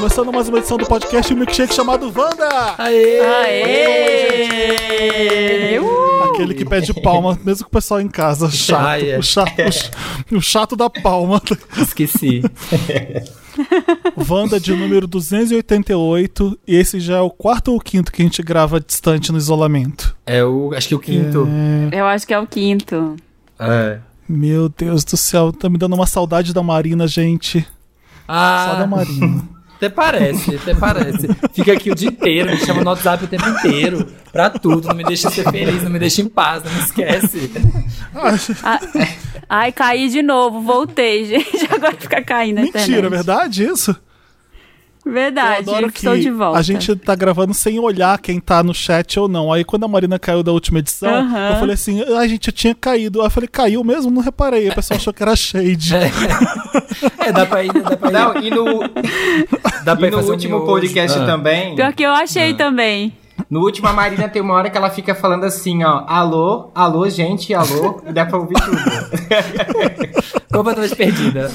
Começando mais uma edição do podcast um Milkshake chamado Wanda! Aê! Aê! Uh! Aquele que pede palma, mesmo com o pessoal em casa. Chato. Ah, é. o, chato o o chato da palma. Esqueci. Wanda de número 288. E esse já é o quarto ou quinto que a gente grava distante no isolamento. É o. Acho que o quinto. Eu acho que é o quinto. É. Meu Deus do céu, tá me dando uma saudade da Marina, gente. Só da Ah, Marina. até parece, até parece. Fica aqui o dia inteiro, me chama no WhatsApp o tempo inteiro. Pra tudo, não me deixa ser feliz, não me deixa em paz, não me esquece. Ah, ai, caí de novo, voltei, gente. Agora fica caindo Mentira, é internet. verdade isso? Verdade, Eu adoro que estou de volta. a gente tá gravando sem olhar quem tá no chat ou não. Aí quando a Marina caiu da última edição, Aham. eu falei assim, a gente eu tinha caído. Aí eu falei, caiu mesmo? Não reparei. O pessoal achou que era shade. É, dá pra ir, dá pra ir. Não, e no, dá pra e ir no último podcast Ah. também. Pior que eu achei também. No último, a Marina tem uma hora que ela fica falando assim, ó. Alô, alô, gente, alô. E dá pra ouvir tudo. Completamente perdida.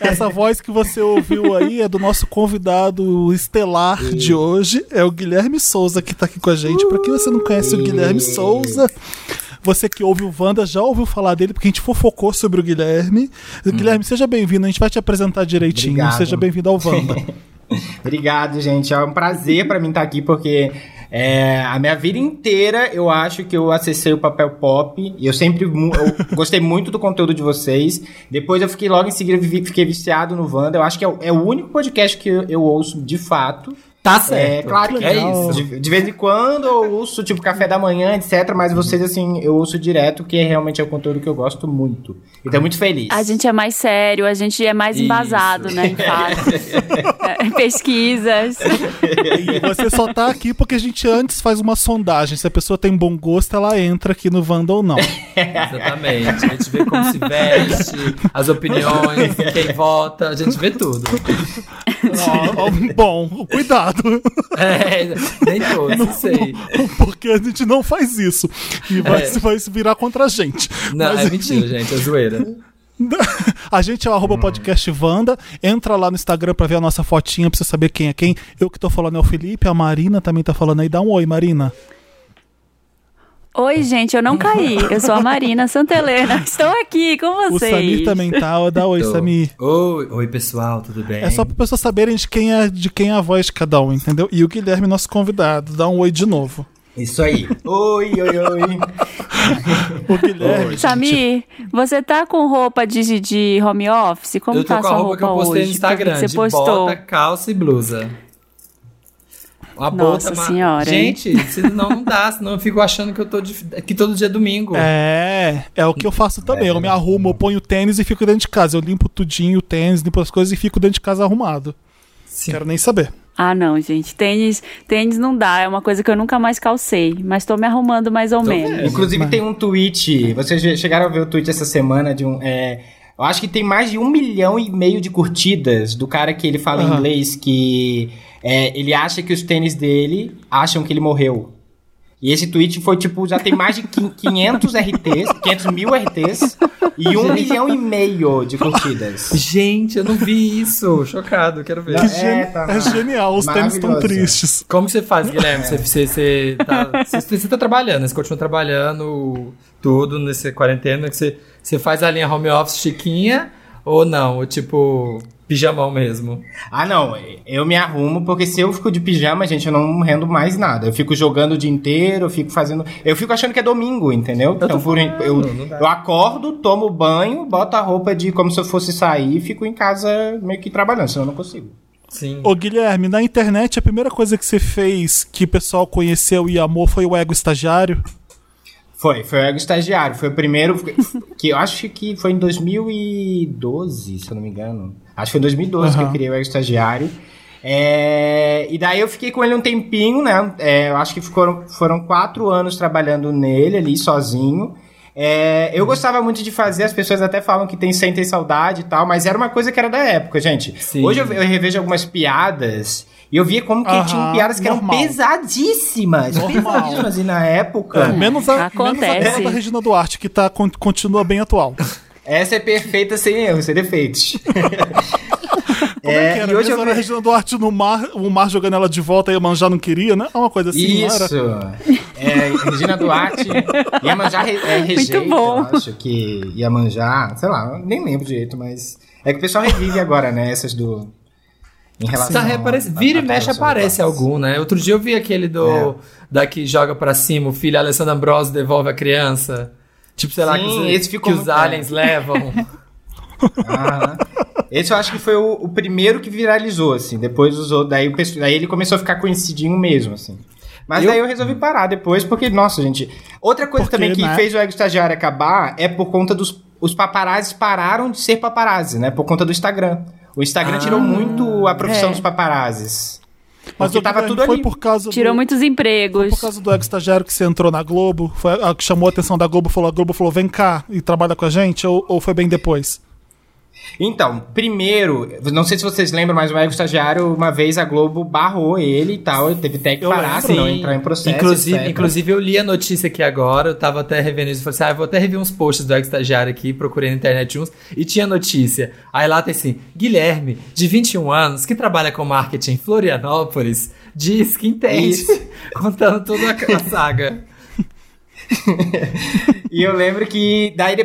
Essa voz que você ouviu aí é do nosso convidado estelar de hoje. É o Guilherme Souza que tá aqui com a gente. Pra quem você não conhece o Guilherme Souza, você que ouve o Wanda já ouviu falar dele, porque a gente fofocou sobre o Guilherme. Guilherme, seja bem-vindo. A gente vai te apresentar direitinho. Obrigado. Seja bem-vindo ao Wanda. Obrigado, gente. É um prazer pra mim estar aqui, porque é, a minha vida inteira eu acho que eu acessei o papel pop. E eu sempre eu gostei muito do conteúdo de vocês. Depois eu fiquei logo em seguida, fiquei viciado no Wanda. Eu acho que é, o- é o único podcast que eu, eu ouço de fato. Tá É, certo. claro que É isso. De, de vez em quando eu ouço, tipo, café da manhã, etc. Mas vocês, assim, eu ouço direto, que realmente é o conteúdo que eu gosto muito. E tô muito feliz. A gente é mais sério, a gente é mais Isso. embasado, né, em fatos. É, pesquisas. E você só tá aqui porque a gente antes faz uma sondagem. Se a pessoa tem bom gosto, ela entra aqui no Wanda ou não. Exatamente. A gente vê como se veste, as opiniões, quem vota, a gente vê tudo. Ó, bom, cuidado. É, nem todos, não sei. Porque a gente não faz isso. E vai, É. se, vai se virar contra a gente. Não, Mas, é mentira, gente, é zoeira. A gente é o arroba podcast Wanda. Entra lá no Instagram pra ver a nossa fotinha pra você saber quem é quem. Eu que tô falando é o Felipe, a Marina também tá falando aí. Dá um oi, Marina. Oi, gente, eu não caí. Eu sou a Marina Santelena. Estou aqui com O vocês. Samir também tá. Dá oi, Tô. Samir. Oi, oi, pessoal, tudo bem? É só pra pessoas saberem de quem é de quem é a voz de cada um, entendeu? E o Guilherme, nosso convidado. Dá um oi de novo. Isso aí. Oi, oi, oi. O Guilherme. Samir, você tá com roupa de, de home office? Como Eu tô tá a com a sua roupa que eu postei hoje? no Instagram, Que você postou. bota, calça e blusa. Uma Nossa bota senhora? Gente, senão não dá, senão eu fico achando que eu tô de... que todo dia é domingo. É, é o que eu faço também. Eu me arrumo, eu ponho o tênis e fico dentro de casa. Eu limpo tudinho o tênis, limpo as coisas e fico dentro de casa arrumado. Sim. Quero nem saber. Ah, não, gente. Tênis, tênis não dá. É uma coisa que eu nunca mais calcei. Mas tô me arrumando mais ou Tô menos. vendo. Inclusive tem um tweet, vocês che- chegaram a ver o tweet essa semana de um. é, eu acho que tem mais de um milhão e meio de curtidas do cara que ele fala em Aham. inglês que é, ele acha que os tênis dele acham que ele morreu. E esse tweet foi tipo, já tem mais de quin- 500 RTs, 500 mil RTs e um milhão e meio de curtidas. Gente, eu não vi isso. Chocado, quero ver. Que É, tá é genial, os tênis estão tristes. Como que você faz, Guilherme? Você, você, você, tá, você, você tá trabalhando, você continua trabalhando tudo nessa quarentena, que você, você faz a linha home office chiquinha ou não? Ou tipo, pijamão mesmo? Ah, não, eu me arrumo, porque se eu fico de pijama, gente, eu não rendo mais nada. Eu fico jogando o dia inteiro, eu fico fazendo. Eu fico achando que é domingo, entendeu? tô Então, por, eu, eu acordo, tomo banho, boto a roupa de como se eu fosse sair e fico em casa meio que trabalhando, senão eu não consigo. Sim. Ô Guilherme, na internet a primeira coisa que você fez que o pessoal conheceu e amou foi o ego estagiário? Foi, foi o Ego Estagiário. Foi o primeiro que eu acho que foi em 2012, se eu não me engano. Acho que foi em 2012 que Aham. eu criei o Ego Estagiário. É, e daí eu fiquei com ele um tempinho, né? É, eu acho que foram, foram quatro anos trabalhando nele ali, sozinho. É, eu gostava muito de fazer, as pessoas até falam que tem sentem saudade e tal, mas era uma coisa que era da época, gente. Sim. Hoje eu, eu revejo algumas piadas e eu via como que Aham, tinham piadas que normal. eram pesadíssimas. Normal. Pesadíssimas. E na época. É, menos a, Acontece. menos a da Regina Duarte, que tá, con- continua bem atual. Essa é perfeita sem erros, sem defeitos. Como é, que era? e hoje eu era a vi- Regina Duarte no mar, o mar jogando ela de volta e a Manjá não queria, né? É uma coisa assim, não era? Isso. É, Regina Duarte. Iemanjá re, é, rejeita, bom. eu acho que Iemanjá, sei lá, eu nem lembro direito, mas é que o pessoal revive agora, né, essas do... Em relação Tá, a- reaparece, a- vira a e mexe aparece algum, né? Outro dia eu vi aquele do É. da que joga pra cima, o filho Alessandro Ambrosio devolve a criança. Tipo, sei lá, Sim, que, os- esse ficou que os aliens levam. Aham. Esse eu acho que foi o, o primeiro que viralizou, assim. Depois usou. Daí, o pessoal- daí ele começou a ficar conhecidinho mesmo, assim. Mas Eu- daí eu resolvi parar depois, porque, nossa, gente. Outra coisa Porque, também que né? fez o Ego Estagiário acabar é por conta dos. Os paparazzi pararam de ser paparazzi, né? Por conta do Instagram. O Instagram Ah, tirou muito a profissão é. dos paparazzis. Mas o tava tudo foi ali. por causa Tirou do, muitos foi empregos. por causa do ex-estagiário que você entrou na Globo? Foi a que chamou a atenção da Globo, falou, a Globo falou, vem cá e trabalha com a gente? Ou, ou foi bem depois? Então, primeiro, não sei se vocês lembram, mas o Ego Estagiário, uma vez a Globo barrou ele e tal, ele teve até que parar, lembro. senão entrar em processo. inclusive, etc. inclusive, eu li a notícia aqui agora, eu tava até revendo isso, falei assim, ah, eu vou até rever uns posts do ex-estagiário aqui, procurei na internet uns, e tinha notícia. Aí lá tem assim, Guilherme, de 21 anos, que trabalha com marketing em Florianópolis, diz que entende, contando toda a saga. E eu lembro que daí.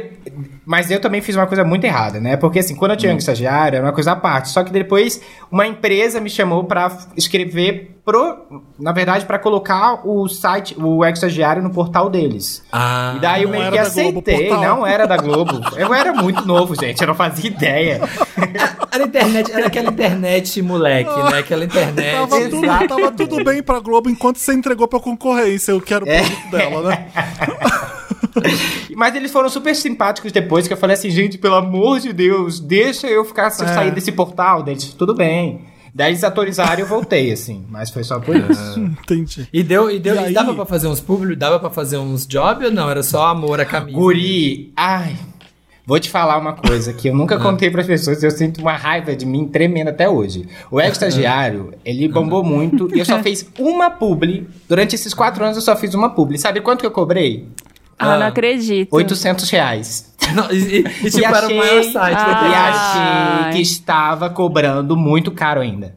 Mas eu também fiz uma coisa muito errada, né? Porque assim, quando eu tinha um estagiário, era uma coisa à parte. Só que depois uma empresa me chamou pra escrever pro. Na verdade, pra colocar o site, o estagiário no portal deles. Ah, E daí eu meio que Globo, aceitei, portal. não era da Globo. Eu era muito novo, gente, eu não fazia ideia. Era internet, era aquela internet moleque, né? Aquela internet. Tava tudo, tava tudo bem pra Globo enquanto você entregou pra concorrência, eu quero o É. produto dela, né? Mas eles foram super simpáticos depois, que eu falei assim, gente, pelo amor de Deus, deixa eu ficar se eu É. sair desse portal. Daí eles, tudo bem. Daí eles atualizaram e eu voltei, assim. Mas foi só por isso. Entendi. E deu, e deu, E e aí- dava pra fazer uns públicos, dava pra fazer uns jobs ou não? Era só amor a camisa. Guri, ai. Vou te falar uma coisa que eu nunca contei pras pessoas, eu sinto uma raiva de mim tremenda até hoje. O ex-estagiário, ele bombou muito e eu só fiz uma publi. Durante esses quatro anos eu só fiz uma publi. Sabe quanto que eu cobrei? Ah, Ah. não acredito. 800 reais. Não, e, e- e, tipo, E era o maior site Ah. E achei que estava cobrando muito caro ainda.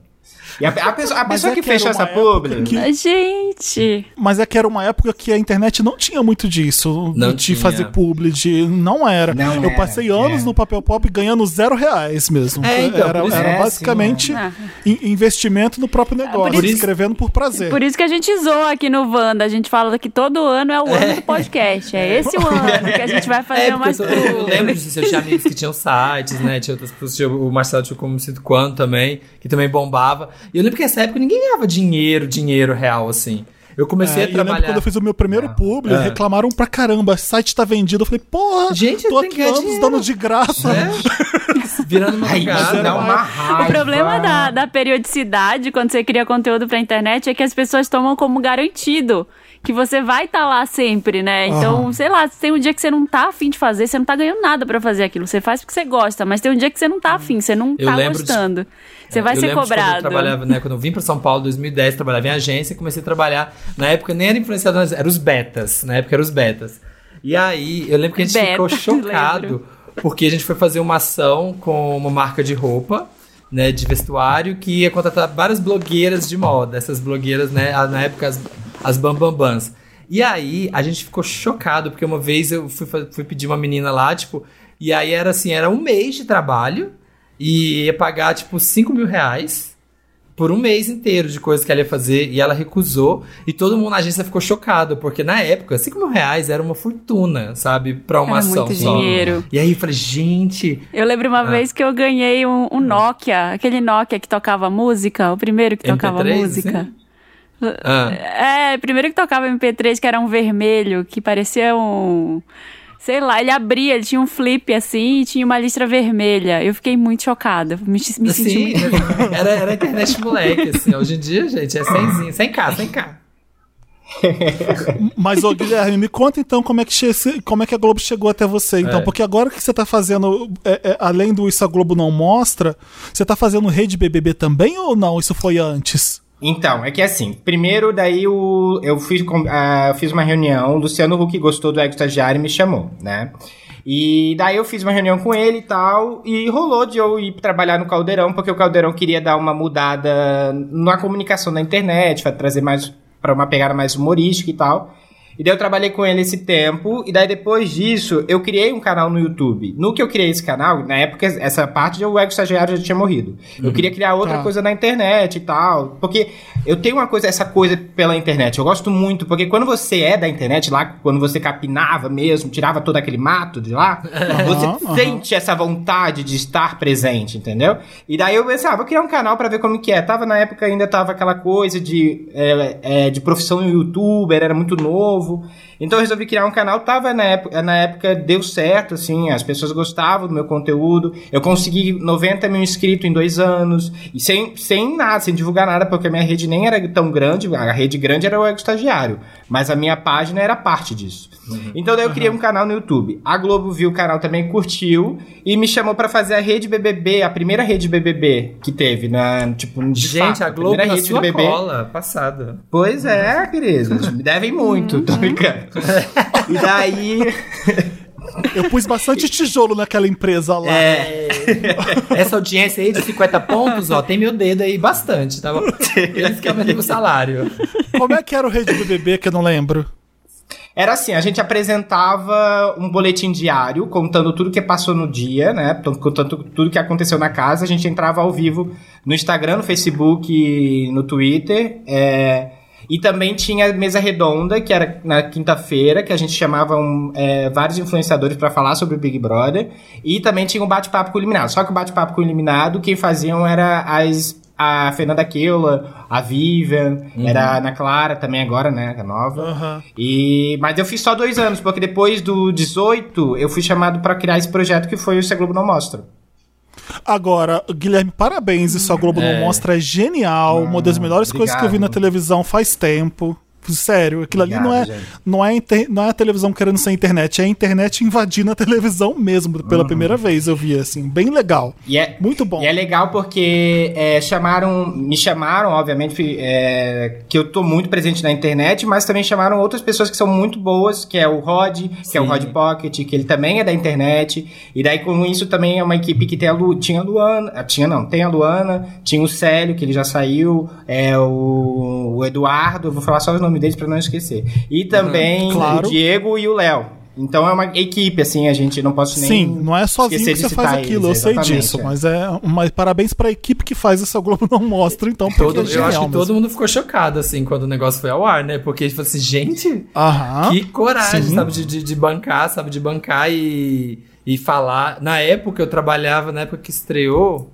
E a, a pessoa, a Mas pessoa é que fechou essa publi. que- Gente. Mas é que era uma época que a internet não tinha muito disso. Não de tinha. fazer publi, de. Não era. Não eu era, passei anos é. no papel pop ganhando zero reais mesmo. É, então, era era É, basicamente sim, é. in- investimento no próprio negócio, por isso- escrevendo por prazer. Por isso que a gente zoa aqui no Wanda. A gente fala que todo ano é o ano do podcast. É esse o ano que a gente vai fazer É, umas eu, lembro disso, eu tinha amigos que tinham sites, né? Tinha outras pessoas, tinha o Marcelo tinha como sinto quanto também, que também bombava. E eu lembro que nessa época ninguém ganhava dinheiro, dinheiro real, assim. Eu comecei É, a e eu lembro trabalhar. quando eu fiz o meu primeiro publi, É. reclamaram pra caramba, o site tá vendido. Eu falei, porra, Gente, tô aqui anos dinheiro. dando de graça. É, virando uma Ai, dá uma raiva. O problema da, da periodicidade, quando você cria conteúdo pra internet, é que as pessoas tomam como garantido que você vai estar lá sempre, né? Então, sei lá, tem um dia que você não tá afim de fazer, você não tá ganhando nada pra fazer aquilo. Você faz porque você gosta, mas tem um dia que você não tá afim, você não Eu tá lembro de- gostando. Você vai eu ser Quando eu cobrado. trabalhava, né, quando eu vim pra São Paulo em 2010, trabalhava em agência, comecei a trabalhar. Na época nem era influenciador, eram os betas. Na época eram os betas. E aí, eu lembro que a gente Beta, ficou chocado, lembro. Porque a gente foi fazer uma ação com uma marca de roupa. Né, de vestuário, que ia contratar várias blogueiras de moda. Essas blogueiras, né, na época, as, as bambambãs. E aí, a gente ficou chocado, porque uma vez eu fui, fui pedir uma menina lá, tipo, e aí era assim, era um mês de trabalho, e ia pagar, tipo, 5 mil reais por um mês inteiro de coisa que ela ia fazer e ela recusou e todo mundo na agência ficou chocado porque na época 5 mil reais era uma fortuna, sabe, pra uma Era ação muito só. dinheiro. E aí eu falei, gente, Eu lembro uma vez que eu ganhei um, um Nokia, aquele Nokia que tocava música, o primeiro que tocava MP3, música. assim? ah, É, primeiro que tocava MP3, que era um vermelho, que parecia um. Sei lá, ele abria, ele tinha um flip assim e tinha uma listra vermelha. Eu fiquei muito chocada. Me, me senti muito. era, era internet moleque, assim. Hoje em dia, gente, é 100zinho, 100k, 100k. Mas, ô Guilherme, me conta então como é que, che- como é que a Globo chegou até você. Então, É. porque agora que você tá fazendo, é, é, além do Isso a Globo Não Mostra, você tá fazendo Rede BBB também ou não? Isso foi antes? Então, é que assim, primeiro daí o, eu fiz, eu fiz uma reunião, o Luciano Huck gostou do Ego Estagiário e me chamou, né? E daí eu fiz uma reunião com ele e tal, e rolou de eu ir trabalhar no Caldeirão, porque o Caldeirão queria dar uma mudada na comunicação na internet, para trazer mais para uma pegada mais humorística e tal. E daí eu trabalhei com ele esse tempo, e daí depois disso eu criei um canal no YouTube. No que eu criei esse canal, na época essa parte de o ego estagiário já tinha morrido. Eu queria criar outra Tá. coisa na internet e tal, porque eu tenho uma coisa, essa coisa pela internet, eu gosto muito, porque quando você é da internet lá, quando você capinava mesmo, tirava todo aquele mato de lá, você aham. sente essa vontade de estar presente, entendeu? E daí eu pensei, ah, vou criar um canal pra ver como que é. Tava na época ainda tava aquela coisa de, é, é, de profissão youtuber, era muito novo. Então eu resolvi criar um canal, tava na época, na época deu certo, assim, as pessoas gostavam do meu conteúdo. Eu consegui 90 mil inscritos em dois anos, e sem, sem nada, sem divulgar nada, porque a minha rede nem era tão grande, a rede grande era o Ego Estagiário, mas a minha página era parte disso. Então daí eu criei um canal no YouTube. A Globo viu o canal também, curtiu, e me chamou pra fazer a rede BBB, a primeira rede BBB que teve, na, tipo, de Gente, fato, a Globo primeira na rede sua BBB. cola, passada. Pois é, queridos. Me devem muito, tô brincando. E daí. Eu pus bastante tijolo naquela empresa lá. É, Essa audiência aí de 50 pontos, ó, tem meu dedo aí bastante, tá bom? Eles que aumentam o salário. Como é que era o Rede do Bebê que eu não lembro? Era assim, a gente apresentava um boletim diário, contando tudo que passou no dia, né? Então, Contando tudo que aconteceu na casa. A gente entrava ao vivo no Instagram, no Facebook, e no Twitter. é, E também tinha mesa redonda, que era na quinta-feira, que a gente chamava um, é, vários influenciadores para falar sobre o Big Brother. E também tinha um bate-papo com o eliminado. Só que o bate-papo com o eliminado, quem faziam era as a Fernanda Keula, a Vivian, era a Ana Clara também agora, né, a nova. Aham. E mas eu fiz só dois anos, porque depois do 18 eu fui chamado pra criar esse projeto que foi o Se a Globo Não Mostra. Agora, Guilherme, parabéns. Isso a Globo não mostra é genial. uma das melhores coisas que eu vi na obrigado. televisão faz tempo. Sério, aquilo ali não é, Obrigado, gente. não, é inter- não é a televisão querendo ser internet, é a internet invadindo a televisão mesmo, pela primeira vez eu vi, assim, bem legal. E é, Muito bom. E é legal porque é, chamaram, me chamaram, obviamente, é, que eu tô muito presente na internet, mas também chamaram outras pessoas que são muito boas, que é o Rod, que é o. Rod Pocket, que ele também é da internet. E daí com isso também é uma equipe que tem a Lu, tinha a Luana, ah, tinha não, tem a Luana, tinha o Célio, que ele já saiu, é o, o Eduardo, eu vou falar só os nomes deles pra não esquecer. E também claro. o Diego e o Léo. Então é uma equipe, assim, a gente não posso nem. Sim, não é sozinho que você faz aquilo, eles, eu sei disso, é. mas é uma parabéns pra equipe que faz isso a Globo não mostra, então, porque Todo, é eu acho que mesmo. todo mundo ficou chocado, assim, quando o negócio foi ao ar, né? Porque, tipo assim, gente, Aham. que coragem, Sim. sabe? De, de, de bancar, sabe? De bancar e, e falar. Na época, eu trabalhava, na época que estreou,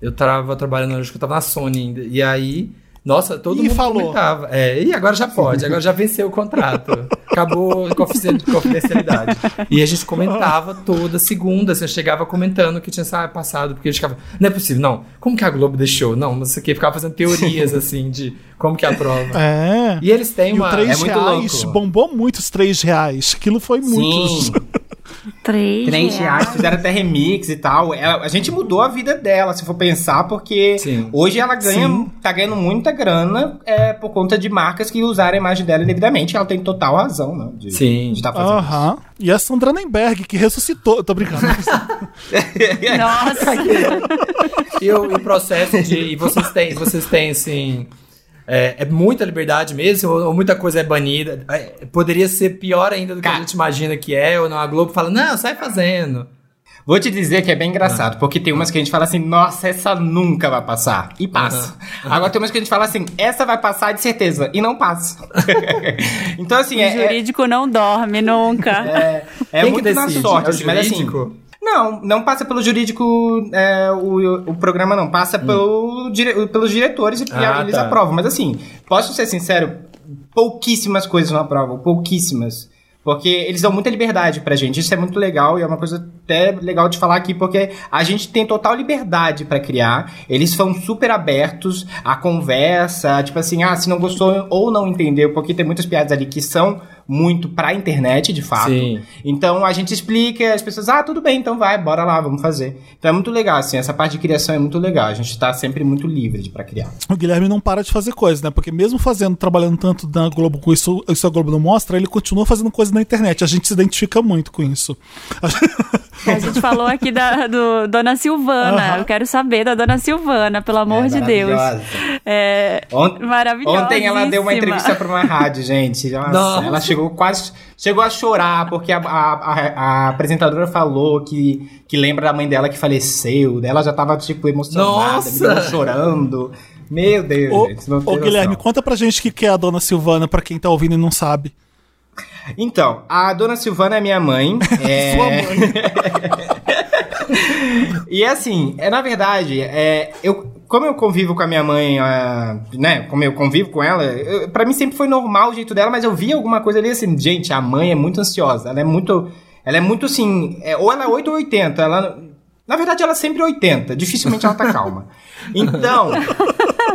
eu tava trabalhando, acho que eu tava na Sony ainda. E aí, nossa, todo Ih, mundo falou. comentava. É, e agora já pode, agora já venceu o contrato. Acabou a confidencial- confidencialidade. E a gente comentava toda segunda, assim, eu chegava comentando que tinha ah, passado, porque a gente ficava, não é possível, não. Como que a Globo deixou? Não, não sei o que, ficava fazendo teorias, assim, de como que é a prova. É. E eles têm E o uma. 3 é muito reais louco. bombou muito os 3 reais. Aquilo foi muito. Três, 3 reais, fizeram até remix e tal. Ela- a gente mudou a vida dela, se for pensar, porque Sim. hoje ela ganha, Sim. tá ganhando muita grana é, por conta de marcas que usaram a imagem dela indevidamente. Ela tem total razão, né? De, Sim. De tá fazendo Aham. E a Sandra Nemberg, que ressuscitou. Tô brincando. Nossa, E o, e o processo de. E vocês têm, vocês têm assim. É, é muita liberdade mesmo, ou, ou muita coisa é banida? É, poderia ser pior ainda do que a Cara. gente imagina que é, ou não? A Globo fala, não, sai fazendo. Vou te dizer que é bem engraçado, porque tem umas que a gente fala assim, nossa, essa nunca vai passar. E passa. Agora tem umas que a gente fala assim, essa vai passar de certeza. E não passa. então, assim, o é, é, jurídico não dorme nunca. é, é muito na sorte, É o assim, mas assim. Não, não passa pelo jurídico, é, o, o programa não, passa pelo, dire- pelos diretores e Hum. Ah, eles tá. aprovam. Mas assim, posso ser sincero, pouquíssimas coisas não aprovam, pouquíssimas. Porque eles dão muita liberdade pra gente, isso é muito legal e é uma coisa até legal de falar aqui, porque a gente tem total liberdade pra criar, eles são super abertos à conversa, tipo assim, ah, se não gostou ou não entendeu, porque tem muitas piadas ali que são muito pra internet, de fato. Sim. Então a gente explica, as pessoas, ah, tudo bem, então vai, bora lá, vamos fazer. Então é muito legal, assim, essa parte de criação é muito legal. A gente tá sempre muito livre pra criar. O Guilherme não para de fazer coisas, né? Porque mesmo fazendo, trabalhando tanto na Globo com isso, isso a Globo não mostra, ele continua fazendo coisas na internet. A gente se identifica muito com isso. A gente falou aqui da do Dona Silvana. Aham. Eu quero saber da Dona Silvana, pelo amor É de Deus. maravilhosa. É Ont- maravilhosa. Ontem ela deu uma entrevista pra uma rádio, gente. Nossa, Nossa. ela chegou quase. Chegou a chorar, porque a, a- a- a apresentadora falou que, que lembra da mãe dela que faleceu. Ela já tava, tipo, emocionada, Nossa. chorando. Meu Deus, Ô, gente, não ô, Guilherme, noção. conta pra gente o que que é a Dona Silvana, pra quem tá ouvindo e não sabe. Então, a dona Silvana é minha mãe. é- Sua mãe. E assim, é na verdade, é, eu, como eu convivo com a minha mãe, ah, né? Como eu convivo com ela, eu, pra mim sempre foi normal o jeito dela, mas eu vi alguma coisa ali assim, gente, a mãe é muito ansiosa, ela é muito. Ela é muito assim, é, ou ela é 8 ou 80, ela. Na verdade, ela sempre é 80, dificilmente ela tá calma. Então,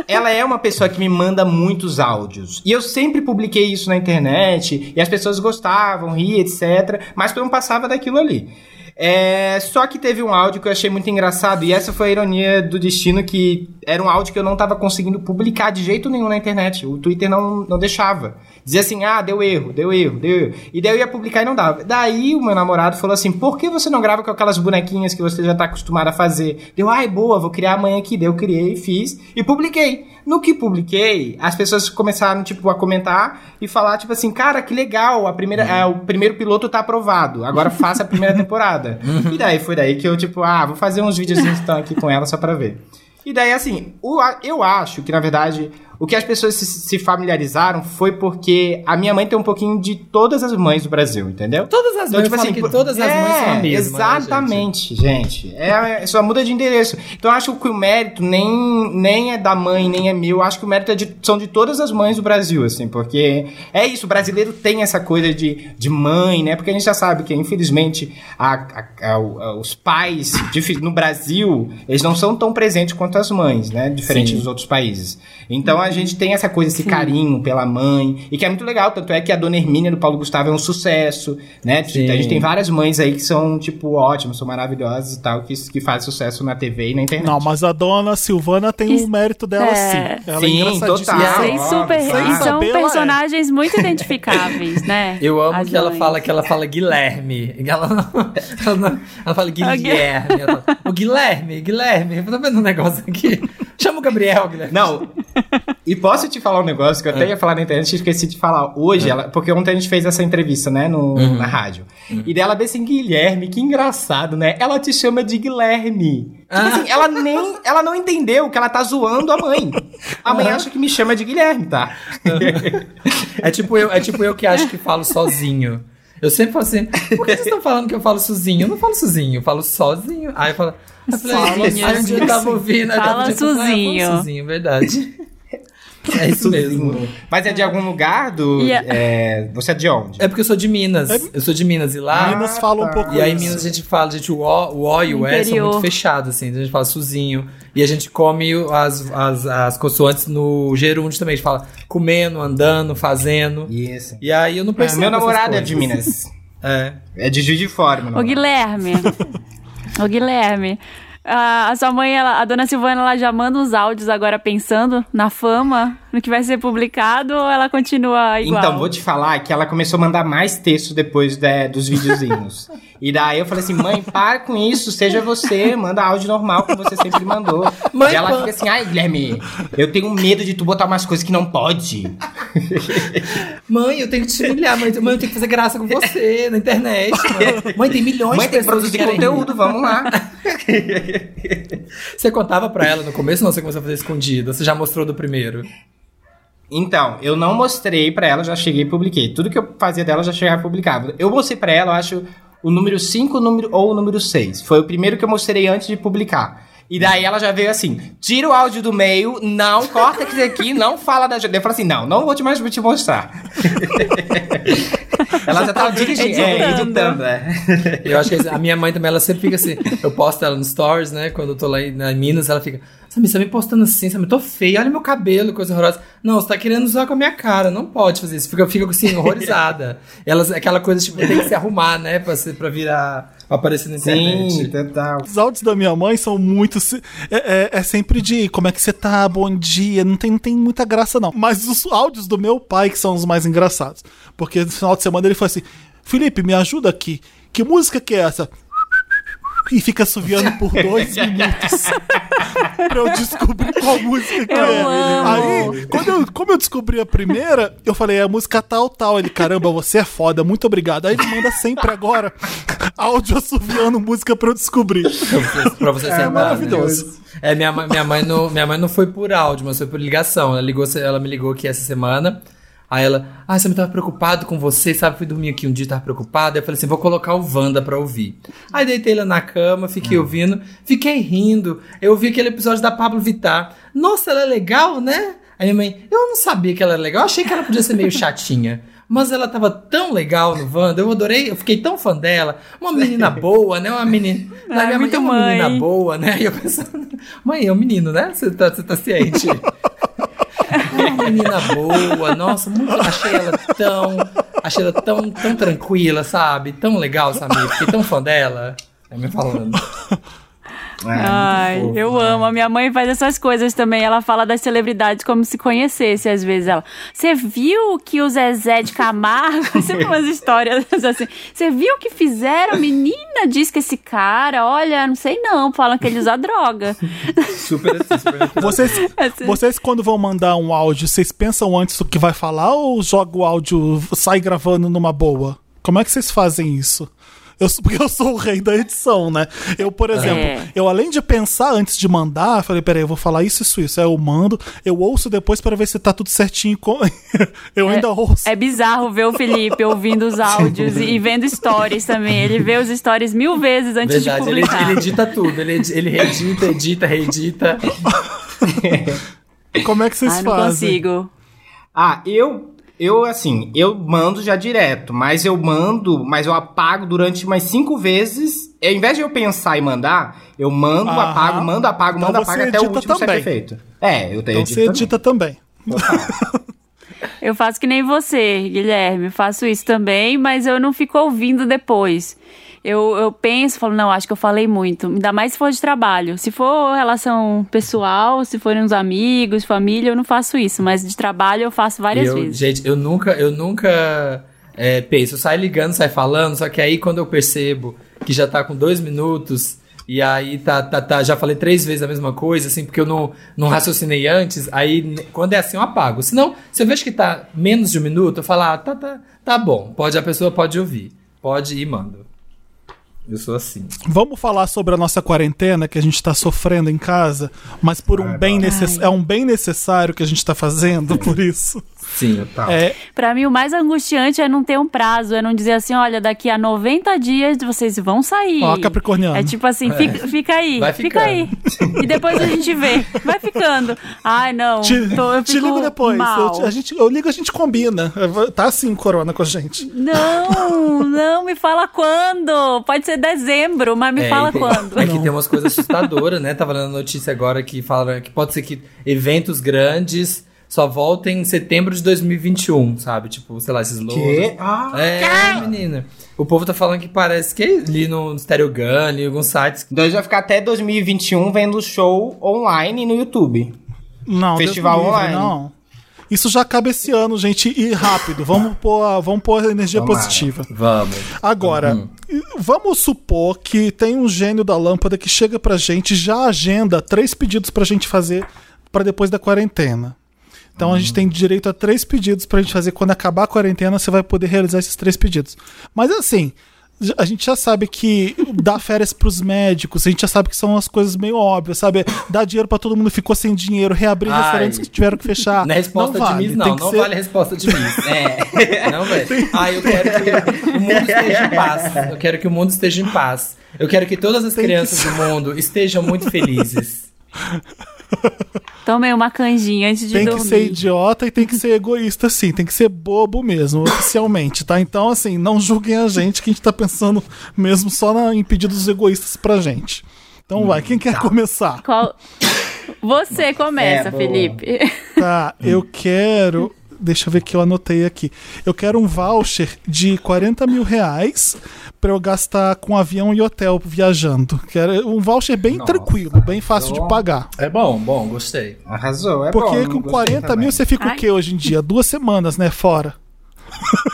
ela é uma pessoa que me manda muitos áudios. E eu sempre publiquei isso na internet, e as pessoas gostavam, ria, etc. Mas eu não passava daquilo ali. É, só que teve um áudio que eu achei muito engraçado, e essa foi a ironia do destino, que era um áudio que eu não tava conseguindo publicar de jeito nenhum na internet. O Twitter não, não deixava. Dizia assim, ah, deu erro, deu erro, deu erro. E daí eu ia publicar e não dava. Daí o meu namorado falou assim, por que você não grava com aquelas bonequinhas que você já tá acostumado a fazer? Deu, ai, boa, vou criar amanhã aqui. Daí eu criei, fiz e publiquei. No que publiquei, as pessoas começaram, tipo, a comentar e falar, tipo assim, cara, que legal, a primeira, é, o primeiro piloto tá aprovado, agora faça a primeira temporada. e daí foi daí que eu, tipo, ah, vou fazer uns videozinhos então aqui com ela só pra ver. E daí, assim, eu acho que, na verdade, o que as pessoas se, se familiarizaram foi porque a minha mãe tem um pouquinho de todas as mães do Brasil, entendeu? Todas as mães, eu falei que todas as mães são a mesma, né, Exatamente, gente. É, é, só muda de endereço. Então eu acho que o mérito nem, nem é da mãe, nem é meu. Eu acho que o mérito é de- são de todas as mães do Brasil, assim, porque é isso, o brasileiro tem essa coisa de, de mãe, né? Porque a gente já sabe que, infelizmente, a- a- a- os pais difi- no Brasil, eles não são tão presentes quanto as mães, né? Diferente Sim. dos outros países. Então a gente tem essa coisa, esse carinho pela mãe, e que é muito legal. Tanto é que a Dona Hermínia do Paulo Gustavo é um sucesso, né? Sim. A gente tem várias mães aí que são, tipo, ótimas, são maravilhosas e tal, que, que fazem sucesso na TV e na internet. Não, mas a Dona Silvana tem o mérito dela é. sim. Ela Sim, é total. Ah, super, e são ela é. personagens muito identificáveis, né? Eu amo As que ela mães. fala que ela fala Guilherme. Ela, não, ela, não- ela fala Guilherme. Ela o Guilherme, Guilherme. Eu tô vendo um negócio aqui. Chama o Gabriel, Guilherme. Não. E posso te falar um negócio que eu até ia falar na internet e esqueci de falar hoje, ela, porque ontem a gente fez essa entrevista, né, no, na rádio. E dela disse assim, Guilherme, que engraçado, né? Ela te chama de Guilherme. Tipo Ah. assim, ela nem, ela não entendeu que ela tá zoando a mãe. A mãe acha que me chama de Guilherme, tá? É tipo eu, é tipo eu que acho que falo sozinho. Eu sempre falo assim, por que vocês estão falando que eu falo sozinho? Eu não falo sozinho, eu falo sozinho. Aí eu falo, eu falei, Sozinho. aí um dia eu tava ouvindo, aí eu tava Fala tipo, ah, eu falo sozinho. sozinho, verdade. É isso mesmo. Mas é de algum lugar do. E a- é, você é de onde? É porque eu sou de Minas. Eu sou de Minas e lá. Minas fala um tá. pouco E aí, em isso. Minas, a gente fala, gente, o O, o o e o E são muito fechados, assim. Então a gente fala sozinho. E a gente come o- as, as, as consoantes no gerúndio também. A gente fala comendo, andando, fazendo. Isso. E aí eu não Ah, percebo. meu essas namorado é de Minas. É. É de Juiz de Fora, meu Ô, namorado. Guilherme. Ô, Guilherme. A, sua mãe, ela- a dona Silvana, ela já manda os áudios agora pensando na fama, no que vai ser publicado, ou ela continua igual? Então, vou te falar que ela começou a mandar mais texto depois né, dos videozinhos. e daí eu falei assim, mãe, para com isso, seja você, manda áudio normal como você sempre mandou. Mãe, e ela fica assim, ai, Guilherme, eu tenho medo de tu botar umas coisas que não pode. Mãe, eu tenho que te humilhar. Mãe, mãe, eu tenho que fazer graça com você na internet. Mãe, mãe tem milhões Mãe, de tem que pessoas que produzir conteúdo, vamos lá. Você contava pra ela no começo ou não? Você começou a fazer escondido? Você já mostrou do primeiro? Então, eu não mostrei pra ela, já cheguei e publiquei. Tudo que eu fazia dela, já chegava e publicava. Eu mostrei pra ela, eu acho, o número 5 o número, ou o número 6. Foi o primeiro que eu mostrei antes de publicar. E daí ela já veio assim, tira o áudio do meio, não, corta aqui daqui, não fala da... Eu falei assim, não, não vou te mais te mostrar. ela já tava dirigindo, é, Editando. é. Eu acho que a minha mãe também, ela sempre fica assim. Eu posto ela no stories, né? Quando eu tô lá em, na Minas, ela fica. Samir, você tá me postando assim, Samir, tô feia, olha meu cabelo, coisa horrorosa. Não, você tá querendo zoar com a minha cara, não pode fazer isso. Fica, fica assim, horrorizada. Elas, aquela coisa, tipo, tem que se arrumar, né, pra, ser, pra virar, pra aparecer na internet. Sim, total. Os áudios da minha mãe são muito. É, é- é sempre de como é que você tá, bom dia. Não tem, não tem muita graça, não. Mas os áudios do meu pai que são os mais engraçados. Porque no final de semana ele falou assim: Felipe, me ajuda aqui. Que música que é essa? E fica assoviando por dois minutos pra eu descobrir qual música que Eu é. amo. Aí, quando eu, como eu descobri a primeira, eu falei, é a música tal, tal. Ele, caramba, você é foda, muito obrigado. Aí ele manda sempre agora áudio assoviando música pra eu descobrir. Pra você, você sentar, maravilhoso. né? É, minha, mãe- minha, mãe não, minha mãe não foi por áudio, mas foi por ligação. Ela, ligou, ela me ligou aqui essa semana. Aí ela, ah, você me tava preocupado com você, sabe? Fui dormir aqui um dia, tava preocupado. Aí eu falei assim, vou colocar o Wanda pra ouvir. Aí deitei ela na cama, fiquei ouvindo, fiquei rindo. Eu ouvi aquele episódio da Pablo Vittar. Nossa, ela é legal, né? Aí minha mãe, eu não sabia que ela era legal, achei que ela podia ser meio chatinha. Mas ela tava tão legal no Wanda, eu adorei, eu fiquei tão fã dela. Uma menina boa, né? Uma menina. Ah, minha mãe muito é uma mãe. menina boa, né? E eu pensando, mãe, é um menino, né? Você tá, você tá ciente. Uma menina boa, nossa, muito, achei ela tão, achei ela tão, tão tranquila, sabe? Tão legal, sabe? Fiquei tão fã dela. É me falando. É, Ai, fofo, eu né? amo. A minha mãe faz essas coisas também. Ela fala das celebridades como se conhecesse, às vezes. Ela, você viu que o Zezé de Camargo. Sempre umas histórias assim. Você viu que fizeram? Menina diz que esse cara, olha, não sei não. Falam que ele usa droga. Super assim, super natural. Vocês, Assim. vocês, quando vão mandar um áudio, vocês pensam antes do que vai falar ou joga o áudio, sai gravando numa boa? Como é que vocês fazem isso? Eu, porque eu sou o rei da edição, né? Eu, por exemplo, É. eu além de pensar antes de mandar, falei, peraí, eu vou falar isso, isso, isso. Aí eu mando, eu ouço depois para ver se tá tudo certinho. com- eu ainda ouço. É bizarro ver o Felipe ouvindo os áudios e, e vendo stories também. Ele vê os stories mil vezes antes Verdade, de ele, publicar. ele edita tudo. Ele, ele reedita, edita, reedita. Como é que vocês Ai, não fazem? consigo. Ah, eu. Eu, assim, eu mando já direto, mas eu mando, mas eu apago durante umas cinco vezes. Ao invés de eu pensar e mandar, eu mando, Aham. apago, mando, apago, Então mando, apago até o último ser também. perfeito. É, eu tenho Então você edita também. Eu faço que nem você, Guilherme. Faço isso também, mas eu não fico ouvindo depois. Eu, eu penso, falo, não, acho que eu falei muito. Ainda mais se for de trabalho. Se for relação pessoal, se forem uns amigos, família, eu não faço isso. Mas de trabalho eu faço várias eu, vezes. Gente, eu nunca, eu nunca é, penso, eu saio ligando, saio falando, só que aí quando eu percebo que já tá com dois minutos e aí tá, tá, tá, já falei três vezes a mesma coisa, assim, porque eu não, não raciocinei antes, aí quando é assim eu apago. Senão, se eu vejo que tá menos de um minuto, eu falo, ah, tá, tá, tá bom, pode, a pessoa pode ouvir, pode ir e mando. Eu sou assim. Vamos falar sobre a nossa quarentena que a gente tá sofrendo em casa, mas por um bem necess... é um bem necessário que a gente tá fazendo por isso. Sim, Tá. É, Pra mim, o mais angustiante é não ter um prazo, é não dizer assim, olha, daqui a 90 dias vocês vão sair. Ó, Capricorniano. É tipo assim, fica, fica aí, Vai fica aí. E depois a gente vê. Vai ficando. Ai, não. te, tô, eu te ligo depois. Mal. Eu, a gente, eu ligo, a gente combina. Tá assim, Corona, com a gente. Não, não, me fala quando. Pode ser dezembro, mas me É, fala tem- quando. É que tem umas coisas assustadoras, né? Tava lendo notícia agora que fala que pode ser que eventos grandes só voltem em setembro de 2021, sabe? Tipo, sei lá, esses louros. Que? Ah, É, menina. O povo tá falando que parece que ali no Stereo Gun, em alguns sites. Então a gente vai ficar até 2021 vendo show online no YouTube. Não, Festival livre, online. Não. Isso já acaba esse ano, gente, e rápido. Vamos pôr, a- vamos pôr energia Tomara. positiva. Vamos. Agora, Uhum. vamos supor que tem um gênio da lâmpada que chega pra gente e já agenda três pedidos pra gente fazer pra depois da quarentena. Então a gente Uhum. tem direito a três pedidos pra gente fazer. Quando acabar a quarentena, você vai poder realizar esses três pedidos. Mas assim, a gente já sabe que dar férias pros médicos, a gente já sabe que são as coisas meio óbvias, sabe? Dar dinheiro pra todo mundo que ficou sem dinheiro, reabrir Ai. restaurantes que tiveram que fechar. Não é resposta vale, de Miss, não. que Não ser- vale a resposta de Miss. É. Não, velho. Ah, eu quero que o mundo esteja em paz. Eu quero que o mundo esteja em paz. Eu quero que todas as Tem que crianças ser- do mundo estejam muito felizes. Tomei uma canjinha antes de Tem dormir. que ser idiota e tem que ser egoísta, sim. Tem que ser bobo mesmo, oficialmente, tá? Então, assim, não julguem a gente que a gente tá pensando mesmo só na, em pedidos egoístas pra gente. Então vai, quem quer começar? Qual... Você começa, É. Felipe. Tá, eu quero. Deixa eu ver que eu anotei aqui. Eu quero um voucher de 40 mil reais pra eu gastar com avião e hotel viajando. Quero um voucher bem Nossa, tranquilo, bem fácil de arrasou. pagar. É bom, bom, gostei. Arrasou, é Porque bom. com gostei 40 também. mil você fica o Ai. quê hoje em dia? Duas semanas, né? Fora.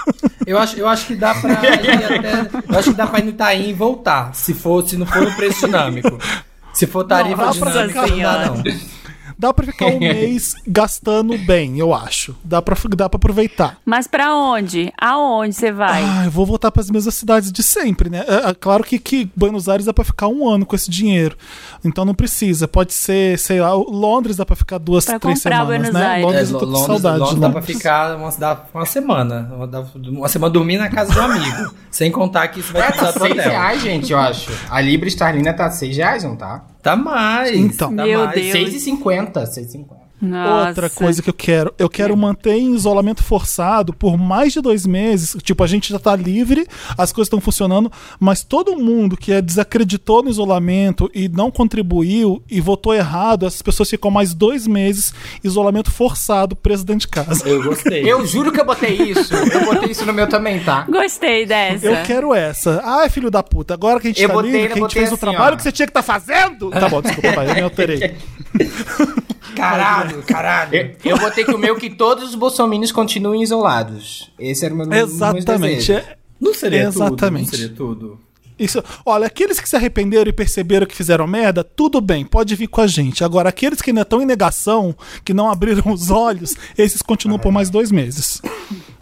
Eu acho, eu acho que dá pra ir até. Eu acho que dá pra ir no Itaim e voltar. Se for, se não for no preço dinâmico. Se for tarifa Não, dinâmica, não dá, não. Dá pra ficar um mês gastando bem, eu acho. Dá pra, dá pra aproveitar. Mas pra onde? Aonde você vai? Ah, eu vou voltar para as mesmas cidades de sempre, né? É, é claro que, que Buenos Aires dá para ficar um ano com esse dinheiro. Então não precisa. Pode ser, sei lá, Londres dá para ficar duas, Pra três comprar semanas, Buenos né? Aires. Londres É, eu tô com Londres, saudade. Londres dá pra Londres. ficar uma, dá uma semana. Uma, semana dormir na casa de um amigo. sem contar que isso vai precisar tá do 6 hotel. reais, gente, eu acho. A Libra esterlina tá 6 reais, não tá? Tá mais. Então. tá Meu mais. Deus. 6,50, 6,50. Nossa. Outra coisa que eu quero, eu quero manter em isolamento forçado por mais de dois meses. Tipo, a gente já tá livre, as coisas estão funcionando, mas todo mundo que é desacreditou no isolamento e não contribuiu e votou errado, essas pessoas ficam mais dois meses isolamento forçado, preso dentro de casa. Eu gostei. Eu juro que eu botei isso. Eu botei isso no meu também, tá? Gostei dessa. Eu quero essa. Ai, filho da puta, agora que a gente Eu tá botei, livre, eu que a gente fez o assim, trabalho ó. que você tinha que tá fazendo. Tá bom, desculpa, pai, eu me alterei. Caralho, caralho. Eu, eu botei que o meu que todos os bolsominions continuem isolados. Esse era o meu Exatamente. É- Não seria Exatamente. tudo. Não seria tudo. Isso, olha, aqueles que se arrependeram e perceberam que fizeram merda, tudo bem, pode vir com a gente. Agora, aqueles que ainda estão em negação, que não abriram os olhos, esses continuam por mais dois meses.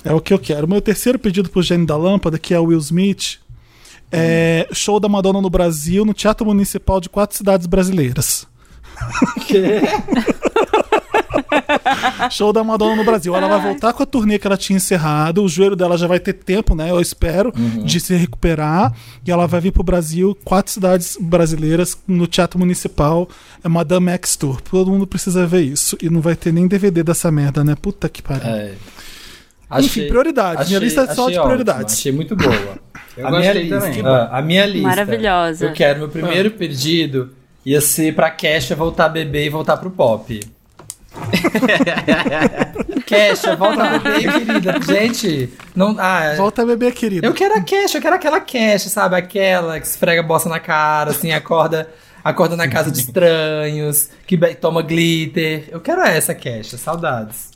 É o que eu quero. Meu terceiro pedido pro Gênio da Lâmpada, que é o Will Smith, é show da Madonna no Brasil, no Teatro Municipal de quatro cidades brasileiras. Show da Madonna no Brasil. Ela vai voltar com a turnê que ela tinha encerrado. O joelho dela já vai ter tempo, né? Eu espero, de se recuperar. E ela vai vir pro Brasil, quatro cidades brasileiras, no Teatro Municipal. É Madame X Tour. Todo mundo precisa ver isso. E não vai ter nem DVD dessa merda, né? Puta que pariu. É. Enfim, prioridades. Minha lista é só achei de ótimo, prioridades. achei muito boa. Eu a gostei minha também. lista, ah, a minha lista. Maravilhosa. Eu quero meu primeiro pedido ia ser pra Kesha voltar a beber e voltar pro pop. Kesha, volta a beber, querida. Gente, não. Ah, Volta a beber, querida. eu quero a Kesha, eu quero aquela Kesha, sabe? Aquela que esfrega bosta na cara, assim, acorda, acorda na casa de estranhos, que toma glitter. Eu quero essa Kesha, saudades.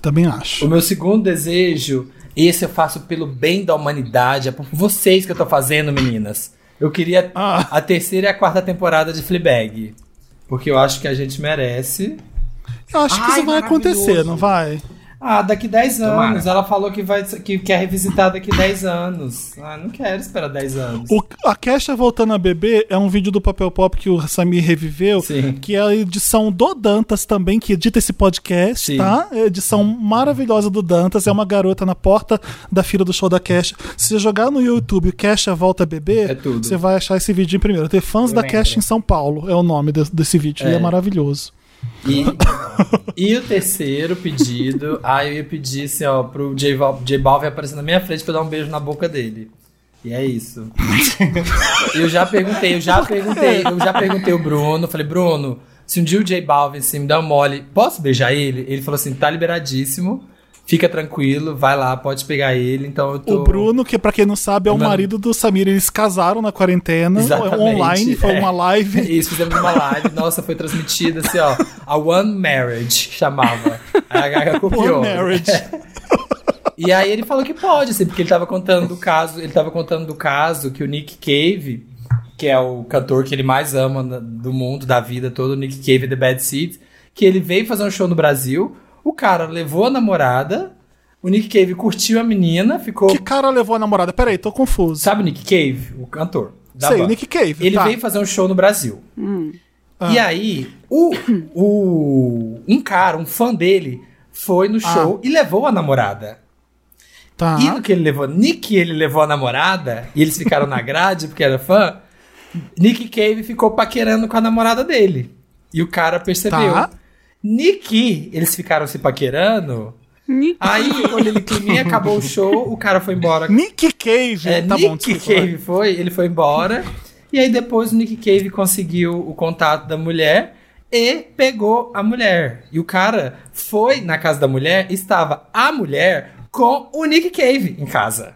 Também O acho. meu segundo desejo, esse eu faço pelo bem da humanidade, é por vocês que eu tô fazendo, meninas. Eu queria Ah. a terceira e a quarta temporada de Fleabag. Porque eu acho que a gente merece. Eu acho que Ai, isso vai acontecer, não vai? Ah, daqui 10 Tomara. anos. Ela falou que, vai, que quer revisitar daqui 10 anos. Ah, não quero esperar 10 anos. O, a Kesha voltando a beber é um vídeo do Papel Pop que o Samir reviveu, Sim. que é a edição do Dantas também, que edita esse podcast, Sim. tá? É a edição maravilhosa do Dantas, é uma garota na porta da fila do show da Kesha. Se você jogar no YouTube Kesha volta a beber, É tudo. você vai achar esse vídeo em primeiro. Tem fãs Eu da lembro. Kesha em São Paulo, é o nome de- desse vídeo, e É. é maravilhoso. E, e o terceiro pedido, ah, eu ia pedir assim, ó, pro J, J Balvin aparecer na minha frente pra eu dar um beijo na boca dele. E é isso. eu já perguntei, eu já perguntei, eu já perguntei o Bruno, falei, Bruno, se um dia o J Balvin assim, me dá um mole, posso beijar ele? Ele falou assim, tá liberadíssimo, fica tranquilo, vai lá, pode pegar ele, então tô... O Bruno, que pra quem não sabe, é o Mano. marido do Samir, eles casaram na quarentena, Exatamente, online, foi é. uma live. Isso, fizemos uma live. Nossa, foi transmitida assim, ó. A One Marriage chamava. A Gaga copiou. One Marriage. E aí ele falou que pode, assim, porque ele tava contando do caso. Ele tava contando do caso que o Nick Cave, que é o cantor que ele mais ama do mundo, da vida toda, o Nick Cave The Bad Seeds, que ele veio fazer um show no Brasil. O cara levou a namorada. O Nick Cave curtiu a menina, ficou. Que cara levou a namorada? Peraí, tô confuso. Sabe o Nick Cave? O cantor. da Sei, o? Nick Cave. Ele tá. veio fazer um show no Brasil. Ah. E aí, o, o, um cara, um fã dele, foi no Ah. show e levou a namorada. Tá. E no que ele levou, Nick ele levou a namorada, e eles ficaram na grade porque era fã, Nick Cave ficou paquerando com a namorada dele. E o cara percebeu. Tá. Nick, eles ficaram se paquerando. Nick. Aí, quando ele climinha, acabou o show, o cara foi embora Nick Cave. é, tá Nick bom, desculpa. vai. Cave foi, ele foi embora. E aí depois o Nick Cave conseguiu o contato da mulher e pegou a mulher. E o cara foi na casa da mulher, estava a mulher com o Nick Cave em casa.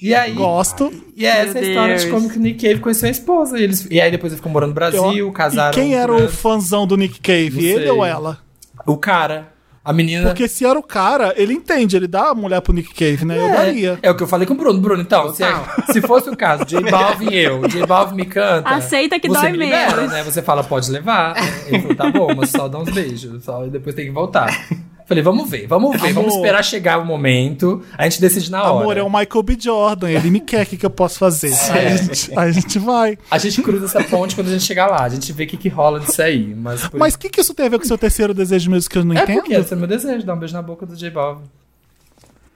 E aí. Gosto. E é essa Meu história de como que o Nick Cave conheceu a esposa. E, eles, e aí depois ele ficou morando no Brasil, Eu- casaram. E quem era o fãzão do Nick Cave? Não Ele sei. ou ela? O cara. A menina. Porque se era o cara, ele entende, ele dá a mulher pro Nick Cave, né? Eu daria. É, é o que eu falei com o Bruno. Bruno, então, se, se fosse o caso, J Balvin e eu, J Balvin me canta. Aceita que você dói me libera, menos. né? Você fala, pode levar. Ele falou, tá bom, mas só dá uns beijos. Só, e depois tem que voltar. Falei, vamos ver, vamos ver, vamos Amor. esperar chegar o momento. A gente decide na hora. Amor, é o Michael B. Jordan, ele me quer, o que, que eu posso fazer? Aí, a gente, a gente vai. A gente cruza essa ponte quando a gente chegar lá. A gente vê o que, que rola disso aí. Mas, por Mas o que, que isso tem a ver com o seu terceiro desejo mesmo que eu não É entendo? porque esse é o meu desejo, dar um beijo na boca do J Balvin.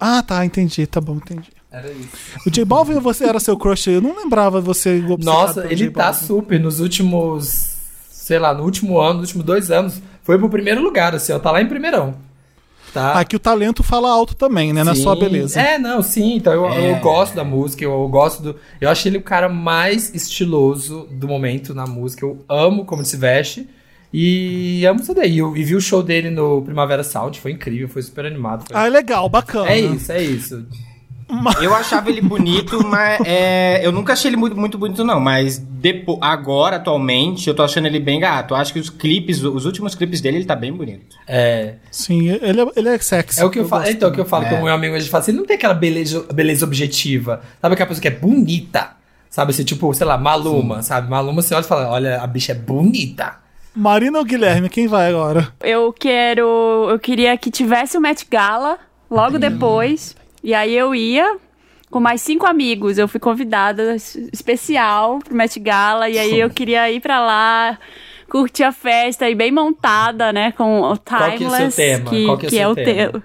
Ah, tá, entendi, tá bom, entendi. Era isso. O J Balvin você era seu crush, eu não lembrava você Nossa, ele tá super nos últimos. Sei lá, no último ano, nos últimos dois anos. Foi pro primeiro lugar, assim, ó. Tá lá em primeirão. Tá? Aqui o talento fala alto também, né? Não é só a beleza. É, não, sim. Então eu, É. eu gosto da música, eu, gosto do. Eu achei ele o cara mais estiloso do momento na música. Eu amo como ele se veste. E amo isso daí. Eu, e vi o show dele no Primavera Sound, foi incrível, foi super animado. foi- Ah, é legal, bacana. É isso, é isso. Eu achava ele bonito, mas é, eu nunca achei ele muito, muito bonito, não. Mas depo, agora, atualmente, eu tô achando ele bem gato. Eu acho que os clipes, os últimos clipes dele, ele tá bem bonito. É, Sim, ele é, ele é sexy. é o que eu, falo. gosto Então, o que eu falo É. com o meu amigo, a gente fala assim, ele não tem aquela beleza, beleza objetiva. Sabe aquela pessoa que é bonita? Sabe assim, tipo, sei lá, Maluma, sabe? Maluma, você olha e fala, olha, a bicha é bonita. Marina ou Guilherme, quem vai agora? Eu quero. Eu queria que tivesse o Met Gala logo depois. E aí eu ia com mais cinco amigos. Eu fui convidada es- especial pro Met Gala. E aí eu queria ir pra lá. Curtir a festa e bem montada, né? Com o Qual que é Timeless. Que, que é o tema? te-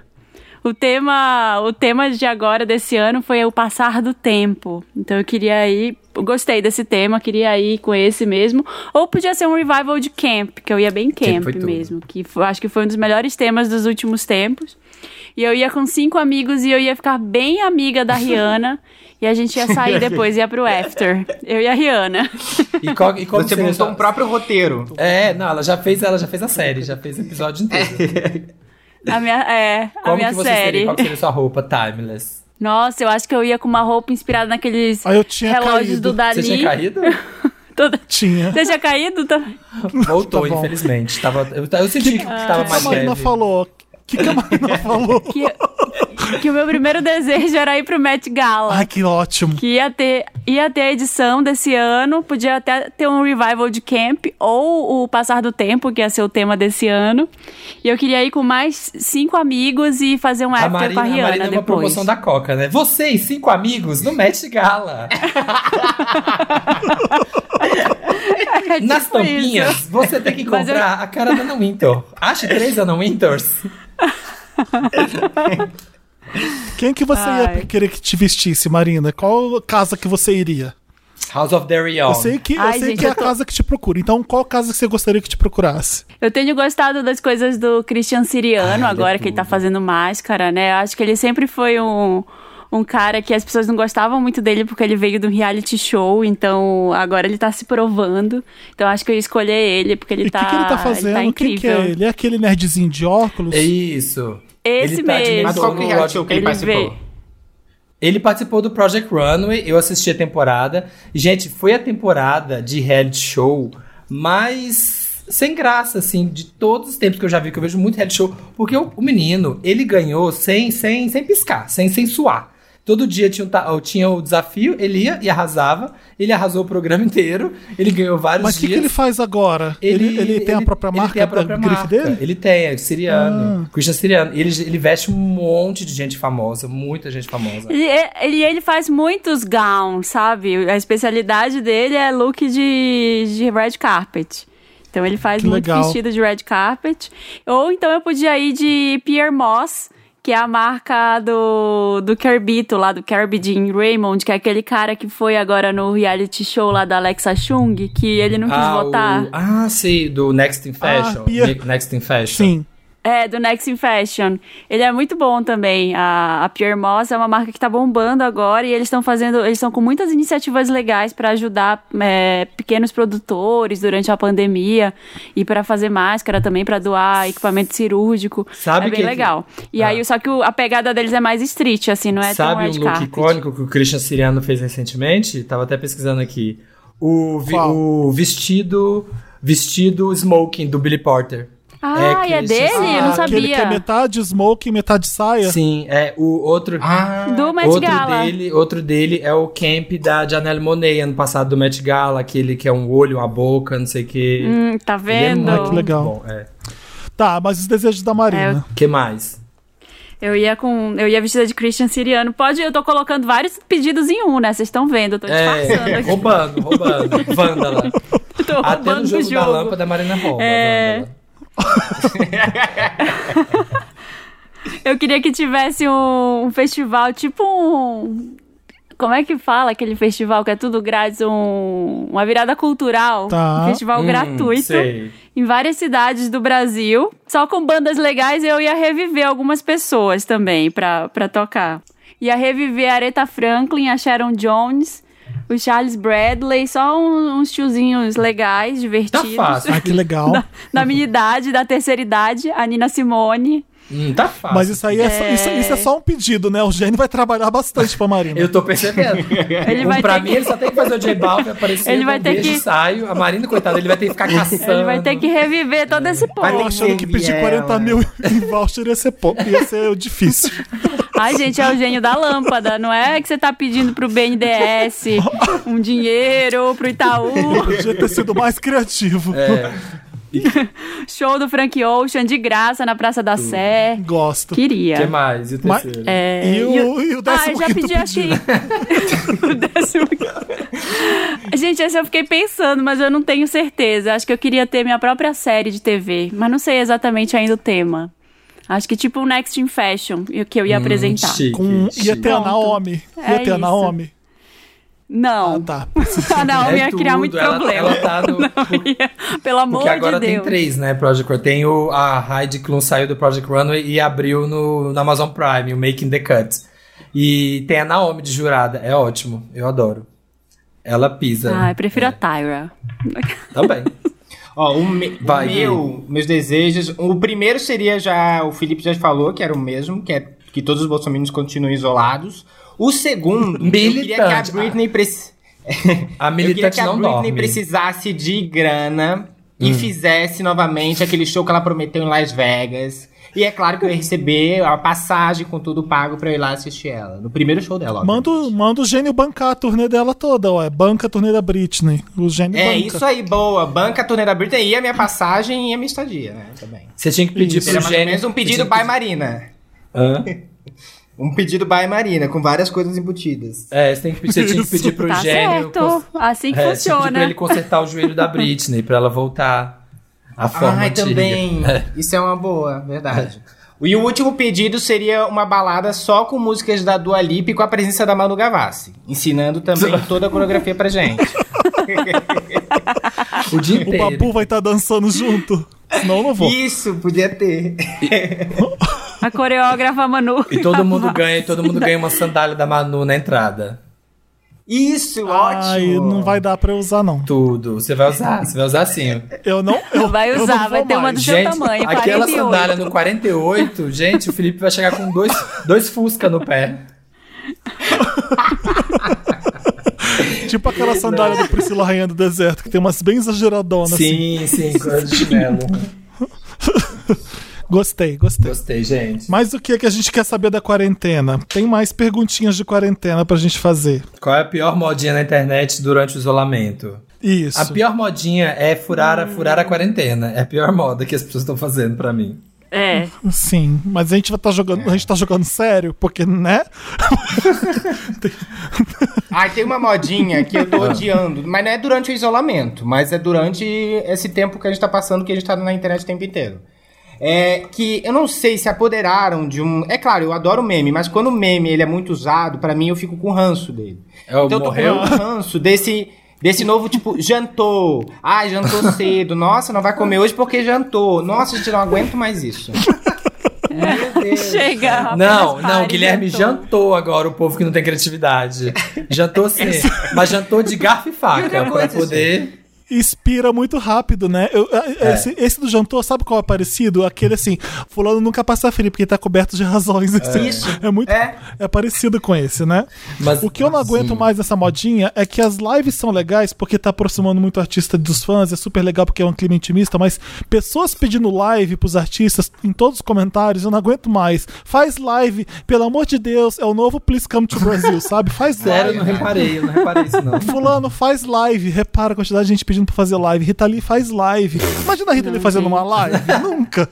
O tema, o tema de agora desse ano foi o passar do tempo. Então eu queria ir, eu gostei desse tema, queria ir com esse mesmo. Ou podia ser um revival de camp, que eu ia bem camp mesmo, que foi- acho que foi um dos melhores temas dos últimos tempos. E eu ia com cinco amigos e eu ia ficar bem amiga da Rihanna. e a gente ia sair depois, ia pro after. Eu e a Rihanna. E, qual, e como Você montou sua- um próprio roteiro. É, não, ela já fez, ela já fez a série, já fez o episódio inteiro. A minha, é, a Como minha que você seria? série. Qual que seria sua roupa timeless? Nossa, eu acho que eu ia com uma roupa inspirada naqueles Ah, eu tinha relógios caído. do Dali. Você tinha caído? Toda- Tinha. Você tinha caído? Tá- Voltou, Tá infelizmente. Tava, eu, eu senti que, tava O que a mais Marina leve. falou? O que, que a Marina falou? que, que o meu primeiro desejo era ir pro Met Gala. Ai, que ótimo. Que ia ter, ia ter a edição desse ano, podia até ter um revival de camp, ou o Passar do Tempo, que ia ser o tema desse ano. E eu queria ir com mais cinco amigos e fazer um A after Marina, com a a Rihanna Marina é uma depois. promoção da Coca, né? Vocês, cinco amigos, no Met Gala. É tipo Nas tampinhas, isso. você tem que Mas eu- comprar a cara da Ana Winter. Ache três Ana Winters. Quem que você ia Ai. querer que te vestisse, Marina? Qual casa que você iria? House of Darion. Eu sei que, eu Ai, sei gente, que é eu a tô- casa que te procura. Então, qual casa que você gostaria que te procurasse? Eu tenho gostado das coisas do Christian Siriano, ele é agora que ele tá fazendo máscara, né? Eu acho que ele sempre foi um, um cara que as pessoas não gostavam muito dele porque ele veio do reality show, então agora ele tá se provando. Então acho que eu ia escolher ele porque ele e o tá, que, que ele tá fazendo? tá Quem que incrível. é ele? É aquele nerdzinho de óculos? É isso. Esse ele tá mesmo. Mas qual que é o reality show que ele, Ele participou? veio- Ele participou do Project Runway, eu assisti a temporada. Gente, foi a temporada de reality show mais sem graça, assim, de todos os tempos que eu já vi, que eu vejo muito reality show. Porque o, o menino, ele ganhou sem, sem, sem piscar, sem, sem suar. Todo dia tinha, um ta- tinha o desafio, ele ia e arrasava. Ele arrasou o programa inteiro, ele ganhou vários Mas o que, ele faz agora? Ele, ele, tem a própria ele marca tem a própria marca. dele? Ele tem, é siriano. Christian Siriano. E ele, ele veste um monte de gente famosa, muita gente famosa. Ele, ele, ele faz muitos gowns, sabe? A especialidade dele é look de, de red carpet. Então ele faz Que muito legal. vestido de red carpet. Ou então eu podia ir de Pierre Moss, que é a marca do, do Kerbito, lá do Kirby Jean Raymond, que é aquele cara que foi agora no reality show lá da Alexa Chung, que ele não quis ah, votar. o- ah, sim, do Next in Fashion. Pia- Ne- Next in Fashion. Sim. É, do Next in Fashion. Ele é muito bom também. A, a Pierre Moss é uma marca que tá bombando agora e eles estão fazendo. Eles estão com muitas iniciativas legais para ajudar é, pequenos produtores durante a pandemia e para fazer máscara também, para doar equipamento cirúrgico. Sabe é bem que- legal. E Ah. aí, só que o- a pegada deles é mais street, assim, não é tão Sabe um look carpet. icônico que o Christian Siriano fez recentemente? Tava até pesquisando aqui. O, vi- o vestido vestido smoking do Billy Porter. Ah, é, Christian dele? Eu não Siriano. Aquele que é sabia. metade smoke e metade saia. Sim, é o outro Ah, Do Met outro Gala. dele, outro dele é o camp da Janelle Monáe ano passado do Met Gala, aquele que é um olho, uma boca, não sei o que. Hum, tá é vendo? muito Ah, que legal. bom, é. Tá, mas os desejos da Marina. que mais? Eu ia com. Eu ia vestida de Christian Siriano. Pode, eu tô colocando vários pedidos em um, né? Vocês estão vendo, eu tô disfarçando É, aqui. roubando, roubando. Vândala. Tô Até roubando no jogo, jogo. da lâmpada Marina rouba. É. Vândala. Eu queria que tivesse um, um festival, tipo um. Como é que fala aquele festival que é tudo grátis? Um, uma virada cultural. Tá. Um festival Hum, gratuito. sei. Em várias cidades do Brasil. Só com bandas legais eu ia reviver algumas pessoas também pra, pra tocar. Ia reviver a Aretha Franklin, a Sharon Jones, o Charles Bradley, só um- uns tiozinhos legais, Tá divertidos. fácil. Ah, que legal. Da, da minha idade, da terceira idade, a Nina Simone. Hum, tá fácil. Mas isso aí é, Só, isso, isso é só um pedido, né? O Gênio vai trabalhar bastante pra Marina. Eu tô percebendo. Ele Um, vai pra ter mim, que- ele só tem que fazer o J Balvin aparecer, Ele vai um ter beijo que- saio. A Marina, coitada, ele vai ter que ficar caçando. Ele vai ter que reviver todo esse Vai Eu povo. ter achando que pedir Serviela. 40 mil em voucher ia ser, ia ser difícil. Ai, gente, é o gênio da lâmpada. Não é que você tá pedindo pro BNDES um dinheiro, pro Itaú, Podia ter sido mais criativo. É, show do Frank Ocean de graça na Praça da Sé. Gosto. o que Queria. mais? E o Mas- terceiro? É, E o- e o Ah, décimo eu já pedi aqui. o décimo quinto. Gente, essa eu fiquei pensando, mas eu não tenho certeza. Acho que eu queria ter minha própria série de TV, mas não sei exatamente ainda o tema. Acho que tipo o Next in Fashion, e o que eu ia apresentar. Hum, Chique, Com, ia ter a Pronto. Naomi. Ia É ter a. Naomi. Não. Ah, tá. A Naomi ia É criar tudo, muito ela- problema. ela tá no- Não ia. Pelo amor Porque agora de tem Deus. três, né, Project Runway. Tem o, a Heidi Klum saiu do Project Runway e abriu no, no Amazon Prime, o Making the Cut. E tem a Naomi de jurada. É ótimo, eu adoro. Ela pisa. Ah, eu prefiro a Tyra. Também. Ó, o, me- o Vai, meu, meus desejos. O primeiro seria já. O Felipe já falou que era o mesmo, que é que todos os bolsominions continuem isolados. O segundo, eu queria que a Militante. Britney preci- A militante que a não Britney dorme. precisasse de grana e fizesse novamente aquele show que ela prometeu em Las Vegas. E é claro que eu ia receber a passagem com tudo pago pra eu ir lá assistir ela. No primeiro show dela, Manda, obviamente. manda o gênio bancar a turnê dela toda, ué. Banca a turnê da Britney. O gênio É banca. isso aí, boa. Banca a turnê da Britney e a minha passagem e a minha estadia, né? Também. Você tinha que pedir Isso. pro mais ou gênio. menos um pedido by Marina. Hã? Um pedido by Marina, com várias coisas embutidas. É, você, tem que, você tinha que pedir pro Tá gênio. certo. cons- Assim que é, você tinha que pedir funciona. pra ele consertar o joelho da Britney, pra ela voltar à forma Ai, antiga. também. É. Isso é uma boa, verdade. E o último pedido seria uma balada só com músicas da Dua Lipa e com a presença da Manu Gavassi, ensinando também toda a coreografia pra gente. O dia O inteiro. Babu vai estar dançando junto. Senão eu não vou. Isso, podia ter. A coreógrafa Manu. E todo mundo ganha, e todo mundo ganha uma sandália da Manu na entrada. Isso, Ai, ótimo. não vai dar pra eu usar, não. Tudo. Você vai usar, você vai usar sim. Eu não. Eu, Vai usar, não vai ter uma do seu tamanho, aquela 48. sandália no 48, gente, o Felipe vai chegar com dois, dois Fusca no pé. Tipo aquela sandália do Priscila Rainha do Deserto, que tem umas bem exageradonas. assim. Sim, sim, coisa de chinelo. Gostei, gostei. Gostei, gente. Mas o que é que a gente quer saber da quarentena? Tem mais perguntinhas de quarentena pra gente fazer. Qual é a pior modinha na internet durante o isolamento? Isso. A pior modinha é furar a, furar a quarentena. É a pior moda que as pessoas estão fazendo pra mim. É. Sim, mas a gente vai tá jogando, a gente tá jogando sério, porque, né? Ai, tem uma modinha que eu tô Ah. odiando, mas não é durante o isolamento, mas é durante esse tempo que a gente tá passando, que a gente tá na internet o tempo inteiro. É que eu não sei se apoderaram de um. É claro, eu adoro meme, mas quando o meme ele é muito usado, pra mim eu fico com ranço dele. É o então eu tô morreu? com ranço desse, Desse novo, tipo, jantou. Ah, jantou cedo. Nossa, não vai comer hoje porque jantou. Nossa, gente, não aguento mais isso. Meu Deus. Chega. Não, não, pare, Guilherme jantou. jantou agora, o povo que não tem criatividade. Jantou sim, mas jantou de garfo e faca, coisa, poder... Expira muito rápido, né? Eu- É. esse, esse do jantou, sabe qual é parecido? Aquele assim, fulano nunca passa frio, porque tá coberto de razões. assim. Isso. É muito. É. É. parecido com esse, né? Mas, O que eu não aguento sim. mais dessa modinha é que as lives são legais porque tá aproximando muito o artista dos fãs, é super legal porque é um clima intimista, mas pessoas pedindo live pros artistas em todos os comentários, eu não aguento mais. Faz live, pelo amor de Deus, é o novo Please Come to Brasil, sabe? Faz Sério, eu live. não reparei, eu não reparei isso não. Fulano faz live, repara a quantidade de gente pedindo pra fazer live. Rita Lee faz live. Imagina a Rita Lee fazendo uma live. Nunca.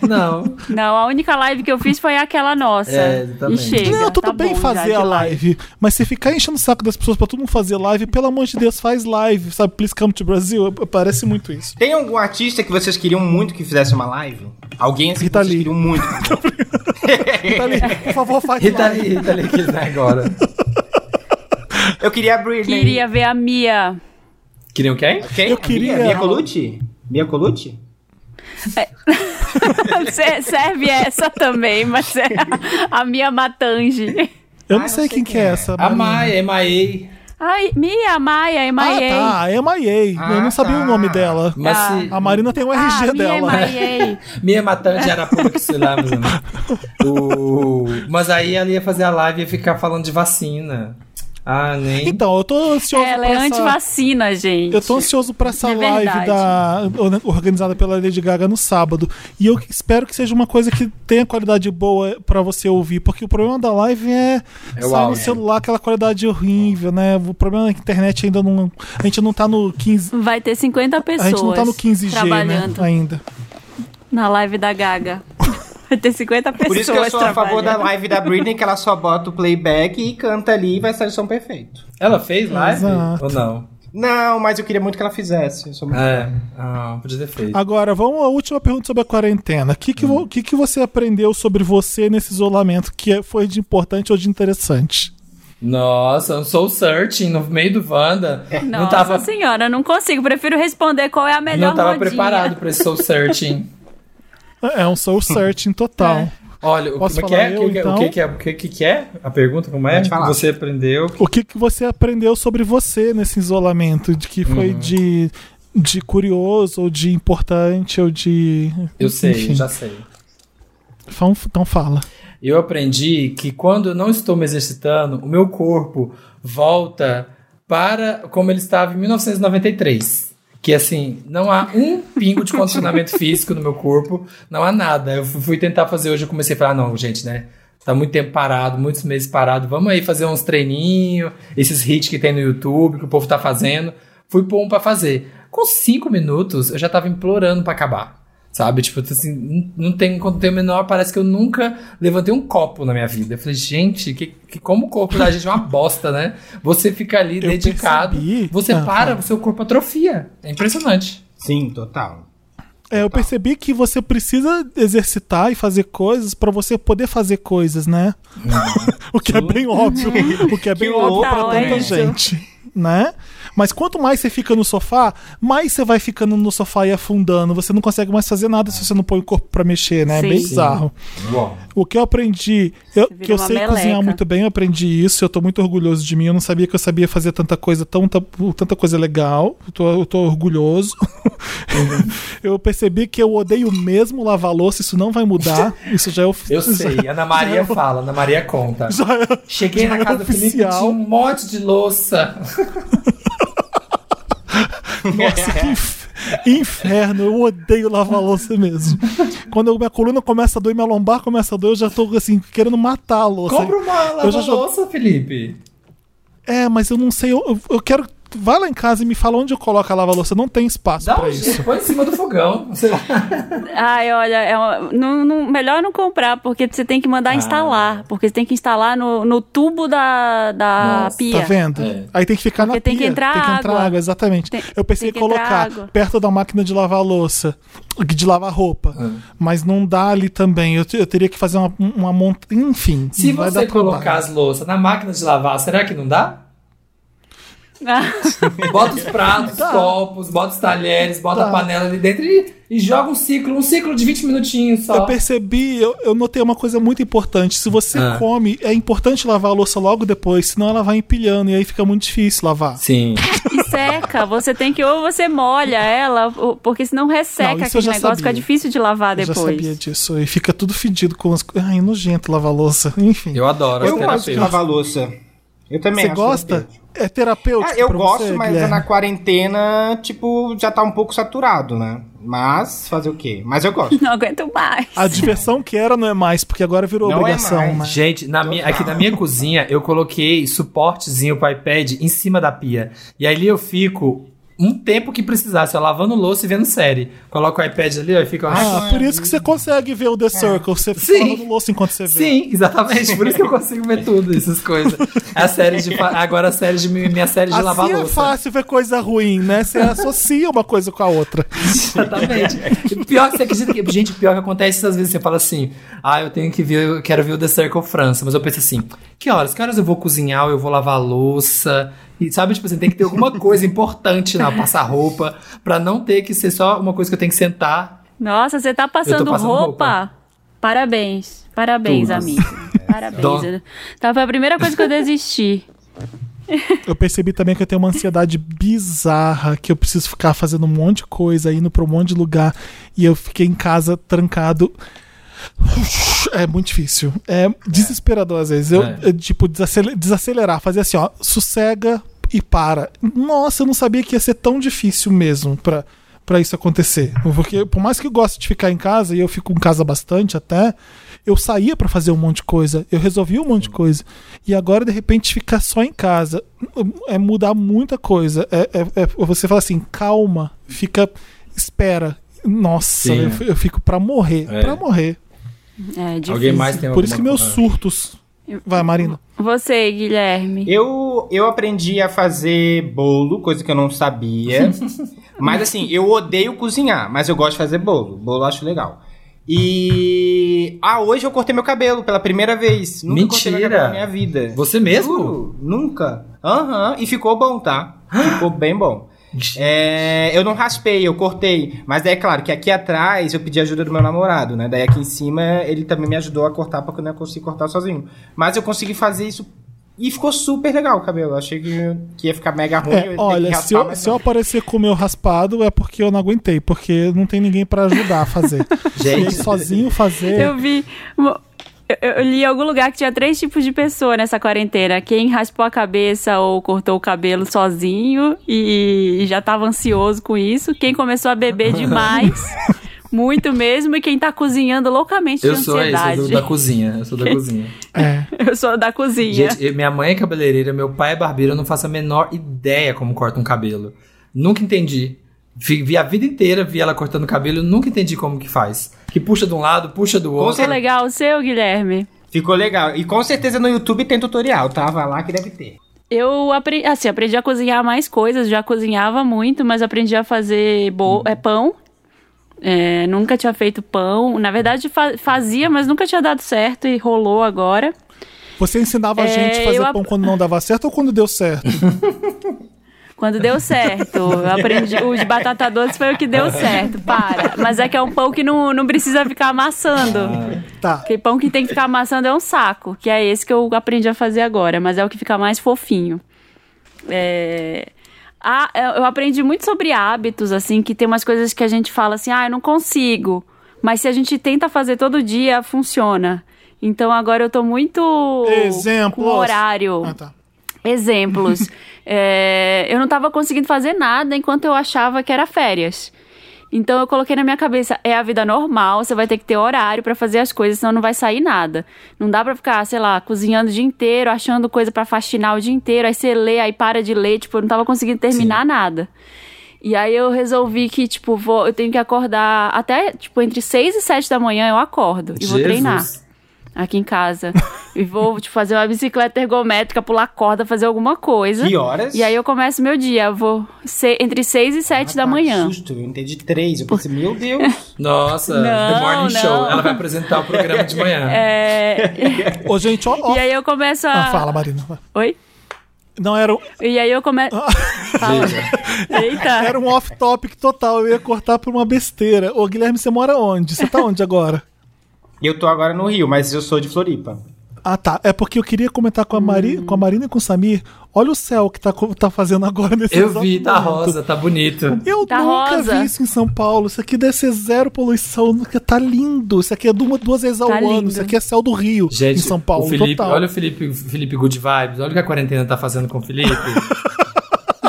Não, Não, a única live que eu fiz foi aquela nossa. É, e exatamente. chega. Não, tudo tá bem fazer a live, mas se ficar enchendo o saco das pessoas pra todo mundo fazer live, pelo amor de Deus, faz live, sabe? Please come to Brasil. Parece muito isso. Tem algum artista que vocês queriam muito que fizesse uma live? Alguém assim que Rita vocês Lee. queriam muito? Rita Lee, por favor, faz Rita live. Lee, Rita Lee quis né, agora. Eu queria a Britney. Queria ver a Mia. Queriam quem? Quem? Eu queria- Mia, Mia Colucci? Mia Colucci? Se- Serve essa também, mas é a Mia Matange. Eu Ah, não sei quem que é essa. A. Maia, MIA. Ai, Mia, Maia, Ah, MIA. tá, a MIA. eu Ah, não sabia tá. o nome dela. Mas Ah. se... A Marina tem o RG ah, dela. Mia, MIA. Minha matante era puta que se lá, meus amigos. O... Mas aí ela ia fazer a live e ia ficar falando de vacina. Ah, nem. Então, eu tô ansioso Ela pra é essa... antivacina, gente. Eu tô ansioso pra essa É live da, organizada pela Lady Gaga no sábado. E eu espero que seja uma coisa que tenha qualidade boa pra você ouvir. Porque o problema da live é, É sair no celular aquela qualidade horrível, né? O problema é que a internet ainda não. A gente não tá no 15. Vai ter 50 pessoas A gente não tá no 15G, né? Ainda. na live da Gaga. Vai ter 50 pessoas Por isso que eu sou a favor da live da Britney, que ela só bota o playback e canta ali e vai sair o som perfeito. Ela fez live? Exato. Ou não? Não, mas eu queria muito que ela fizesse. Eu sou muito É. Ah, podia ter feito. Agora, vamos à última pergunta sobre a quarentena. O que, que, vo- que, que você aprendeu sobre você nesse isolamento que é- foi de importante ou de interessante? Nossa, um soul searching no meio do Wanda. não Nossa tava, senhora, não consigo. Prefiro responder qual é a melhor não tava modinha. preparado pra esse soul searching. É um soul searching total. Olha, o Posso como é que é? eu, O que, então? o que, que é? O que, que, que é? A pergunta como é? Falar. Você aprendeu? O que, que você aprendeu sobre você nesse isolamento? De que Uhum. foi de, de curioso, ou de importante, ou de. Eu sei, enfim. já sei. Então, então fala. Eu aprendi que quando eu não estou me exercitando, o meu corpo volta para como ele estava em 1993. Que assim, não há um pingo de condicionamento físico no meu corpo, não há nada. Eu fui tentar fazer hoje, eu comecei a falar, não, gente, né? Tá muito tempo parado, muitos meses parado. Vamos aí fazer uns treininhos, esses hits que tem no YouTube, que o povo tá fazendo. Fui pôr um pra fazer. Com cinco minutos, eu já tava implorando pra acabar. Sabe? Tipo, assim, não- tem quando tem o menor, parece que eu nunca levantei um copo na minha vida. Eu falei, gente, que, que como o corpo da gente é uma bosta, né? Você fica ali Eu dedicado, percebi- você Ah, para, o seu corpo atrofia. É impressionante. Sim, total. É, eu percebi que você precisa exercitar e fazer coisas pra você poder fazer coisas, né? o que é bem óbvio. O que é bem Que óbvio é tanta isso. gente. Né? Mas quanto mais você fica no sofá, mais você vai ficando no sofá e afundando. Você não consegue mais fazer nada se você não põe o corpo pra mexer, né? É Sim. bem Sim. bizarro. Uau. O que eu aprendi, eu, que eu sei meleca. cozinhar muito bem, eu aprendi isso. Eu tô muito orgulhoso de mim. Eu não sabia que eu sabia fazer tanta coisa, tão, tanta coisa legal. Eu tô, eu tô orgulhoso. eu percebi que eu odeio mesmo lavar louça. Isso não vai mudar. Isso já é Eu oficial. sei, Ana Maria fala, Ana Maria conta. Já é, Cheguei já na é casa do Felipe e tinha um monte de louça. Nossa, que inf- inferno. Eu odeio lavar louça mesmo. Quando eu- minha coluna começa a doer, minha lombar começa a doer, eu já tô assim, querendo matar a louça. Compra uma Eu já lava-louça, Felipe. É, mas eu não sei. Eu, eu- eu quero. Vai lá em casa e me fala onde eu coloco a lava-louça. Não tem espaço Dá pra um isso. põe em cima do fogão. Lá. Ai, olha, é uma- não, não- melhor não comprar, porque você tem que mandar Ah. instalar. Porque você tem que instalar no, no tubo da, da Nossa, pia. Tá vendo? É. Aí tem que ficar Porque na tem pia. que entrar tem que entrar água. água, exatamente. Tem- eu pensei em colocar água. perto da máquina de lavar louça, de lavar roupa. Ah. Mas não dá ali também. Eu, eu teria que fazer uma, uma montanha. Enfim. Se vai você dar colocar as louças na máquina de lavar, será que não dá? Bota os pratos, Tá. copos, bota os talheres, bota Tá. a panela ali dentro e, e joga um ciclo, um ciclo de 20 minutinhos só. Eu percebi, eu, eu notei uma coisa muito importante. Se você Ah. come, é importante lavar a louça logo depois, senão ela vai empilhando e aí fica muito difícil lavar. Sim. E seca. Você tem que, ou você molha ela, porque senão resseca Não, aquele negócio, fica sabia. difícil de lavar Eu já depois. sabia disso. E fica tudo fedido com as coisas. Ai, nojento lavar louça. Enfim. Eu adoro Eu as gosto de lavar louça. Eu também Você acho gosta? É terapêutico? Ah, eu pra gosto, você, mas Guilherme? na quarentena, tipo, já tá um pouco saturado, né? Mas, fazer o quê? Mas eu gosto. Não aguento mais. A diversão que era não é mais, porque agora virou Não é obrigação. mais. mas- Gente, na minha, aqui na minha cozinha, eu coloquei suportezinho pro iPad em cima da pia. E ali eu fico um tempo que precisasse, eu lavando louça e vendo série. Coloco o iPad ali, ó, e fico... Ah, por isso que você consegue ver o The Circle. Você fica Sim. lavando louça enquanto você vê. Sim, exatamente. Por isso que eu consigo ver tudo, essas coisas. É a série de. Agora a série de minha série de lavar Assim é louça. fácil ver coisa ruim, né? Você associa uma coisa com a outra. Exatamente. E pior que você acredita que. Gente, pior que acontece às vezes você fala assim: ah, eu tenho que ver, eu quero ver o The Circle França. Mas eu penso assim: que horas? Que horas eu vou cozinhar ou eu vou lavar a louça? E sabe, tipo assim, tem que ter alguma coisa importante na passar roupa, pra não ter que ser só uma coisa que eu tenho que sentar. Nossa, você tá passando, passando roupa? roupa. Parabéns. Parabéns, Tudo. amigo. Parabéns. Dó. Tá, foi a primeira coisa que eu desisti. Eu percebi também que eu tenho uma ansiedade bizarra, que eu preciso ficar fazendo um monte de coisa, indo pra um monte de lugar, e eu fiquei em casa trancado. É muito difícil. É desesperador às vezes. Eu, É. eu, tipo, desacele- desacelerar, fazer assim, ó, sossega e para. Nossa, eu não sabia que ia ser tão difícil mesmo pra, pra isso acontecer. Porque, por mais que eu goste de ficar em casa, e eu fico em casa bastante até, eu saía pra fazer um monte de coisa, eu resolvia um monte de coisa. E agora, de repente, ficar só em casa é mudar muita coisa. É, é- é- você fala assim, calma, fica, espera. Nossa, eu, eu fico pra morrer, É. pra morrer. É difícil. Alguém mais tem Por isso que meus coisa? surtos. Vai, Marina. Você, Guilherme. Eu, eu aprendi a fazer bolo, coisa que eu não sabia. mas assim, eu odeio cozinhar, mas eu gosto de fazer bolo. Bolo eu acho legal. E. Ah, hoje eu cortei meu cabelo pela primeira vez. Nunca cortei meu Mentira! cabelo na minha vida. Você mesmo? Juro, nunca. Aham, e ficou bom, tá? Ficou bem bom. É, eu não raspei, eu cortei. Mas daí é claro que aqui atrás eu pedi ajuda do meu namorado, né? Daí aqui em cima ele também me ajudou a cortar porque eu não consegui cortar sozinho. Mas eu consegui fazer isso e ficou super legal o cabelo. Eu achei que, que ia ficar mega ruim. É, olha, raspar, se eu, se eu aparecer com o meu raspado é porque eu não aguentei, porque não tem ninguém pra ajudar a fazer. Gente. Sozinho fazer. Eu vi. Eu, eu li em algum lugar que tinha três tipos de pessoa nessa quarentena. Quem raspou a cabeça ou cortou o cabelo sozinho e, e já tava ansioso com isso. Quem começou a beber demais, muito mesmo. E quem tá cozinhando loucamente Eu de sou esse, eu ansiedade. sou da cozinha. Eu sou da cozinha. É. Eu sou da cozinha. Gente, eu- minha mãe é cabeleireira, meu pai é barbeiro, eu não faço a menor ideia como corta um cabelo. Nunca entendi. Vi, a vida inteira, vi ela cortando cabelo, nunca entendi como que faz. Que puxa de um lado, puxa do outro. Ficou legal o seu, Guilherme? Ficou legal. E com certeza no YouTube tem tutorial, tá? Vai lá que deve ter. Eu aprendi, assim, aprendi a cozinhar mais coisas, já cozinhava muito, mas aprendi a fazer bo é, pão. É, nunca tinha feito pão. Na verdade, fa- fazia, mas nunca tinha dado certo e rolou agora. Você ensinava a É, gente a fazer pão quando não dava certo ou quando deu certo? Quando deu certo. Eu aprendi. O de batata doce foi o que deu certo. Para. Mas é que é um pão que não, não precisa ficar amassando. Tá. Porque pão que tem que ficar amassando é um saco, que é esse que eu aprendi a fazer agora, mas é o que fica mais fofinho. É... Ah, eu aprendi muito sobre hábitos, assim, que tem umas coisas que a gente fala assim, ah, eu não consigo. Mas se a gente tenta fazer todo dia, funciona. Então agora eu tô muito Exemplos. com horário. Ah, tá. Exemplos. É, eu não tava conseguindo fazer nada enquanto eu achava que era férias. Então eu coloquei na minha cabeça, é a vida normal, você vai ter que ter horário pra fazer as coisas, senão não vai sair nada. Não dá pra ficar, sei lá, cozinhando o dia inteiro, achando coisa pra faxinar o dia inteiro, aí você lê, aí para de ler, tipo, eu não tava conseguindo terminar nada. E aí eu resolvi que, tipo, vou, eu tenho que acordar até, tipo, entre 6 e 7 da manhã eu acordo e vou Jesus. treinar aqui em casa. e vou, tipo, fazer uma bicicleta ergométrica, pular corda, fazer alguma coisa. Que horas? E aí eu começo meu dia, eu vou ser entre 6 e 7 da Ah, tá, manhã. Que susto, eu entendi três. Eu pensei, meu Deus. Nossa, Não, The Morning não. Show. Ela vai apresentar o programa de manhã. É, Ô, gente, ó. ó. e aí eu começo a. Ah, fala, Marina. Oi? Não, era, um- E aí eu começo. Eita! era um off-topic total. Eu ia cortar por uma besteira. Ô, Guilherme, você mora onde? Você tá onde agora? Eu tô agora no Rio, mas eu sou de Floripa. Ah, tá. É porque eu queria comentar com a, Mari, com a Marina e com o Samir. Olha o céu que tá, tá fazendo agora nesse Eu vi, tá momento. rosa, tá bonito. Eu Tá nunca rosa. vi isso em São Paulo. Isso aqui deve ser zero poluição. que Tá lindo. Isso aqui é duas, duas vezes ao Tá ano. lindo. Isso aqui é céu do Rio Gente, em São Paulo. o Felipe, total. olha o Felipe, o Felipe Good Vibes, olha o que a quarentena tá fazendo com o Felipe.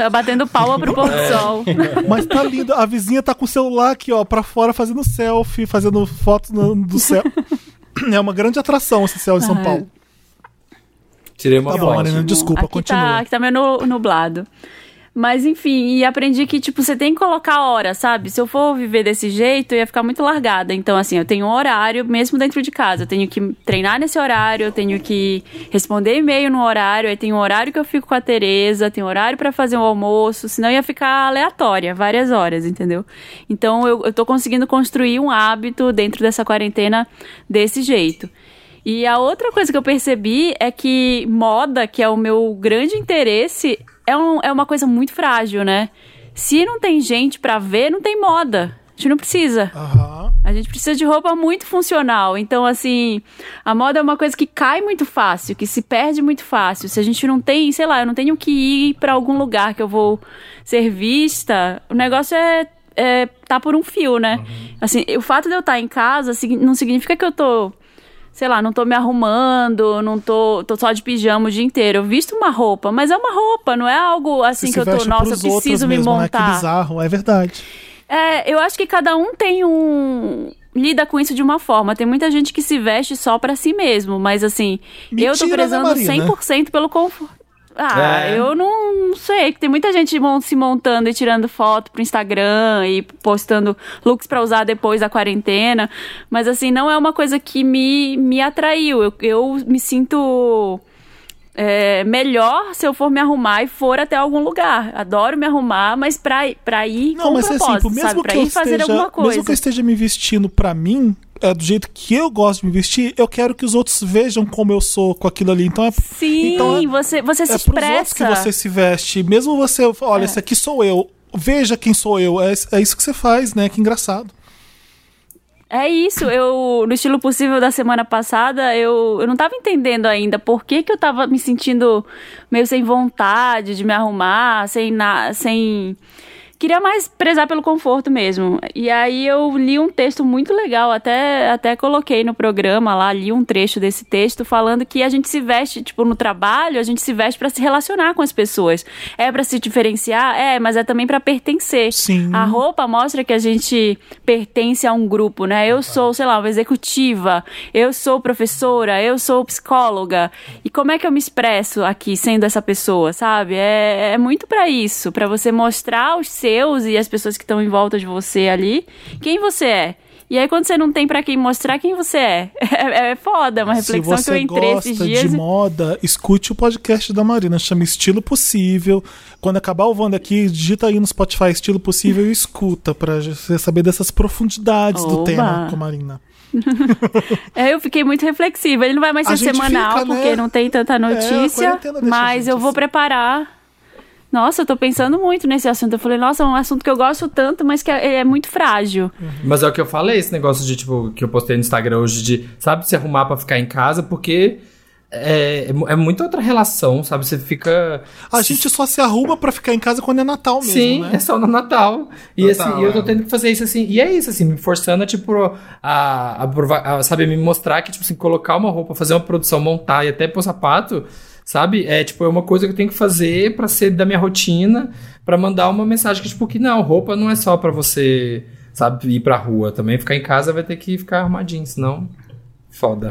Tá batendo palma pro pôr do sol. Mas tá lindo. A vizinha tá com o celular aqui, ó, pra fora, fazendo selfie, fazendo fotos do céu. É uma grande atração esse céu em São Paulo. Tirei uma Tá bom. Marina, desculpa, aqui continua. Tá, aqui tá meio nu- nublado. Mas enfim, e aprendi que, tipo, você tem que colocar hora, sabe? Se eu for viver desse jeito, eu ia ficar muito largada. Então, assim, eu tenho um horário mesmo dentro de casa. Eu tenho que treinar nesse horário, eu tenho que responder e-mail no horário, aí tem um horário que eu fico com a Tereza, tem um horário pra fazer o almoço, senão ia ficar aleatória, várias horas, entendeu? Então, eu, eu tô conseguindo construir um hábito dentro dessa quarentena desse jeito. E a outra coisa que eu percebi é que moda, que é o meu grande interesse, é, um, é uma coisa muito frágil, né? Se não tem gente pra ver, não tem moda. A gente não precisa. Aham. A gente precisa de roupa muito funcional. Então, assim, a moda é uma coisa que cai muito fácil, que se perde muito fácil. Se a gente não tem, sei lá, eu não tenho que ir pra algum lugar que eu vou ser vista, o negócio é, é tá por um fio, né? Assim, o fato de eu estar em casa não significa que eu tô sei lá, não tô me arrumando, não tô, tô só de pijama o dia inteiro. Eu visto uma roupa, mas é uma roupa, não é algo assim Você que eu tô, nossa, eu preciso me mesmo, né? Que montar. bizarro, é verdade. É, eu acho que cada um tem um. lida com isso de uma forma. Tem muita gente que se veste só pra si mesmo, mas assim, eu tô Mentira, né, prezando Marina? 100% pelo conforto. Ah, É. eu não, não sei. Tem muita gente se montando e tirando foto pro Instagram e postando looks pra usar depois da quarentena. Mas assim, não é uma coisa que me, me atraiu. Eu, eu me sinto é, melhor se eu for me arrumar e for até algum lugar. Adoro me arrumar, mas pra, pra ir Não, com mas assim, propósito, mesmo sabe? Pra que ir fazer esteja, alguma coisa. mesmo que eu esteja me vestindo pra mim, é, do jeito que eu gosto de me vestir, eu quero que os outros vejam como eu sou com aquilo ali. Então é Sim, então é- você, você se é expressa. que você se veste. Mesmo você, olha, esse aqui sou eu. Veja quem sou eu. É, é isso que você faz, né? Que engraçado. É isso, eu, no estilo possível da semana passada, eu, eu não tava entendendo ainda por que, que eu tava me sentindo meio sem vontade de me arrumar, sem na, sem queria mais prezar pelo conforto mesmo. E aí eu li um texto muito legal, até até coloquei no programa lá, li um trecho desse texto falando que a gente se veste, tipo, no trabalho, a gente se veste pra se relacionar com as pessoas. É pra se diferenciar, é, mas é também pra pertencer. Sim. A roupa mostra que a gente pertence a um grupo, né? Eu sou, sei lá, uma executiva, eu sou professora, eu sou psicóloga. E como é que eu me expresso aqui sendo essa pessoa, sabe? É, é muito pra isso, pra você mostrar aos seus e as pessoas que estão em volta de você ali quem você é. E aí, quando você não tem pra quem mostrar quem você é, é, é foda, é uma reflexão Se que eu você entrei gosta esses dias. de moda, escute o podcast da Marina, chama Estilo Possível. Quando acabar o Wanda aqui, digita aí no Spotify Estilo Possível e escuta pra você saber dessas profundidades do Oba. tema com a Marina. É, eu fiquei muito reflexiva. Ele não vai mais ser semanal, fica, né? porque não tem tanta notícia. quarentena deixa a mas eu vou preparar. Nossa, eu tô pensando muito nesse assunto. Eu falei, nossa, é um assunto que eu gosto tanto, mas que é, é muito frágil. Mas é o que eu falei, esse negócio de, tipo, que eu postei no Instagram hoje de, sabe, se arrumar pra ficar em casa, porque é, é, mu- é muita outra relação, sabe? Você fica. A gente só se arruma pra ficar em casa quando é Natal mesmo, Sim, né? é só no Natal. E Total, assim, eu tô é. tendo que fazer isso assim. E é isso, assim, me forçando a, tipo, a, a, provar- a, sabe, me mostrar que, tipo assim, colocar uma roupa, fazer uma produção, montar e até pôr sapato, sabe? É, tipo, é uma coisa que eu tenho que fazer pra ser da minha rotina, pra mandar uma mensagem que, tipo, que não, roupa não é só pra você, sabe, ir pra rua. Também ficar em casa vai ter que ficar arrumadinho, senão. Foda.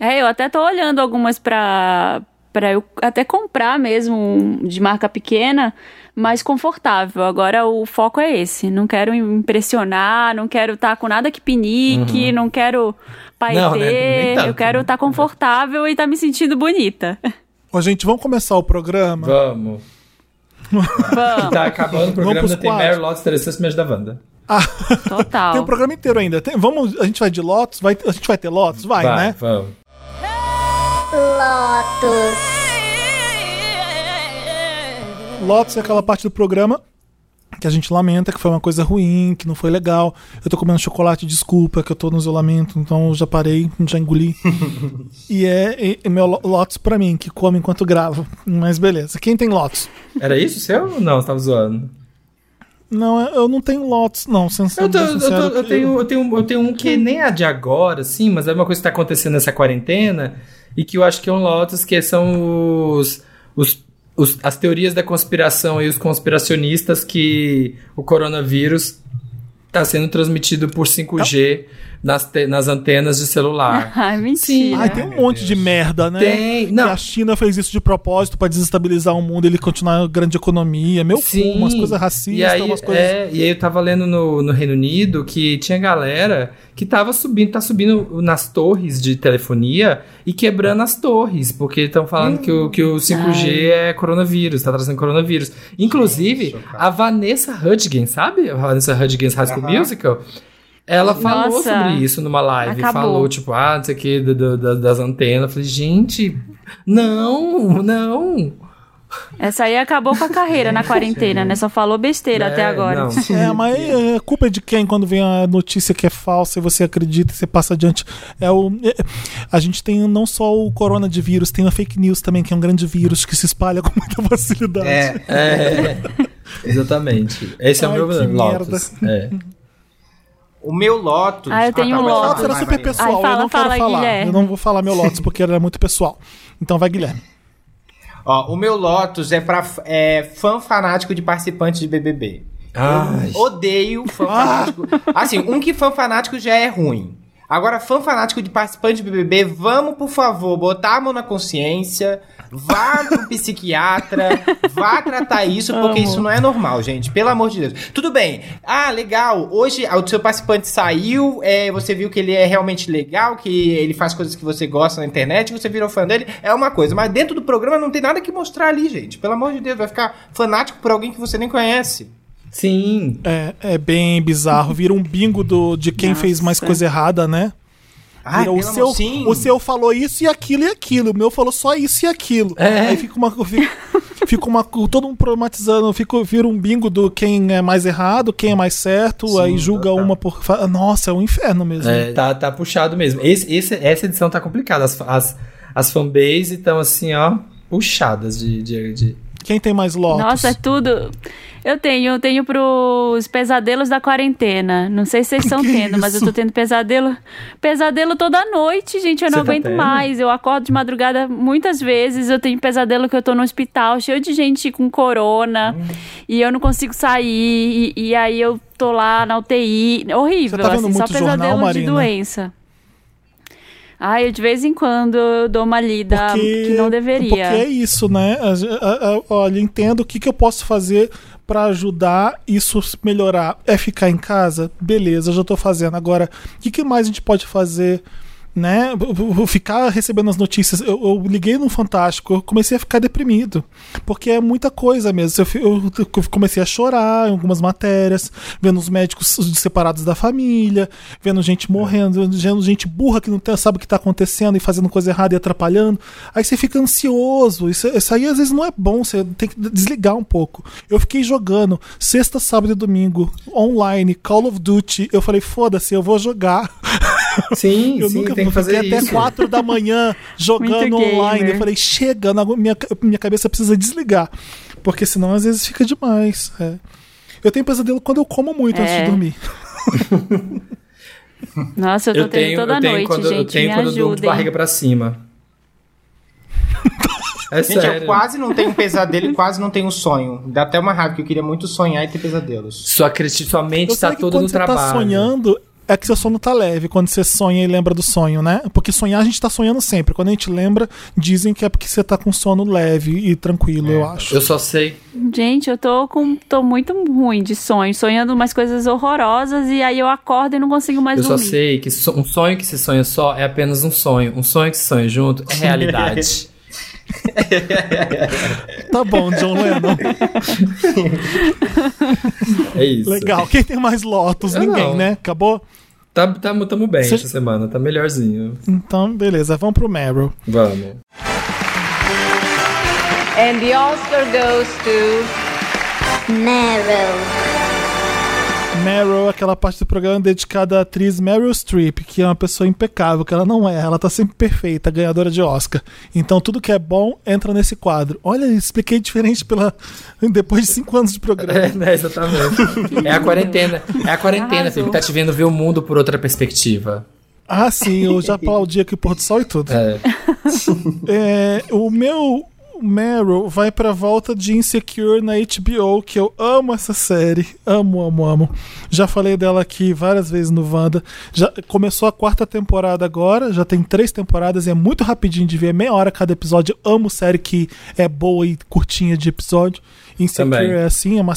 É, eu até tô olhando algumas pra, pra eu até comprar mesmo de marca pequena, mais confortável. Agora o foco é esse. Não quero impressionar, não quero estar com nada que pinique, não quero paetê. Não, né? Eu quero né? estar confortável e estar me sentindo bonita. Ó, gente, vamos começar o programa? Vamos. Vamos, Tá acabando o programa, ainda tem. Mary Lotus Interessantes Me da Wanda. total. Tem o programa inteiro ainda. Tem- vamos, a gente vai de Lotus? Vai, a gente vai ter Lotus? Vai, né? vamos. Lotus. Lotus é aquela parte do programa que a gente lamenta, que foi uma coisa ruim, que não foi legal. Eu tô comendo chocolate, desculpa, que eu tô no isolamento, então eu já parei, já engoli. e é, é meu lo- Lotus pra mim, que come enquanto gravo. Mas beleza. Quem tem Lotus? Era isso seu? Não, você tava zoando. Não, eu não tenho Lotus, não, sendo Eu, tô- eu, sincero, tô- eu tenho, eu, tenho, eu tenho um que nem é de agora, assim, mas é uma coisa que tá acontecendo nessa quarentena e que eu acho que é um Lotus, que são os, os, os- as teorias da conspiração e os conspiracionistas que o coronavírus tá sendo transmitido por 5G nas, te- nas antenas de celular. Ai, mentira. Ai, tem um monte de merda, né? Tem, não. a China fez isso de propósito pra desestabilizar o mundo, ele continuar grande economia. Meu cu, umas coisas racistas, e aí, umas coisas. É, e aí eu tava lendo no, no Reino Unido que tinha galera que tava subindo, tá subindo nas torres de telefonia e quebrando as torres, porque estão falando que, o, que o 5G é coronavírus, tá trazendo coronavírus. Inclusive, a Vanessa Hudgens, sabe? A Vanessa Hudgens High School. Musical. Ela falou Nossa. sobre isso numa live. Acabou. Falou, tipo, ah, não sei o que, do- do- da- das antenas. Eu falei, gente, não, não. Essa aí acabou com a carreira na quarentena, né? Só falou besteira É, até agora. não. É, mas é, a culpa é de quem quando vem a notícia que é falsa e você acredita e você passa adiante? É o, é, a gente tem não só o corona de vírus, tem a fake news também, que é um grande vírus que se espalha com muita facilidade. É, É, exatamente. Esse é o Ai, meu que Lotus. É. o meu Lotus. Ah, eu tenho tá, um Lotus Lotus. era super pessoal, Ai, fala, eu não quero fala, falar. Guilherme. Eu não vou falar meu Lotus porque era muito pessoal. Então vai, Guilherme. Ó, o meu Lotus é pra é, fã fanático de participantes de BBB. Ai. Eu odeio fã fanático. Assim, um que fã fanático já é ruim. Agora, fã fanático de participante de BBB, vamos, por favor, botar a mão na consciência, vá pro psiquiatra, vá tratar isso, porque isso não é normal, gente. Pelo amor de Deus. Tudo bem. Ah, legal. Hoje o seu participante saiu, é, você viu que ele é realmente legal, que ele faz coisas que você gosta na internet, você virou fã dele, é uma coisa. Mas dentro do programa não tem nada que mostrar ali, gente. Pelo amor de Deus, vai ficar fanático por alguém que você nem conhece. Sim. É, é bem bizarro. Vira um bingo do, de quem Nossa. fez mais coisa errada, né? Ai, Vira, o, seu, sim. o seu falou isso e aquilo e aquilo. O meu falou só isso e aquilo. É. Aí fica uma. Fica, fica uma. Todo mundo problematizando. Fica, vira um bingo do quem é mais errado, quem é mais certo. Sim, aí julga total. uma por. Nossa, é um inferno mesmo. É, tá, tá puxado mesmo. Esse, esse- essa edição tá complicada. As, as, as fanbase estão assim, ó, puxadas de. de, de- Quem tem mais Lotus? Nossa, é tudo. Eu tenho, eu tenho pros pesadelos da quarentena. Não sei se vocês estão tendo, mas eu tô isso? tendo pesadelo. Pesadelo toda noite, gente. Eu não Você tá aguento tendo? mais. Eu acordo de madrugada muitas vezes. Eu tenho pesadelo que eu tô no hospital, cheio de gente com corona. Hum. E eu não consigo sair. E, e aí eu tô lá na UTI. Horrível, Você tá vendo assim, só muito jornal, pesadelo de Marina? doença. Ai, eu de vez em quando eu dou uma lida que não deveria. Porque é isso, né? Olha, entendo o que, que eu posso fazer pra ajudar isso melhorar. É ficar em casa? Beleza, já tô fazendo. Agora, o que, que mais a gente pode fazer? Né? Eu- eu Ficar recebendo as notícias. Eu, eu liguei no Fantástico, eu comecei a ficar deprimido. Porque é muita coisa mesmo. Eu, eu- comecei a chorar em algumas matérias, vendo os médicos separados da família, vendo gente morrendo, vendo gente burra que não tem- sabe o que está acontecendo e fazendo coisa errada e atrapalhando. Aí você fica ansioso. Isso, isso aí às vezes não é bom, você tem que desligar um pouco. Eu fiquei jogando sexta, sábado e domingo, online, Call of Duty. Eu falei, foda-se, eu vou jogar. Sim, Eu sim, nunca tem que fazer fiquei até isso. quatro da manhã jogando online. Eu falei, chega, minha, minha cabeça precisa desligar. Porque senão às vezes fica demais. é. Eu tenho pesadelo quando eu como muito antes É. de dormir. Nossa, eu tô Eu tendo tenho, toda eu tenho noite, quando, eu gente. tenho me quando eu durmo de ajudem. barriga pra cima. É Gente, sério. eu quase não tenho pesadelo e quase não tenho sonho. Dá até uma raiva que eu queria muito sonhar e ter pesadelos. Sua, sua mente Eu tá que toda no você trabalho. tá sonhando, é que seu sono tá leve. Quando você sonha e lembra do sonho, né? Porque sonhar a gente tá sonhando sempre. Quando a gente lembra, dizem que é porque você tá com sono leve e tranquilo, eu acho. Eu só sei. Gente, eu tô com tô muito ruim de sonho, sonhando umas coisas horrorosas e aí eu acordo e não consigo mais Eu só dormir. sei que so- um sonho que se sonha só é apenas um sonho. Um sonho que se sonha junto é realidade. Tá bom, John Lennon. é isso. Legal. Quem tem mais Lotus? Eu Ninguém, não. né? Acabou? Tá, tá, tamo bem Cê- essa semana, tá melhorzinho. Então, beleza. Vamos pro Meryl. Vamos. And the Oscar goes to Meryl. Meryl, aquela parte do programa dedicada à atriz Meryl Streep, que é uma pessoa impecável, que ela não é, ela tá sempre perfeita, ganhadora de Oscar. Então tudo que é bom entra nesse quadro. Olha, expliquei diferente pela depois de cinco anos de programa. É, né, exatamente. É a quarentena. É a quarentena. Felipe. Tá te vendo ver o mundo por outra perspectiva. Ah, sim, eu já aplaudi aqui o pôr do sol e tudo. É. É, o meu Meryl vai pra volta de Insecure na HBO, que eu amo essa série. Amo, amo, amo. Já falei dela aqui várias vezes no Wanda. Já começou a quarta temporada agora, já tem três temporadas e é muito rapidinho de ver, meia hora cada episódio. Eu amo série que é boa e curtinha de episódio. Insecure Também. é assim, é uma,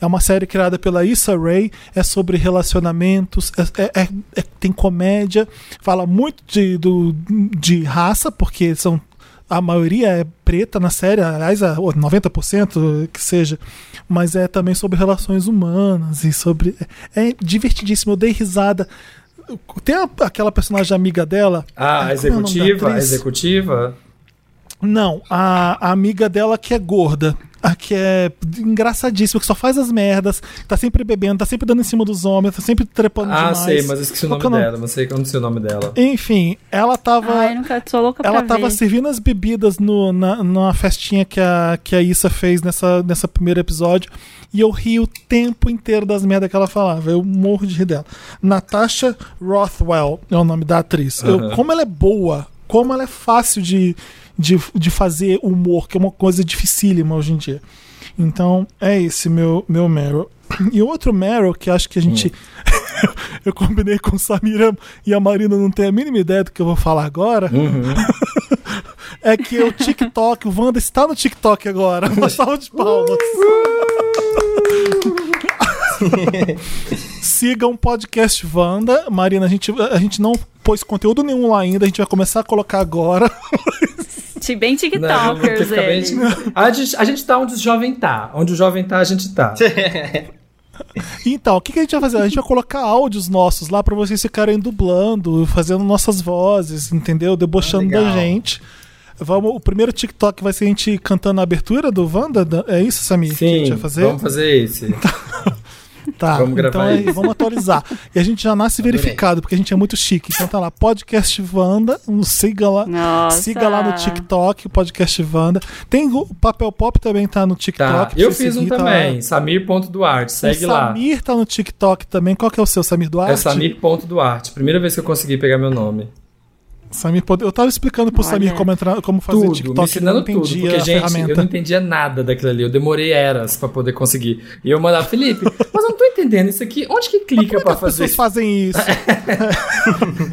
é uma série criada pela Issa Rae, é sobre relacionamentos, é- é- é- é- tem comédia, fala muito de, do, de raça, porque são a maioria é preta na série, aliás, a 90% que seja, mas é também sobre relações humanas e sobre. É, é divertidíssimo, eu dei risada. Tem a- aquela personagem amiga dela. Ah, a é da executiva? A atriz? executiva? Não, a, a amiga dela que é gorda. A que é engraçadíssima, que só faz as merdas, tá sempre bebendo, tá sempre dando em cima dos homens, tá sempre trepando Ah, demais. sei, mas eu esqueci o nome é o nome? dela. Não sei, eu não sei o nome dela. Enfim, ela tava. Ai, nunca sou louca Ela pra tava ver. servindo as bebidas no, na, numa festinha que a, que a Issa fez nessa, nessa primeiro episódio. E eu ri o tempo inteiro das merdas que ela falava. Eu morro de rir dela. Natasha Rothwell é o nome da atriz. Eu- Aham. como ela é boa, como ela é fácil de, de, de fazer humor, que é uma coisa dificílima hoje em dia. Então, é esse meu, meu Meryl. E outro Meryl que acho que a gente. eu combinei com o Samira e a Marina não tem a mínima ideia do que eu vou falar agora. é que o TikTok, o Wanda está no TikTok agora. Uma salva de palmas. Sigam o podcast Wanda. Marina, a gente, a gente não pôs conteúdo nenhum lá ainda, a gente vai começar a colocar agora. Ti- Bem Não, TikTokers praticamente- ele. a, gente, a gente tá onde o jovem tá. Onde o jovem tá, a gente tá. Então, o que, que a gente vai fazer? A gente vai colocar áudios nossos lá pra vocês ficarem dublando, fazendo nossas vozes, entendeu? Debochando Ah, da gente. Vamos, o primeiro TikTok vai ser a gente cantando a abertura do Wanda? Da- É isso, Samir? que a gente Sim, vai fazer? vamos fazer esse. Tá, Vamos gravar então aí, vamos atualizar. E a gente já nasce verificado, porque a gente é muito chique. Então tá lá, podcast Wanda, um, siga lá. Nossa. Siga lá no TikTok, o podcast Wanda. Tem o Papel Pop também tá no Tá. TikTok. pra Eu fiz um seguir, tá lá. também. Samir.duarte. Segue o lá. Samir tá no TikTok também. Qual que é o seu, Samir Duarte? É Samir.duarte. Primeira vez que eu consegui pegar meu nome. Samir, pode- eu tava explicando pro Olha. Samir como, entrar, como fazer tudo, TikTok, me ele ensinando não tudo. entendia Porque, a gente, ferramenta. eu não entendia nada daquilo ali. Eu demorei eras pra poder conseguir. E eu mandava, Felipe, mas eu não tô entendendo isso aqui. Onde que clica é que pra as fazer pessoas fazem isso?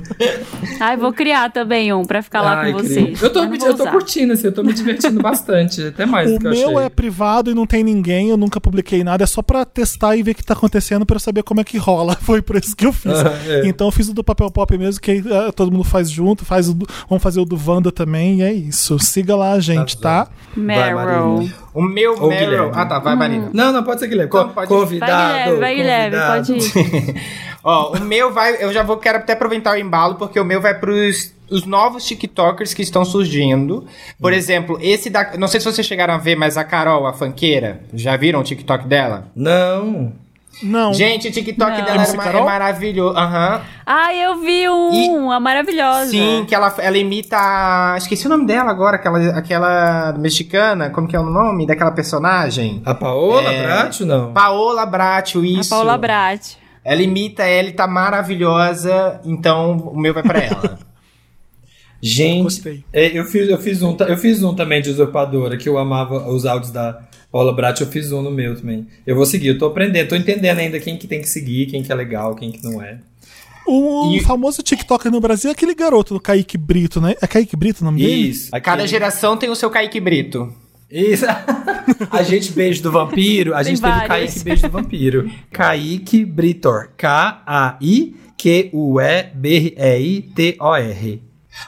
Ai, vou criar também um pra ficar lá Ai, com vocês. Eu tô, me, eu tô curtindo, assim, eu tô me divertindo bastante. Até mais do o que eu meu achei. é privado e não tem ninguém, eu nunca publiquei nada, é só pra testar e ver o que tá acontecendo pra eu saber como é que rola. Foi por isso que eu fiz. Ah, é. Então eu fiz o do papel pop mesmo, que eh, todo mundo faz junto, faz o vamos fazer o do Wanda também, e é isso. Siga lá a gente, tá? Vai, Meryl. O meu Ou Meryl. Guilherme. Ah, tá, vai, Marina. Não, não, pode ser Guilherme. Co- pode- Convidado. Vai, Guilherme, vai, Guilherme, pode ir. Ó, o meu vai. Eu já vou quero até aproveitar o embalo, porque o meu vai pros os novos TikTokers que estão surgindo. Por exemplo, esse da. Não sei se vocês chegaram a ver, mas a Carol, a fanqueira, já viram o TikTok dela? Não. Não. Gente, o TikTok Não. dela era MC ma- Carol? é maravilhoso. Aham. Ai, eu vi um, a maravilhosa. Sim, que ela, ela imita. a- Esqueci o nome dela agora, aquela, aquela mexicana. Como que é o nome daquela personagem? A Paola É. Bratio, não? Paola Bracho, A isso. Paula Brat. Ela imita ela e tá maravilhosa, então o meu vai pra ela. Gente, Gostei. é, eu fiz, eu, fiz um, eu fiz um também de usurpadora, que eu amava os áudios da Paula Brat, eu fiz um no meu também. Eu vou seguir, eu tô aprendendo, tô entendendo ainda quem que tem que seguir, quem que é legal, quem que não é. O E- famoso TikToker no Brasil é aquele garoto do Kaique Brito, né? É Kaique Brito o nome dele? Isso. Cada aquele- geração tem o seu Kaique Brito. Isso. a gente beijo do vampiro, a Tem gente teve o vários. Kaique beijo do vampiro. Kaique Britor. K-A-I-Q-U-E-B-R-E-I-T-O-R.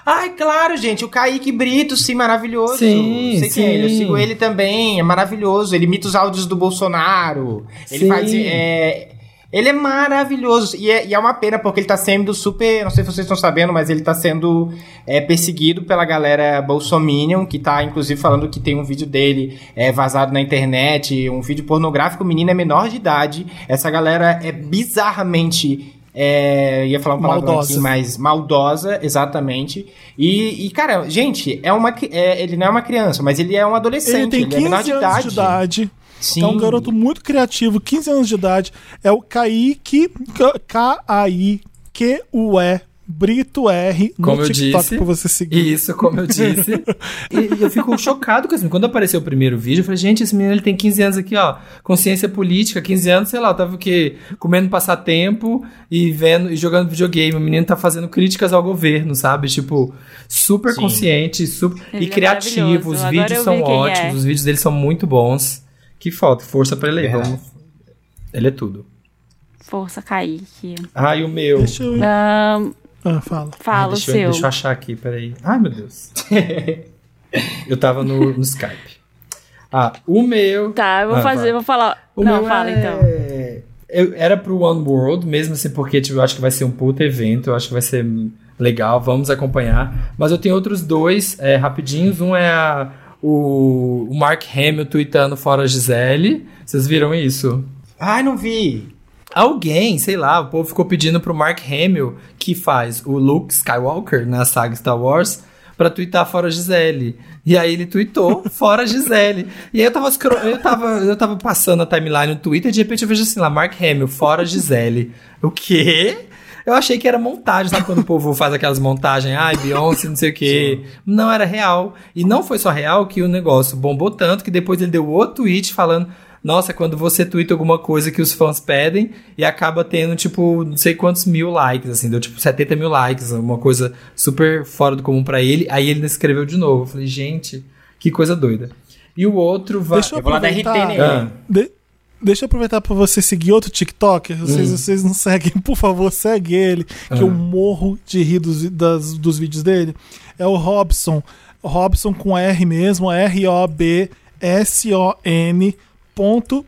Ai, claro, gente, o Kaique Brito, sim, maravilhoso. Sim, Sei quem é ele, eu sim. sigo ele também, é maravilhoso. Ele imita os áudios do Bolsonaro. Ele Sim. faz. é, Ele é maravilhoso. E é, e é uma pena porque ele tá sendo super. Não sei se vocês estão sabendo, mas ele tá sendo é, perseguido pela galera Bolsominion, que tá inclusive falando que tem um vídeo dele é, vazado na internet, um vídeo pornográfico. O menino é menor de idade. Essa galera é bizarramente. É, ia falar uma palavra Maldosa. aqui, mas maldosa, exatamente. E, e, cara, gente, é uma, é, ele não é uma criança, mas ele é um adolescente. Ele tem é menor 15 de anos idade. de idade. Sim. É um garoto muito criativo, 15 anos de idade. É o Kaique, K-A-I-Q-U-E, Brito R, no Como eu TikTok disse. pra você seguir. Isso, como eu disse. e eu fico chocado com isso. Quando apareceu o primeiro vídeo, eu falei, gente, esse menino ele tem 15 anos aqui, ó. Consciência política, 15 anos, sei lá, eu tava o quê? Comendo passatempo e vendo e jogando videogame. O menino tá fazendo críticas ao governo, sabe? Tipo, super Sim. consciente, super. Ele e é criativo. Os vídeos eu são quem ótimos, é. os vídeos dele são muito bons. Que falta, força pra ele. Verdade. Vamos. Ele é tudo. Força, Kaique. Ah, e o meu. Deixa eu... Ahn, Ah, fala. fala Ah, o deixa, eu, seu. deixa eu achar aqui, peraí. Ai, meu Deus. eu tava no, no Skype. Ah, o meu. Tá, eu vou Ah, fazer, vai. vou falar. O Não, meu fala é- então. Eu, era pro One World, mesmo assim, porque tipo, eu acho que vai ser um puto evento, eu acho que vai ser legal, vamos acompanhar. Mas eu tenho outros dois é, rapidinhos. Um é a- o, o Mark Hamill tweetando fora a Gisele. Vocês viram isso? Ai, não vi. Alguém, sei lá, o povo ficou pedindo pro Mark Hamill, que faz o Luke Skywalker na saga Star Wars, pra twittar fora Gisele. E aí ele tweetou fora Gisele. E aí eu tava, eu tava, eu tava passando a timeline no Twitter e de repente eu vejo assim lá, Mark Hamill, fora Gisele. O quê? Eu achei que era montagem, sabe quando o povo faz aquelas montagens, ai, Beyoncé, não sei o quê. Não era real. E não foi só real que o negócio bombou tanto que depois ele deu outro tweet falando nossa, quando você twitta alguma coisa que os fãs pedem e acaba tendo, tipo, não sei quantos mil likes, assim, deu tipo 70 mil likes, uma coisa super fora do comum pra ele. Aí ele escreveu de novo. Eu falei, gente, que coisa doida. E o outro vai. Deixa eu Eu vou lá aproveitar. RT nele. Ah. De- Deixa eu aproveitar pra você seguir outro TikTok. Vocês, Hum. vocês não seguem, por favor, segue ele. Que Ah. eu morro de rir dos, das- dos vídeos dele. É o Robson. Robson com R mesmo, R-O-B-S-O-N ponto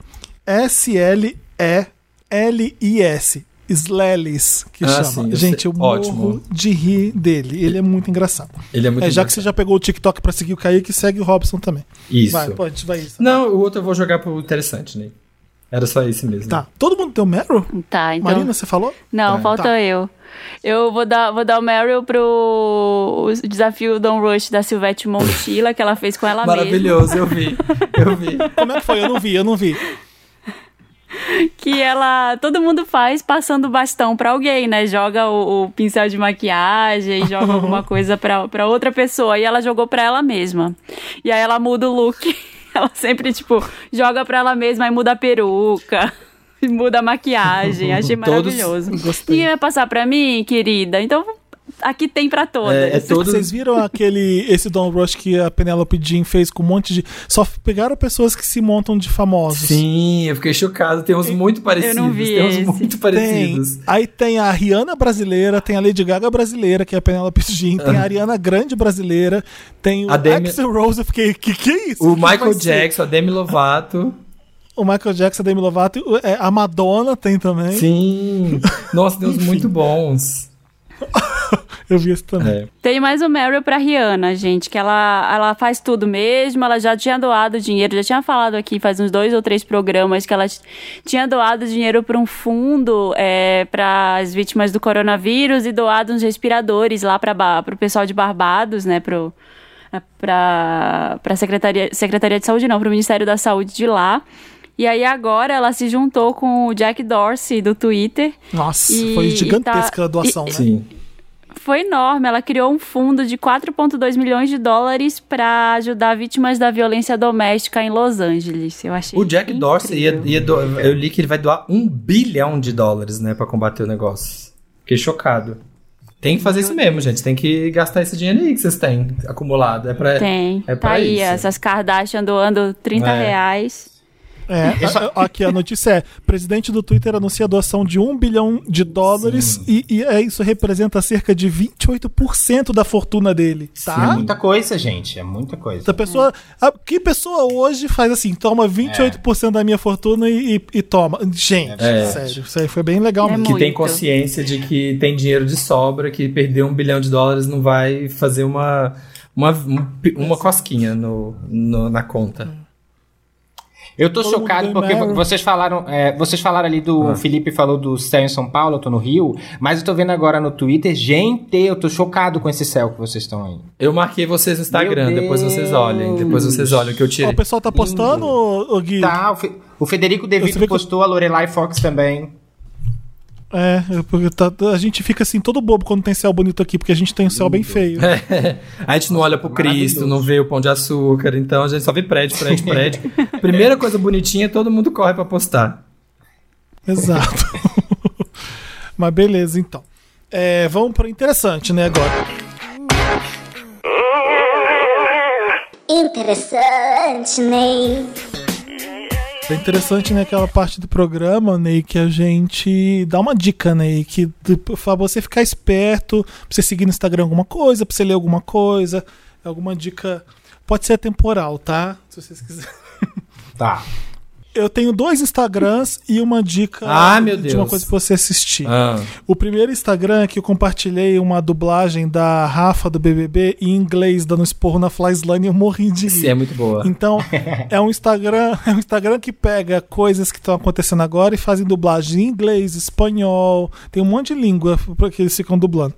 S-L-E-L-I-S. Slelis, que Ah, chama. sim, eu Gente, sei. eu morro Ótimo. de rir dele. Ele é muito engraçado. Ele é muito É, já que você já pegou o TikTok pra seguir o Kaique, segue o Robson também. Isso. Vai, pode, vai isso. Não, o outro eu vou jogar pro interessante, né? Era só esse mesmo. Tá. Todo mundo tem o Meryl? Tá, então. Marina, você falou? Não, É. falta Tá. eu. Eu vou dar, vou dar o Meryl pro o desafio Don't Rush da Silvete Montilla, que ela fez com ela mesma. Maravilhoso, eu vi. Eu vi. Como é que foi? Eu não vi, eu não vi. Que ela. Todo mundo faz passando bastão pra alguém, né? Joga o, o pincel de maquiagem, joga alguma coisa pra, pra outra pessoa. E ela jogou pra ela mesma. E aí ela muda o look. Ela sempre, tipo, joga pra ela mesma e muda a peruca. e Muda a maquiagem. Achei Todos- maravilhoso. Gostei. Ninguém vai passar pra mim, querida. Então, aqui tem pra todas. É, é todo- Vocês viram aquele esse Don Rush que a Penelope Jean fez com um monte de. Só pegaram pessoas que se montam de famosos. Sim, eu fiquei chocado. Tem uns muito parecidos. não vi tem uns esse. muito Tem. parecidos. Aí tem a Rihanna brasileira, tem a Lady Gaga brasileira, que é a Penelope Jean, tem a Ariana Grande brasileira, tem o A Demi- Axel Rose, eu fiquei, que que é isso? O Que Michael ser? Jackson, a Demi Lovato. O Michael Jackson, a Demi Lovato, é, a Madonna tem também. Sim. Nossa, tem uns muito bons. Eu vi esse também. É. Tem mais o Meryl pra Rihanna, gente, que ela, ela faz tudo mesmo, ela já tinha doado dinheiro, já tinha falado aqui faz uns dois ou três programas que ela tinha doado dinheiro para um fundo é, para as vítimas do coronavírus e doado uns respiradores lá para o pessoal de Barbados, né, pro para a Secretaria, Secretaria de Saúde, não, para o Ministério da Saúde de lá. E aí agora ela se juntou com o Jack Dorsey do Twitter. Nossa, E- foi e gigantesca tá- a doação, e- né? Sim. Foi enorme. Ela criou um fundo de 4,2 milhões de dólares para ajudar vítimas da violência doméstica em Los Angeles. Eu achei. O Jack Dorsey ia, incrível. ia do- eu li que ele vai doar um bilhão de dólares, né, pra combater o negócio. Fiquei chocado. Tem que fazer isso mesmo, gente. Tem que gastar esse dinheiro aí que vocês têm acumulado. É pra, Tem. É tá pra aí, isso. essas Kardashian doando 30 É. reais. É, Eu só- a- aqui a notícia é: presidente do Twitter anuncia a doação de um bilhão de dólares e, e é, isso representa cerca de 28% da fortuna dele, É tá? muita coisa, gente. É muita coisa. A pessoa, a- que pessoa hoje faz assim, toma 28% da minha fortuna e, e- e toma? Gente, É. sério, isso aí foi bem legal É mesmo. Que tem consciência de que tem dinheiro de sobra, que perder um bilhão de dólares não vai fazer uma, uma, um- uma cosquinha no, no- na conta. Eu tô Todo chocado ganha porque vocês falaram, é, vocês falaram ali do Ah. Felipe falou do céu em São Paulo, eu tô no Rio, mas eu tô vendo agora no Twitter, gente, eu tô chocado com esse céu que vocês estão aí. Eu marquei vocês no Instagram, Meu depois vocês olhem. Depois vocês olhem o que eu tirei. o pessoal tá postando, ô, Gui? Tá, o, Fe- o Federico De Você Vito vê que- postou, a Lorelai Fox também. É, porque tá- a gente fica assim todo bobo quando tem céu bonito aqui, porque a gente tem um céu bem feio. a gente não olha pro Cristo, não vê o pão de açúcar, então a gente só vê prédio, prédio, prédio. Primeira coisa bonitinha, todo mundo corre pra postar. Exato. Mas beleza, então. É, vamos para interessante, né, agora. Interessante, Ney. É interessante, né, aquela parte do programa, Ney, que a gente dá uma dica, Ney, que pra você ficar esperto, pra você seguir no Instagram alguma coisa, pra você ler alguma coisa, alguma dica. Pode ser temporal, tá? Se vocês quiserem. Tá. Eu tenho dois Instagrams e uma dica Ah, de uma coisa pra você assistir. Ah, O primeiro Instagram é que eu compartilhei uma dublagem da Rafa do BBB em inglês, dando esporro na Flyslane e eu morri de rir. é muito boa. Então, é um Instagram, é um Instagram que pega coisas que estão acontecendo agora e fazem dublagem em inglês, espanhol, tem um monte de língua que eles ficam dublando.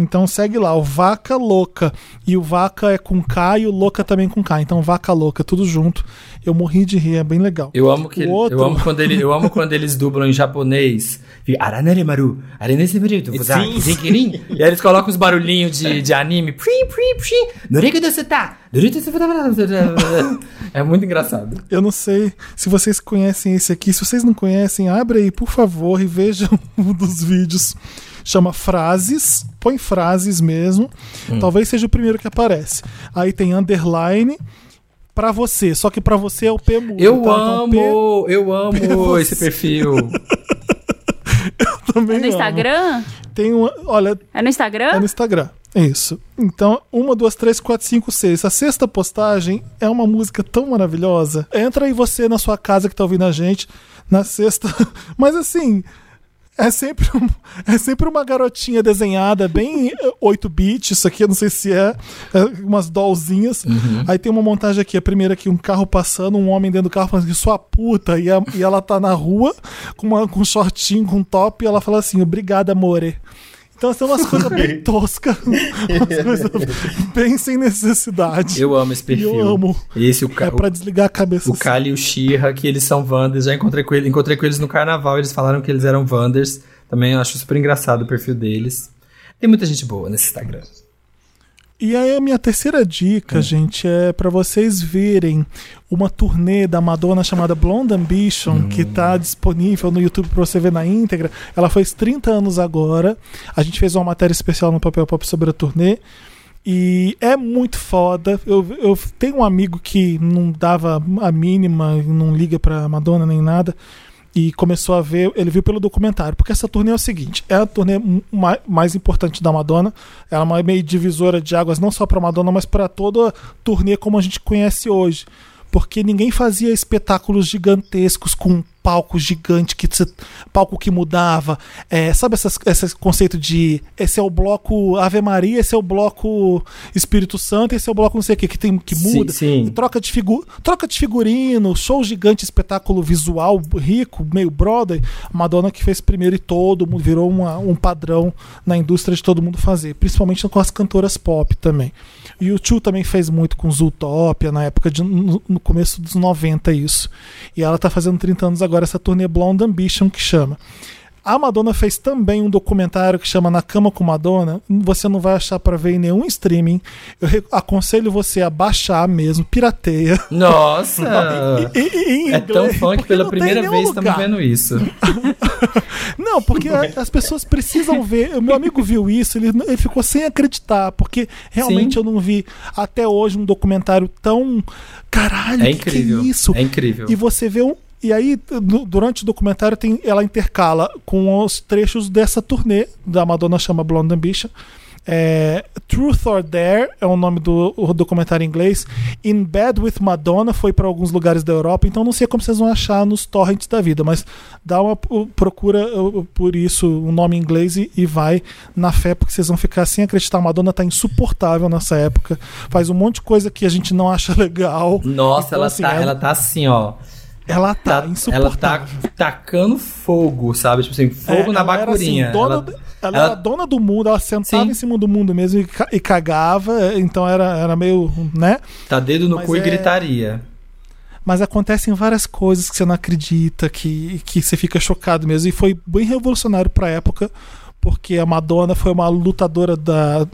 Então segue lá, o Vaca Louca. E o Vaca é com K e o Louca também com K. Então Vaca Louca, tudo junto. Eu morri de rir, é bem legal. Eu amo que outro- eu amo quando ele, eu amo quando eles dublam em japonês. Fica, "Aranere maru, aranese maru, tu fuzaki, Sim. zinkirin." E aí eles colocam os barulhinhos de, de anime. Prim, prim, prim. Desu ta. É muito engraçado. Eu não sei se vocês conhecem esse aqui. Se vocês não conhecem, abre aí, por favor, e vejam um dos vídeos. Chama Frases. Põe frases mesmo. Talvez seja o primeiro que aparece. Aí tem underline pra você. Só que pra você é o P mudo. Eu tá? Então, P amo, eu amo você. esse perfil. também É no amo. Instagram? Tem uma, olha, É no Instagram? É no Instagram. Isso. Então, uma, duas, três, quatro, cinco, seis. A sexta postagem é uma música tão maravilhosa. Entra aí você na sua casa que tá ouvindo a gente na sexta. Mas assim. É sempre, um- é sempre uma garotinha desenhada, bem eh, 8-bit, isso aqui eu não sei se é, é umas dollzinhas. Aí tem uma montagem aqui, a primeira aqui, um carro passando, um homem dentro do carro falando que sua puta, e, a- e ela tá na rua com, uma, com um shortinho, com um top, e ela fala assim, obrigada, amore. Então são umas coisas bem toscas, umas coisas bem sem necessidade. Eu amo esse perfil. Eu amo. Esse, o, ca- É pra desligar a cabeça. o Kali e o Shira, que eles são Wanders. Já encontrei com, ele, encontrei com eles no carnaval, eles falaram que eles eram Wanders. Também acho super engraçado o perfil deles. Tem muita gente boa nesse Instagram. E aí a minha terceira dica, Hum. gente, é pra vocês verem uma turnê da Madonna chamada Blonde Ambition, Hum. que tá disponível no YouTube pra você ver na íntegra. Ela fez 30 anos agora. A gente fez uma matéria especial no Papel Pop sobre a turnê. E é muito foda. Eu, eu tenho um amigo que não dava a mínima, não liga pra Madonna nem nada. E começou a ver, ele viu pelo documentário. Porque essa turnê é o seguinte: é a turnê mais importante da Madonna. Ela é uma meio divisora de águas, não só pra Madonna, mas pra toda a turnê como a gente conhece hoje. Porque ninguém fazia espetáculos gigantescos com palco gigante, que palco que mudava. É, sabe essas- esse conceito de esse é o bloco Ave Maria, esse é o bloco Espírito Santo, esse é o bloco não sei o que, que, tem, que Sim, muda. sim. E troca de, figu troca de figurino, show gigante, espetáculo visual rico, meio. A Madonna que fez primeiro e todo mundo virou uma- um padrão na indústria de todo mundo fazer, principalmente com as cantoras pop também. E o Chu também fez muito com Zootopia na época de no, no começo dos 90 isso. E ela tá fazendo 30 anos agora essa turnê Blonde Ambition que chama. A Madonna fez também um documentário que chama Na Cama com Madonna. Você não vai achar para ver em nenhum streaming. Eu aconselho você a baixar mesmo, pirateia. Nossa! E- e- em é tão fã que pela primeira vez estamos vendo isso. Não, porque as pessoas precisam ver. O meu amigo viu isso, ele, ele ficou sem acreditar, porque realmente Sim. eu não vi até hoje um documentário tão. Caralho, É que que incrível. é isso? É incrível. E você vê um, E aí, du- durante o documentário, tem, ela intercala com os trechos dessa turnê da Madonna chama Blonde Ambition. É, Truth or Dare é o nome do o documentário em inglês. In Bed with Madonna foi para alguns lugares da Europa, então não sei como vocês vão achar nos torrents da vida, mas dá uma procura por isso, o nome em inglês e, e vai na fé, porque vocês vão ficar sem acreditar. Madonna tá insuportável nessa época, faz um monte de coisa que a gente não acha legal. Nossa, Então, ela, assim, tá, ela- ela tá assim, ó. Ela tá, Tá, ela insuportável. tá tacando fogo, sabe? Tipo assim, fogo É, na ela era, bacurinha. assim, dona, Ela- do- ela ela- era dona do mundo, ela sentava Sim. em cima do mundo mesmo e, e cagava, então era, era meio, né? Tá dedo no Mas cu e é- gritaria. Mas acontecem várias coisas que você não acredita, que, que você fica chocado mesmo. E foi bem revolucionário pra época, porque a Madonna foi uma lutadora da.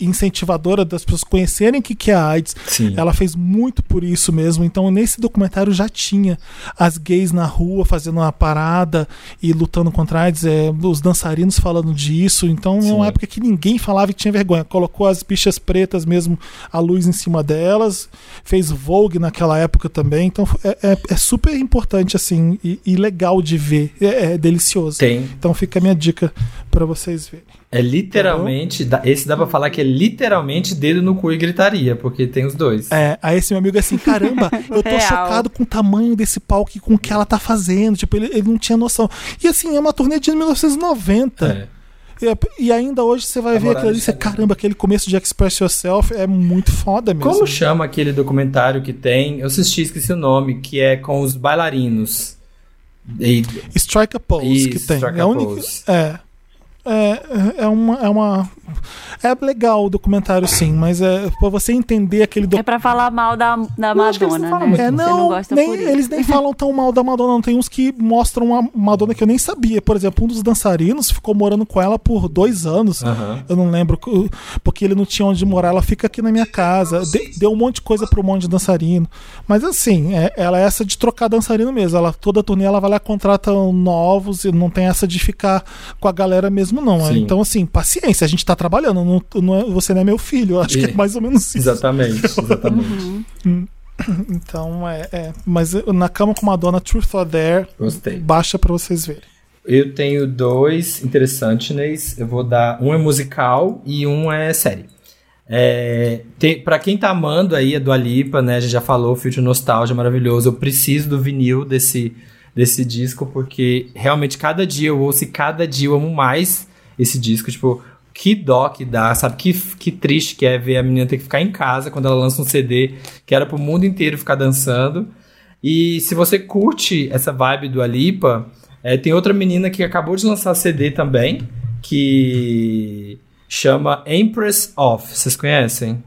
Incentivadora das pessoas conhecerem o que, que é a AIDS. Sim. Ela fez muito por isso mesmo. Então, nesse documentário já tinha as gays na rua fazendo uma parada e lutando contra a AIDS, é, os dançarinos falando disso. Então, é uma Sim. época que ninguém falava que tinha vergonha. Colocou as bichas pretas mesmo, a luz em cima delas, fez Vogue naquela época também. Então, é, é- é super importante, assim, e, e legal de ver. É, é delicioso. Tem. Então, fica a minha dica pra vocês verem. É literalmente. dá- Esse dá pra falar que é literalmente dedo no cu e gritaria, porque tem os dois. É, aí esse meu amigo é assim, caramba, eu tô Real. chocado com o tamanho desse palco e com o que ela tá fazendo. Tipo, ele, ele não tinha noção. E assim, é uma turnê de 1990. É. E, e ainda hoje você vai ver Namorado aquilo ali e você, caramba, aquele começo de Express Yourself é muito foda mesmo. Como chama aquele documentário que tem? Eu assisti, esqueci o nome, que é com os bailarinos. E- Strike a Pose Isso, que tem. Strike é a a única- Pose. É. É, é uma. É uma. É legal o documentário, sim, mas é pra você entender aquele É pra falar mal da, da Madonna, não né? É, não, não gosta nem, eles nem falam tão mal da Madonna, não. Tem uns que mostram uma Madonna que eu nem sabia. Por exemplo, um dos dançarinos ficou morando com ela por dois anos. Aham. Eu não lembro, porque ele não tinha onde morar. Ela fica aqui na minha casa. De- deu um monte de coisa pro monte de dançarino. Mas assim, é- ela é essa de trocar dançarino mesmo. Ela, toda turnê ela vai lá, contrata novos e não tem essa de ficar com a galera mesmo, não. Sim. Então, assim, paciência, a gente tá trabalhando. Não, não é- você não é meu filho. Acho que é É. mais ou menos isso. Exatamente, exatamente. Então, é, é. Mas na cama com Madonna, Truth or Dare, Gostei. baixa pra vocês verem. Eu tenho dois interessantes. Eu vou dar. Um é musical e um é série. É, tem, pra quem tá amando aí a Dua Lipa, né? A gente já falou, Future Nostalgia maravilhoso. Eu preciso do vinil desse, desse disco, porque realmente cada dia eu ouço e cada dia eu amo mais esse disco. Tipo, que dó que dá, sabe? Que, que triste que é ver a menina ter que ficar em casa quando ela lança um CD que era pro mundo inteiro ficar dançando. E se você curte essa vibe do Alipa, é, tem outra menina que acabou de lançar CD também, que chama Empress Of. Vocês conhecem?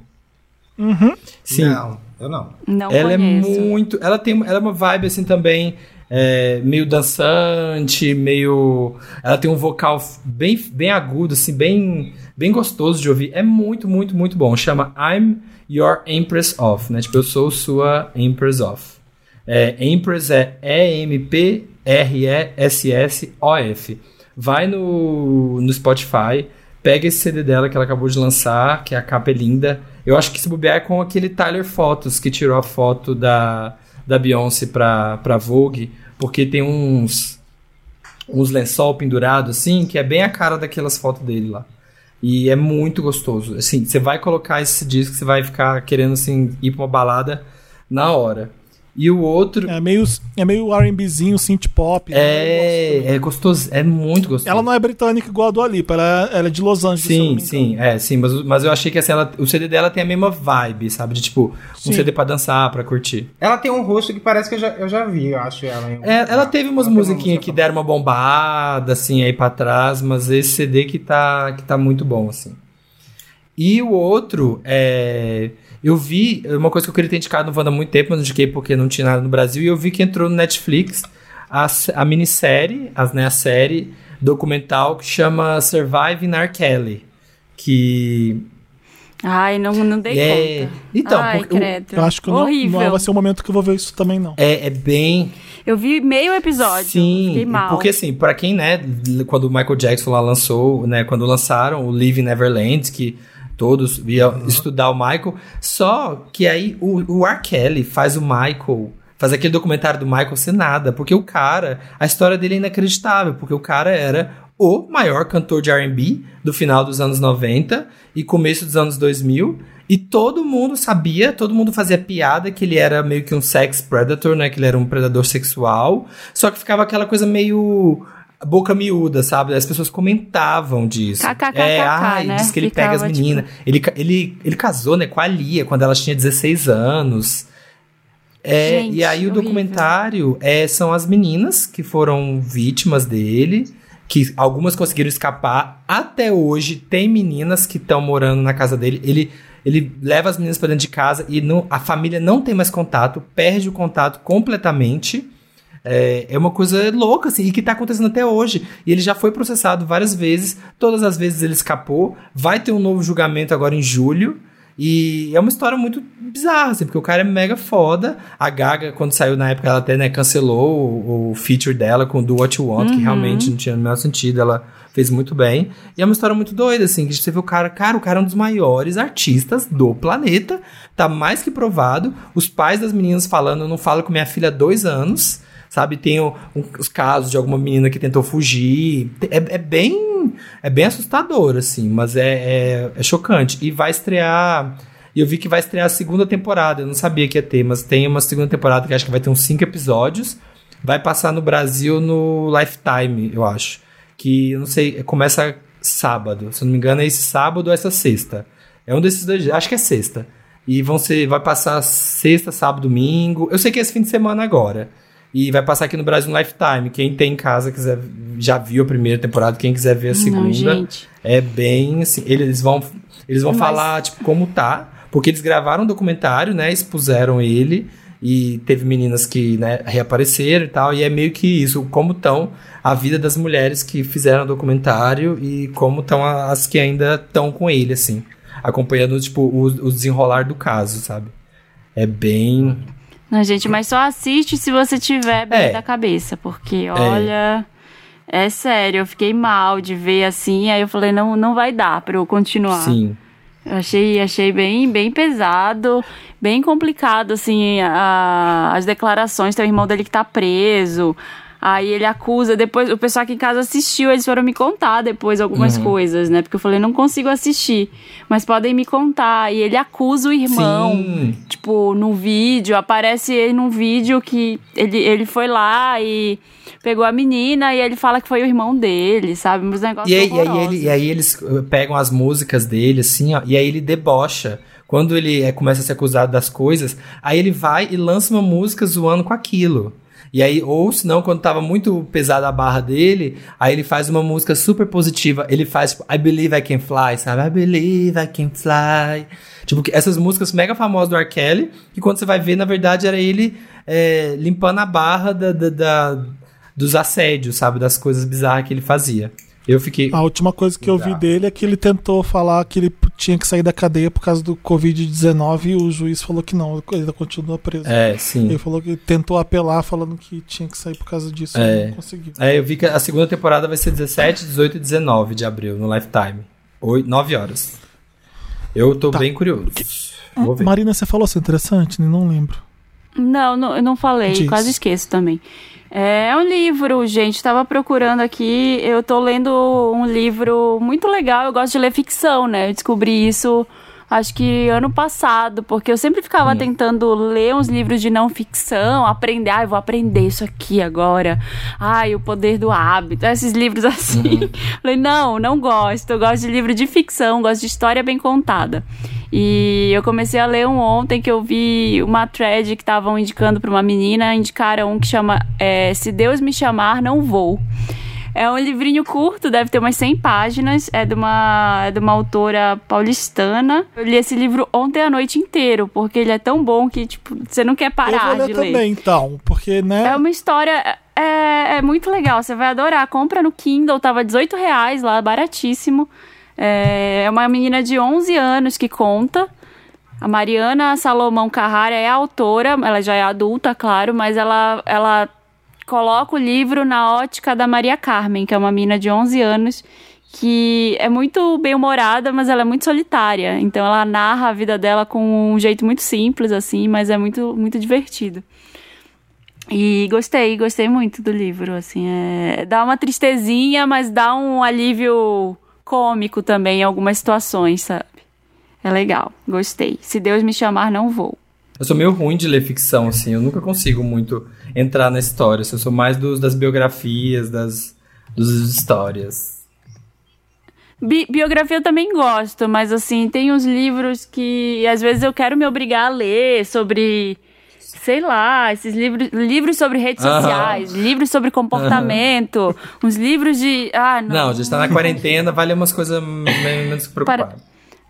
Sim. Não, eu não. Não ela conheço. é muito. Ela tem ela é uma vibe assim também. É, meio dançante, meio. Ela tem um vocal bem, bem agudo, assim, bem, bem gostoso de ouvir. É muito, muito, muito bom. Chama I'm Your Empress Of, né? Tipo, eu sou sua Empress Of. É, Empress é E-M-P-R-E-S-S-O-F. Vai no, no Spotify, pega esse CD dela que ela acabou de lançar, que a capa é linda. Eu acho que se bobear é com aquele Tyler Photos que tirou a foto da, da Beyoncé pra, pra Vogue, porque tem uns, uns lençol pendurado assim, que é bem a cara daquelas fotos dele lá. E é muito gostoso. Assim, você vai colocar esse disco, você vai ficar querendo assim ir pra uma balada na hora. E o outro É meio, é meio R&Bzinho, synth pop. né? Eu gosto é, é gostoso, é muito gostoso. Ela não é britânica igual a Dua Lipa, ela, é- ela é de Los Angeles. Sim, sim, é, sim, mas, mas eu achei que assim, ela, o CD dela tem a mesma vibe, sabe? De tipo, um Sim. CD pra dançar, pra curtir. Ela tem um rosto que parece que eu já, eu já vi, eu acho ela. em É, ela teve umas Ela musiquinhas que deram uma bombada, assim, aí pra trás, mas esse CD que tá, que tá muito bom, assim. E o outro, é... Eu vi, uma coisa que eu queria ter indicado no Wanda há muito tempo, mas não indiquei porque não tinha nada no Brasil, e eu vi que entrou no Netflix a, a minissérie, a, né, a série documental que chama Surviving R. Kelly, que... Ai, não, não dei É, conta. então, Ai, porque credo. Eu acho que não, Horrível. não vai ser o momento que eu vou ver isso também, não. É, é bem... Eu vi meio episódio. Sim, Fiquei mal. porque assim, pra quem, né, quando o Michael Jackson lá lançou, né, quando lançaram o Live in Neverland, que todos iam estudar o Michael, só que aí o, o R. Kelly faz o Michael fazer aquele documentário do Michael ser nada, porque o cara, a história dele é inacreditável, porque o cara era o maior cantor de R&B do final dos anos 90 e começo dos anos 2000, e todo mundo sabia, todo mundo fazia piada que ele era meio que um sex predator, né, que ele era um predador sexual, só que ficava aquela coisa meio boca miúda, sabe? As pessoas comentavam disso. KKKK, é, ai, né? diz que ele pega as Ficava, meninas. Ele, ca- ele, ele casou, né, com a Lia quando ela tinha 16 anos. É, Gente, e aí o horrível. documentário é, são as meninas que foram vítimas dele, que algumas conseguiram escapar. Até hoje tem meninas que estão morando na casa dele. Ele, ele leva as meninas para dentro de casa e não, a família não tem mais contato, perde o contato completamente. É, é uma coisa louca, assim, e que tá acontecendo até hoje. E ele já foi processado várias vezes, todas as vezes ele escapou. Vai ter um novo julgamento agora em julho. E é uma história muito bizarra, assim, porque o cara é mega foda. A Gaga, quando saiu na época, ela até né, cancelou o, o feature dela com Do What You Want, que realmente não tinha o menor sentido. Ela fez muito bem. E é uma história muito doida, assim, que você vê o cara, cara, o cara é um dos maiores artistas do planeta. Tá mais que provado. Os pais das meninas falando, eu não falo com minha filha há dois anos. Sabe, tem o- um- os casos de alguma menina que tentou fugir. É, é bem é bem assustador, assim, mas é, é, é chocante. E vai estrear. Eu vi que vai estrear a segunda temporada. Eu não sabia que ia ter, mas tem uma segunda temporada que acho que vai ter uns cinco episódios. Vai passar no Brasil no Lifetime, eu acho. Que eu não sei, começa sábado. Se eu não me engano, é esse sábado ou essa sexta. É um desses dois. Acho que é sexta. E vão ser. Vai passar sexta, sábado, domingo. Eu sei que é esse fim de semana agora. E vai passar aqui no Brasil no Lifetime. Quem tem em casa quiser já viu a primeira temporada, quem quiser ver a segunda, Não, é bem assim, eles vão eles vão Mas- falar tipo como tá, porque eles gravaram um documentário, né, expuseram ele e teve meninas que, né, reapareceram e tal, e é meio que isso, como estão a vida das mulheres que fizeram o documentário e como estão as que ainda estão com ele assim, acompanhando tipo o, o desenrolar do caso, sabe? É bem Não, gente, mas só assiste se você tiver bem É. da cabeça, porque olha. É sério, eu fiquei mal de ver assim, aí eu falei, não, não vai dar pra eu continuar. sim. Eu achei, achei bem, bem pesado, bem complicado, assim, a- as declarações. Tem o irmão dele que tá preso. Aí ele acusa, depois o pessoal aqui em casa assistiu, eles foram me contar depois algumas coisas, né? Porque eu falei, não consigo assistir, mas podem me contar. E ele acusa o irmão, Sim. tipo, no vídeo, aparece ele num vídeo que ele, ele foi lá e pegou a menina e ele fala que foi o irmão dele, sabe? Uns negócios E aí, e, aí ele- e aí eles uh, pegam as músicas dele, assim, ó, e aí ele debocha. Quando ele é, começa a ser acusado das coisas, aí ele vai e lança uma música zoando com aquilo. E aí, ou se não, quando tava muito pesada a barra dele, aí ele faz uma música super positiva. Ele faz, tipo, I Believe I Can Fly, sabe? I Believe I Can Fly. Tipo, essas músicas mega famosas do R. Kelly, que quando você vai ver, na verdade, era ele é, limpando a barra da, da- da- dos assédios, sabe? Das coisas bizarras que ele fazia. Eu fiquei. A última coisa que eu vi dele é que ele tentou falar que ele tinha que sair da cadeia por causa do Covid-19 e o juiz falou que não, ele ainda continua preso. É, sim. Ele falou que tentou apelar falando que tinha que sair por causa disso É. e não conseguiu. É, eu vi que a segunda temporada vai ser 17, 18 e 19 de abril, no Lifetime. 8, 9 horas. Eu tô Tá. bem curioso. Vou ver. Marina, você falou isso interessante? Não lembro. Não, não, eu não falei, Diz. quase esqueço também. É um livro, gente, tava procurando aqui, eu tô lendo um livro muito legal, eu gosto de ler ficção, né? Eu descobri isso acho que ano passado, porque eu sempre ficava Hum. tentando ler uns livros de não ficção, aprender, ai, vou aprender isso aqui agora. Ai, o poder do hábito, esses livros assim. Uhum. Falei, não, não gosto, eu gosto de livro de ficção, gosto de história bem contada. E eu comecei a ler um ontem que eu vi uma thread que estavam indicando para uma menina, indicaram um que chama é, Se Deus Me Chamar, Não Vou. É um livrinho curto, deve ter umas 100 páginas, é de uma, é de uma autora paulistana. Eu li esse livro ontem à noite inteiro, porque ele é tão bom que, tipo, você não quer eu parar vou de ler ler. também, então, porque, né? É uma história. É, é muito legal, você vai adorar. Compra no Kindle, tava 18 reais lá, baratíssimo. É é uma menina de 11 anos que conta. A Mariana Salomão Carrara é autora, ela já é adulta, claro, mas ela, ela coloca o livro na ótica da Maria Carmen, que é uma menina de 11 anos que é muito bem-humorada, mas ela é muito solitária. Então ela narra a vida dela com um jeito muito simples, assim, mas é muito, muito divertido. E gostei, gostei muito do livro, assim, é... dá uma tristezinha, mas dá um alívio cômico também em algumas situações, sabe? É legal, gostei. Se Deus me chamar, não vou. Eu sou meio ruim de ler ficção, assim. Eu nunca consigo muito entrar na história. Eu sou mais dos, das biografias, das, das histórias. Bi- biografia eu também gosto, mas assim, tem uns livros que às vezes eu quero me obrigar a ler sobre, sei lá, esses livros, livros sobre redes Aham. sociais, livros sobre comportamento, uns livros de. Ah, não. Não, a gente tá na quarentena, vale umas coisas menos preocupar.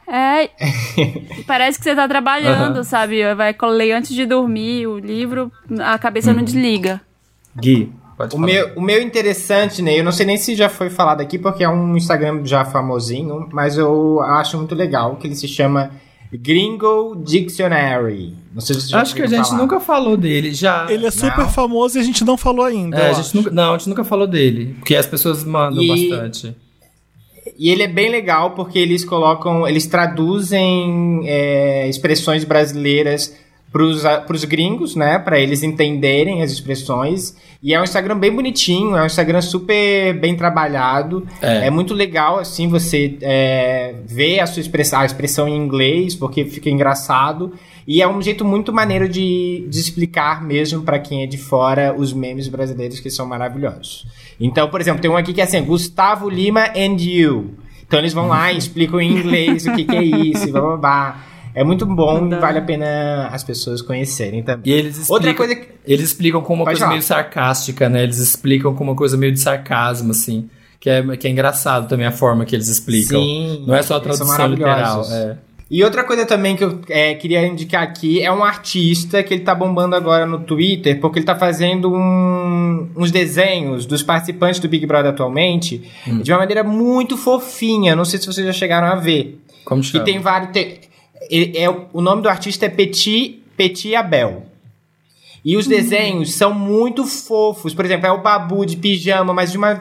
É. parece que você tá trabalhando, Aham. sabe? Vai ler antes de dormir o livro, a cabeça Uhum. não desliga. Gui, pode O falar. meu, o meu interessante, né? Eu não sei nem se já foi falado aqui, porque é um Instagram já famosinho, mas eu acho muito legal, que ele se chama Gringo Dictionary. Não sei se já Acho que a gente falar. nunca falou dele, já. Ele é super Não. famoso e a gente não falou ainda. É, a gente nunca, não, a gente nunca falou dele, porque as pessoas mandam E- bastante. E ele é bem legal porque eles colocam, eles traduzem é, expressões brasileiras para os gringos, né? Para eles entenderem as expressões. E é um Instagram bem bonitinho, é um Instagram super bem trabalhado. É. É, muito legal, assim, você é, ver a sua expressão, a expressão em inglês, porque fica engraçado. E é um jeito muito maneiro de, de explicar mesmo para quem é de fora os memes brasileiros que são maravilhosos. Então, por exemplo, tem um aqui que é assim, Gustavo Lima and you. Então eles vão lá e explicam em inglês o que, que é isso, blá, blá, blá. É muito bom e vale a pena as pessoas conhecerem também. E eles explicam, Outra coisa que- eles explicam com uma Pode coisa falar. meio sarcástica, né? Eles explicam com uma coisa meio de sarcasmo, assim. Que é, que é engraçado também a forma que eles explicam. Sim, Não é só a tradução literal. É. E outra coisa também que eu é, queria indicar aqui é um artista que ele tá bombando agora no Twitter, porque ele tá fazendo um- uns desenhos dos participantes do Big Brother atualmente Hum. de uma maneira muito fofinha. Não sei se vocês já chegaram a ver. Como chama? tem vários. tem- ele- é, o nome do artista é Petit, Petit Abel. E os desenhos são muito fofos. Por exemplo, é o Babu de pijama, mas de uma.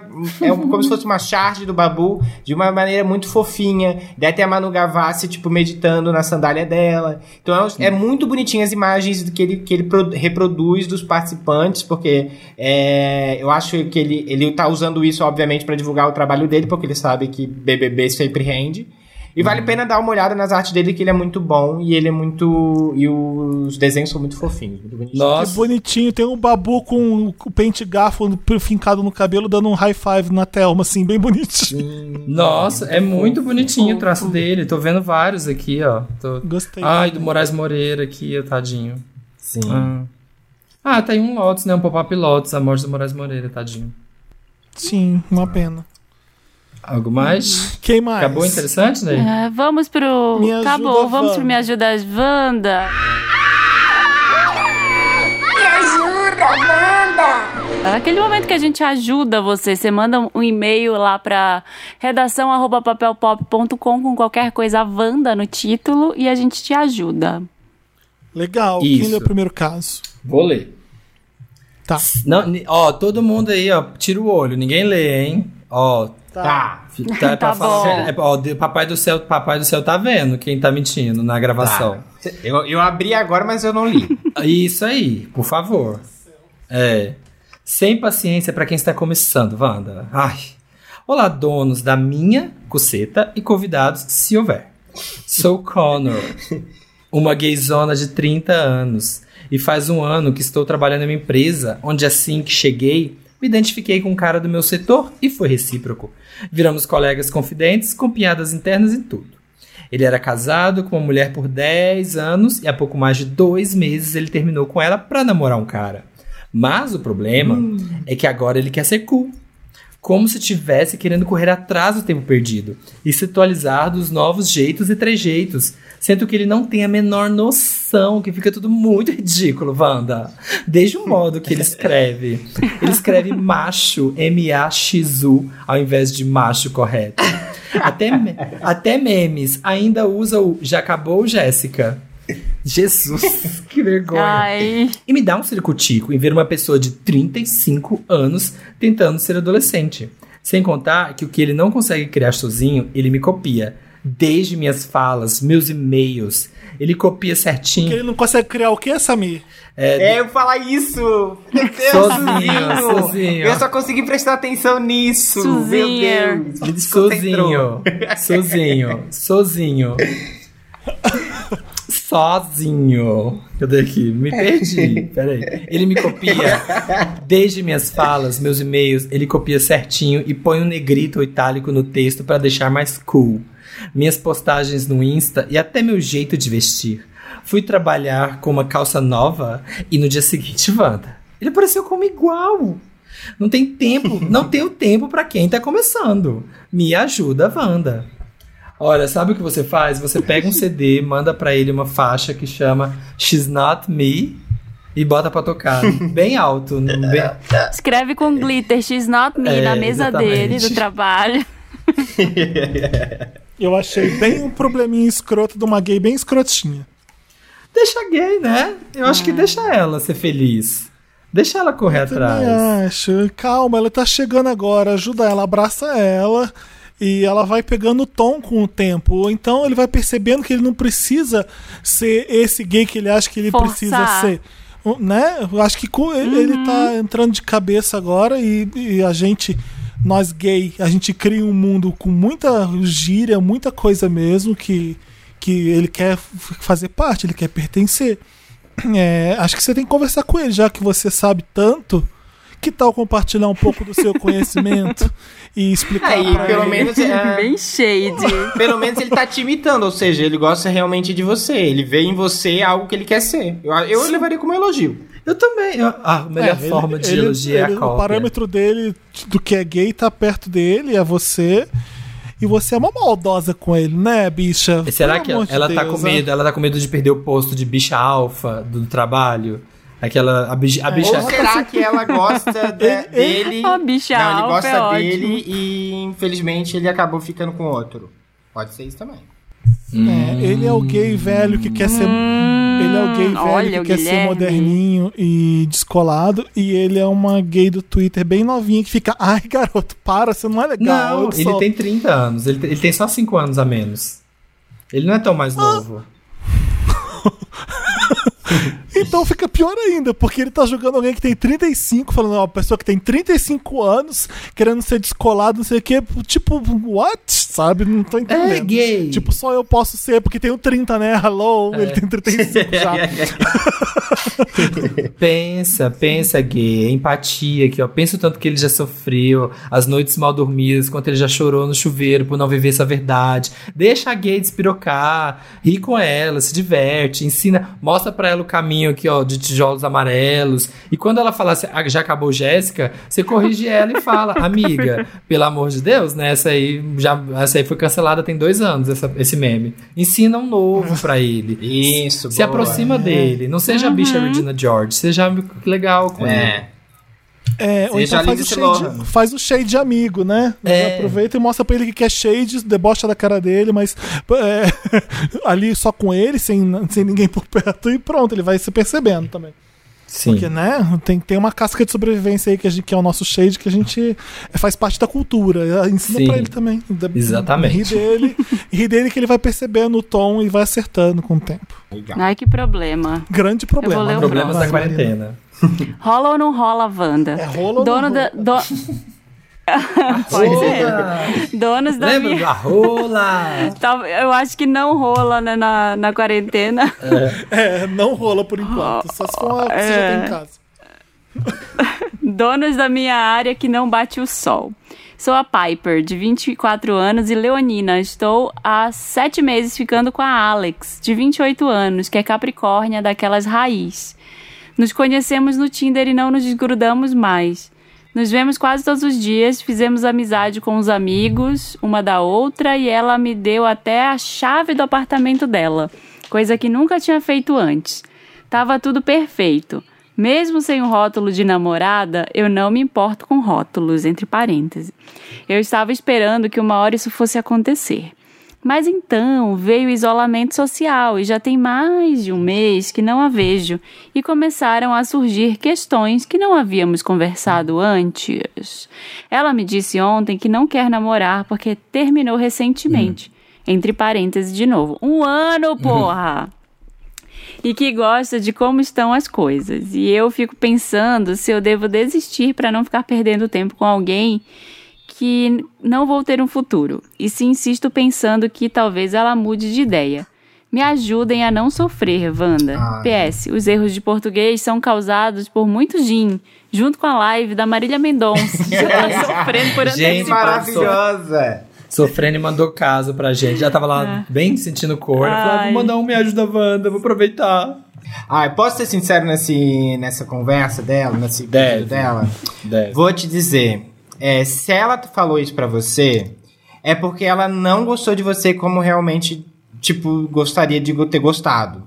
É como se fosse uma charge do Babu, de uma maneira muito fofinha. Daí tem a Manu Gavassi, tipo, meditando na sandália dela. Então é, é muito bonitinho as imagens que ele, que ele pro- reproduz dos participantes, porque é, eu acho que ele, ele tá usando isso, obviamente, para divulgar o trabalho dele, porque ele sabe que BBB sempre rende. E vale a pena dar uma olhada nas artes dele, que ele é muito bom e ele é muito. E os desenhos são muito fofinhos, muito bonitinhos. Que Nossa, bonitinho. Tem um babu com o pente garfo fincado no cabelo, dando um high five na Thelma, assim, bem bonitinho. nossa, é muito bonitinho o traço dele. Tô vendo vários aqui, ó. Tô- Gostei. Ai, do Moraes Moreira aqui, ó, tadinho. Sim. Ah. Ah, tem um Lotus, né? Um pop-up Lotus, a morte do Moraes Moreira, tadinho. Sim, uma pena. Algo mais? Quem mais? Acabou interessante, né? É, vamos pro. Me ajuda, Acabou, vamos Wanda. pro Me Ajuda Wanda. Me ajuda, Wanda! Aquele momento que a gente ajuda você, você manda um e-mail lá pra redação@papelpop.com com qualquer coisa Wanda no título e a gente te ajuda. Legal. Isso. Quem lê o primeiro caso? Vou ler. Tá. Não, ó, todo mundo aí, ó, tira o olho, ninguém lê, hein? Ó, Tá. tá, pra Tá falar- bom. é, ó, papai do céu, papai do céu tá vendo quem tá mentindo na gravação. Tá. Eu, eu abri agora, mas eu não li. Isso aí, por favor. É. Sem paciência pra quem está começando, Wanda. Ai. Olá, donos da minha cuceta e convidados, se houver. Sou Connor, uma gayzona de 30 anos. E faz um ano que estou trabalhando em uma empresa onde, assim que cheguei, me identifiquei com um cara do meu setor e foi recíproco. Viramos colegas confidentes, com piadas internas e tudo. Ele era casado com uma mulher por 10 anos e há pouco mais de dois meses ele terminou com ela pra namorar um cara. Mas o problema é que agora ele quer ser cool. Como se estivesse querendo correr atrás do tempo perdido e se atualizar dos novos jeitos e trejeitos, sendo que ele não tem a menor noção, que fica tudo muito ridículo, Wanda. Desde o modo que ele escreve. Ele escreve macho, M-A-X-U, ao invés de macho correto. Até, até memes ainda usa o já acabou, Jéssica. Jesus, que vergonha. Ai, E me dá um circutico em ver uma pessoa de 35 anos tentando ser adolescente. Sem contar que o que ele não consegue criar sozinho, ele me copia. desde minhas falas, meus e-mails. Ele copia certinho. Que ele não consegue criar o que, Samir? É, eu falar isso. Meu Deus, Sozinho, sozinho. Eu só consegui prestar atenção nisso. Suzinha. Meu Deus. Sozinho, sozinho, sozinho. Sozinho. Cadê aqui? Me perdi. Peraí. Ele me copia desde minhas falas, meus e-mails, ele copia certinho e põe um negrito ou itálico no texto pra deixar mais cool. Minhas postagens no Insta e até meu jeito de vestir. Fui trabalhar com uma calça nova e no dia seguinte, Wanda, ele apareceu como igual. Não tem tempo, não tenho tempo pra quem tá começando. Me ajuda, Wanda. Olha, sabe o que você faz? Você pega um CD, manda pra ele uma faixa que chama She's Not Me e bota pra tocar bem alto. bem- Escreve com glitter X not me É, na mesa exatamente. dele, do trabalho. Eu achei bem um probleminha escroto de uma gay bem escrotinha. Deixa gay, né? Eu acho que deixa ela ser feliz. Deixa ela correr Também atrás. acho. Calma, ela tá chegando agora. Ajuda ela, abraça ela. E ela vai pegando o tom com o tempo. Ou então ele vai percebendo que ele não precisa ser esse gay que ele acha que ele Forçar. precisa ser. Né? Eu acho que ele, ele tá entrando de cabeça agora e, e a gente, nós gay, a gente cria um mundo com muita gíria, muita coisa mesmo que, que ele quer fazer parte, ele quer pertencer. É, acho que você tem que conversar com ele, já que você sabe tanto. Que tal compartilhar um pouco do seu conhecimento e explicar Aí, pra pelo ele? menos, é, Bem shade. pelo menos ele tá te imitando, ou seja, ele gosta realmente de você. Ele vê em você algo que ele quer ser. Eu, eu levaria como um elogio. Eu também. eu- a melhor É, ele- forma de ele- elogiar ele- é a cópia. O parâmetro dele do que é gay tá perto dele, é você. E você é uma maldosa com ele, né, bicha? E Será Pelo que amor de ela tá Deus, com né? medo? Ela tá com medo de perder o posto de bicha alfa do trabalho? Aquela. A, bicha- a bicha. Ou será que ela gosta de- dele? Ó, bicha Não, ele gosta é dele ótimo. e infelizmente ele acabou ficando com outro. Pode ser isso também. É, ele é o gay velho que quer ser. Ele é o gay velho Hum, olha que quer ser Guilherme. moderninho e descolado. E ele é uma gay do Twitter bem novinha que fica. Ai, garoto, para, você não é legal. Não, ele sou." tem 30 anos. Ele, ele tem só 5 anos a menos. Ele não é tão Ah. mais novo. Então fica pior ainda, porque ele tá jogando alguém que tem 35, falando, uma pessoa que tem 35 anos, querendo ser descolado, não sei o que, tipo, what? Sabe? Não tô entendendo. É gay. Tipo, só eu posso ser, porque tenho 30, né? Hello, ele tem 35 já. Pensa, pensa, gay. Empatia aqui, ó. Pensa o tanto que ele já sofreu, as noites mal dormidas, quanto ele já chorou no chuveiro por não viver essa verdade. Deixa a gay despirocar, ri com ela, se diverte, ensina, mostra pra ela o caminho aqui, ó, de tijolos amarelos. E quando ela falar assim, "Ah, já acabou Jéssica, você corrige ela e fala, amiga, pelo amor de Deus, né? Essa aí já, essa aí foi cancelada tem dois anos, essa- esse meme. Ensina um novo pra ele. Isso, Se boa. aproxima dele. Não seja a bicha Regina George, seja legal com ele. É. Ou Seja então faz o, shade, faz o shade de amigo, né? É. Aproveita e mostra pra ele que quer shade, debocha da cara dele, mas é, ali só com ele, sem, sem ninguém por perto, e pronto, ele vai se percebendo também. Sim. Porque, né, tem, tem uma casca de sobrevivência aí que, a gente, que é o nosso shade, que a gente é, faz parte da cultura. Ensina Sim. pra ele também. Exatamente. Ri dele, ri dele que ele vai percebendo o tom e vai acertando com o tempo. Legal. Ai, que problema. Grande problema. ler o né? Problemas da Marina. quarentena. Rola ou não rola, Wanda? É rola ou Dono não da. rola? do- Pode ser. Donos da Lembra minha. da rola? Eu acho que não rola né, na, na quarentena. É, não rola por enquanto. Só se for uma que você já É. tem em casa. Donos da minha área que não bate o sol. Sou a Piper, de 24 anos, e leonina. Estou há sete meses ficando com a Alex, de 28 anos, que é capricórnia daquelas raiz. Nos conhecemos no Tinder e não nos desgrudamos mais. Nos vemos quase todos os dias, fizemos amizade com os amigos, uma da outra, e ela me deu até a chave do apartamento dela, coisa que nunca tinha feito antes. Tava tudo perfeito. Mesmo sem o rótulo de namorada, eu não me importo com rótulos, entre parênteses. Eu estava esperando que uma hora isso fosse acontecer. Mas então veio o isolamento social e já tem mais de um mês que não a vejo e começaram a surgir questões que não havíamos conversado antes. Ela me disse ontem que não quer namorar porque terminou recentemente. Entre parênteses de novo. Um ano, porra! e que gosta de como estão as coisas. E eu fico pensando se eu devo desistir para não ficar perdendo tempo com alguém que não vou ter um futuro. E se insisto pensando que talvez ela mude de ideia. Me ajudem a não sofrer, Wanda. Ai. PS, os erros de português são causados por muito gin, junto com a live da Marília Mendonça. Já tá sofrendo por Gente. Maravilhosa! Sofrene mandou caso pra gente. Já tava lá bem sentindo cor. Ela falou, ah, Ai. vou mandar um Me Ajuda Wanda, vou aproveitar. Ai, posso ser sincero nesse, nessa conversa dela, nesse Deve. vídeo dela? Deve. Vou te dizer, é, se ela falou isso pra você, é porque ela não gostou de você como realmente, tipo, gostaria de ter gostado.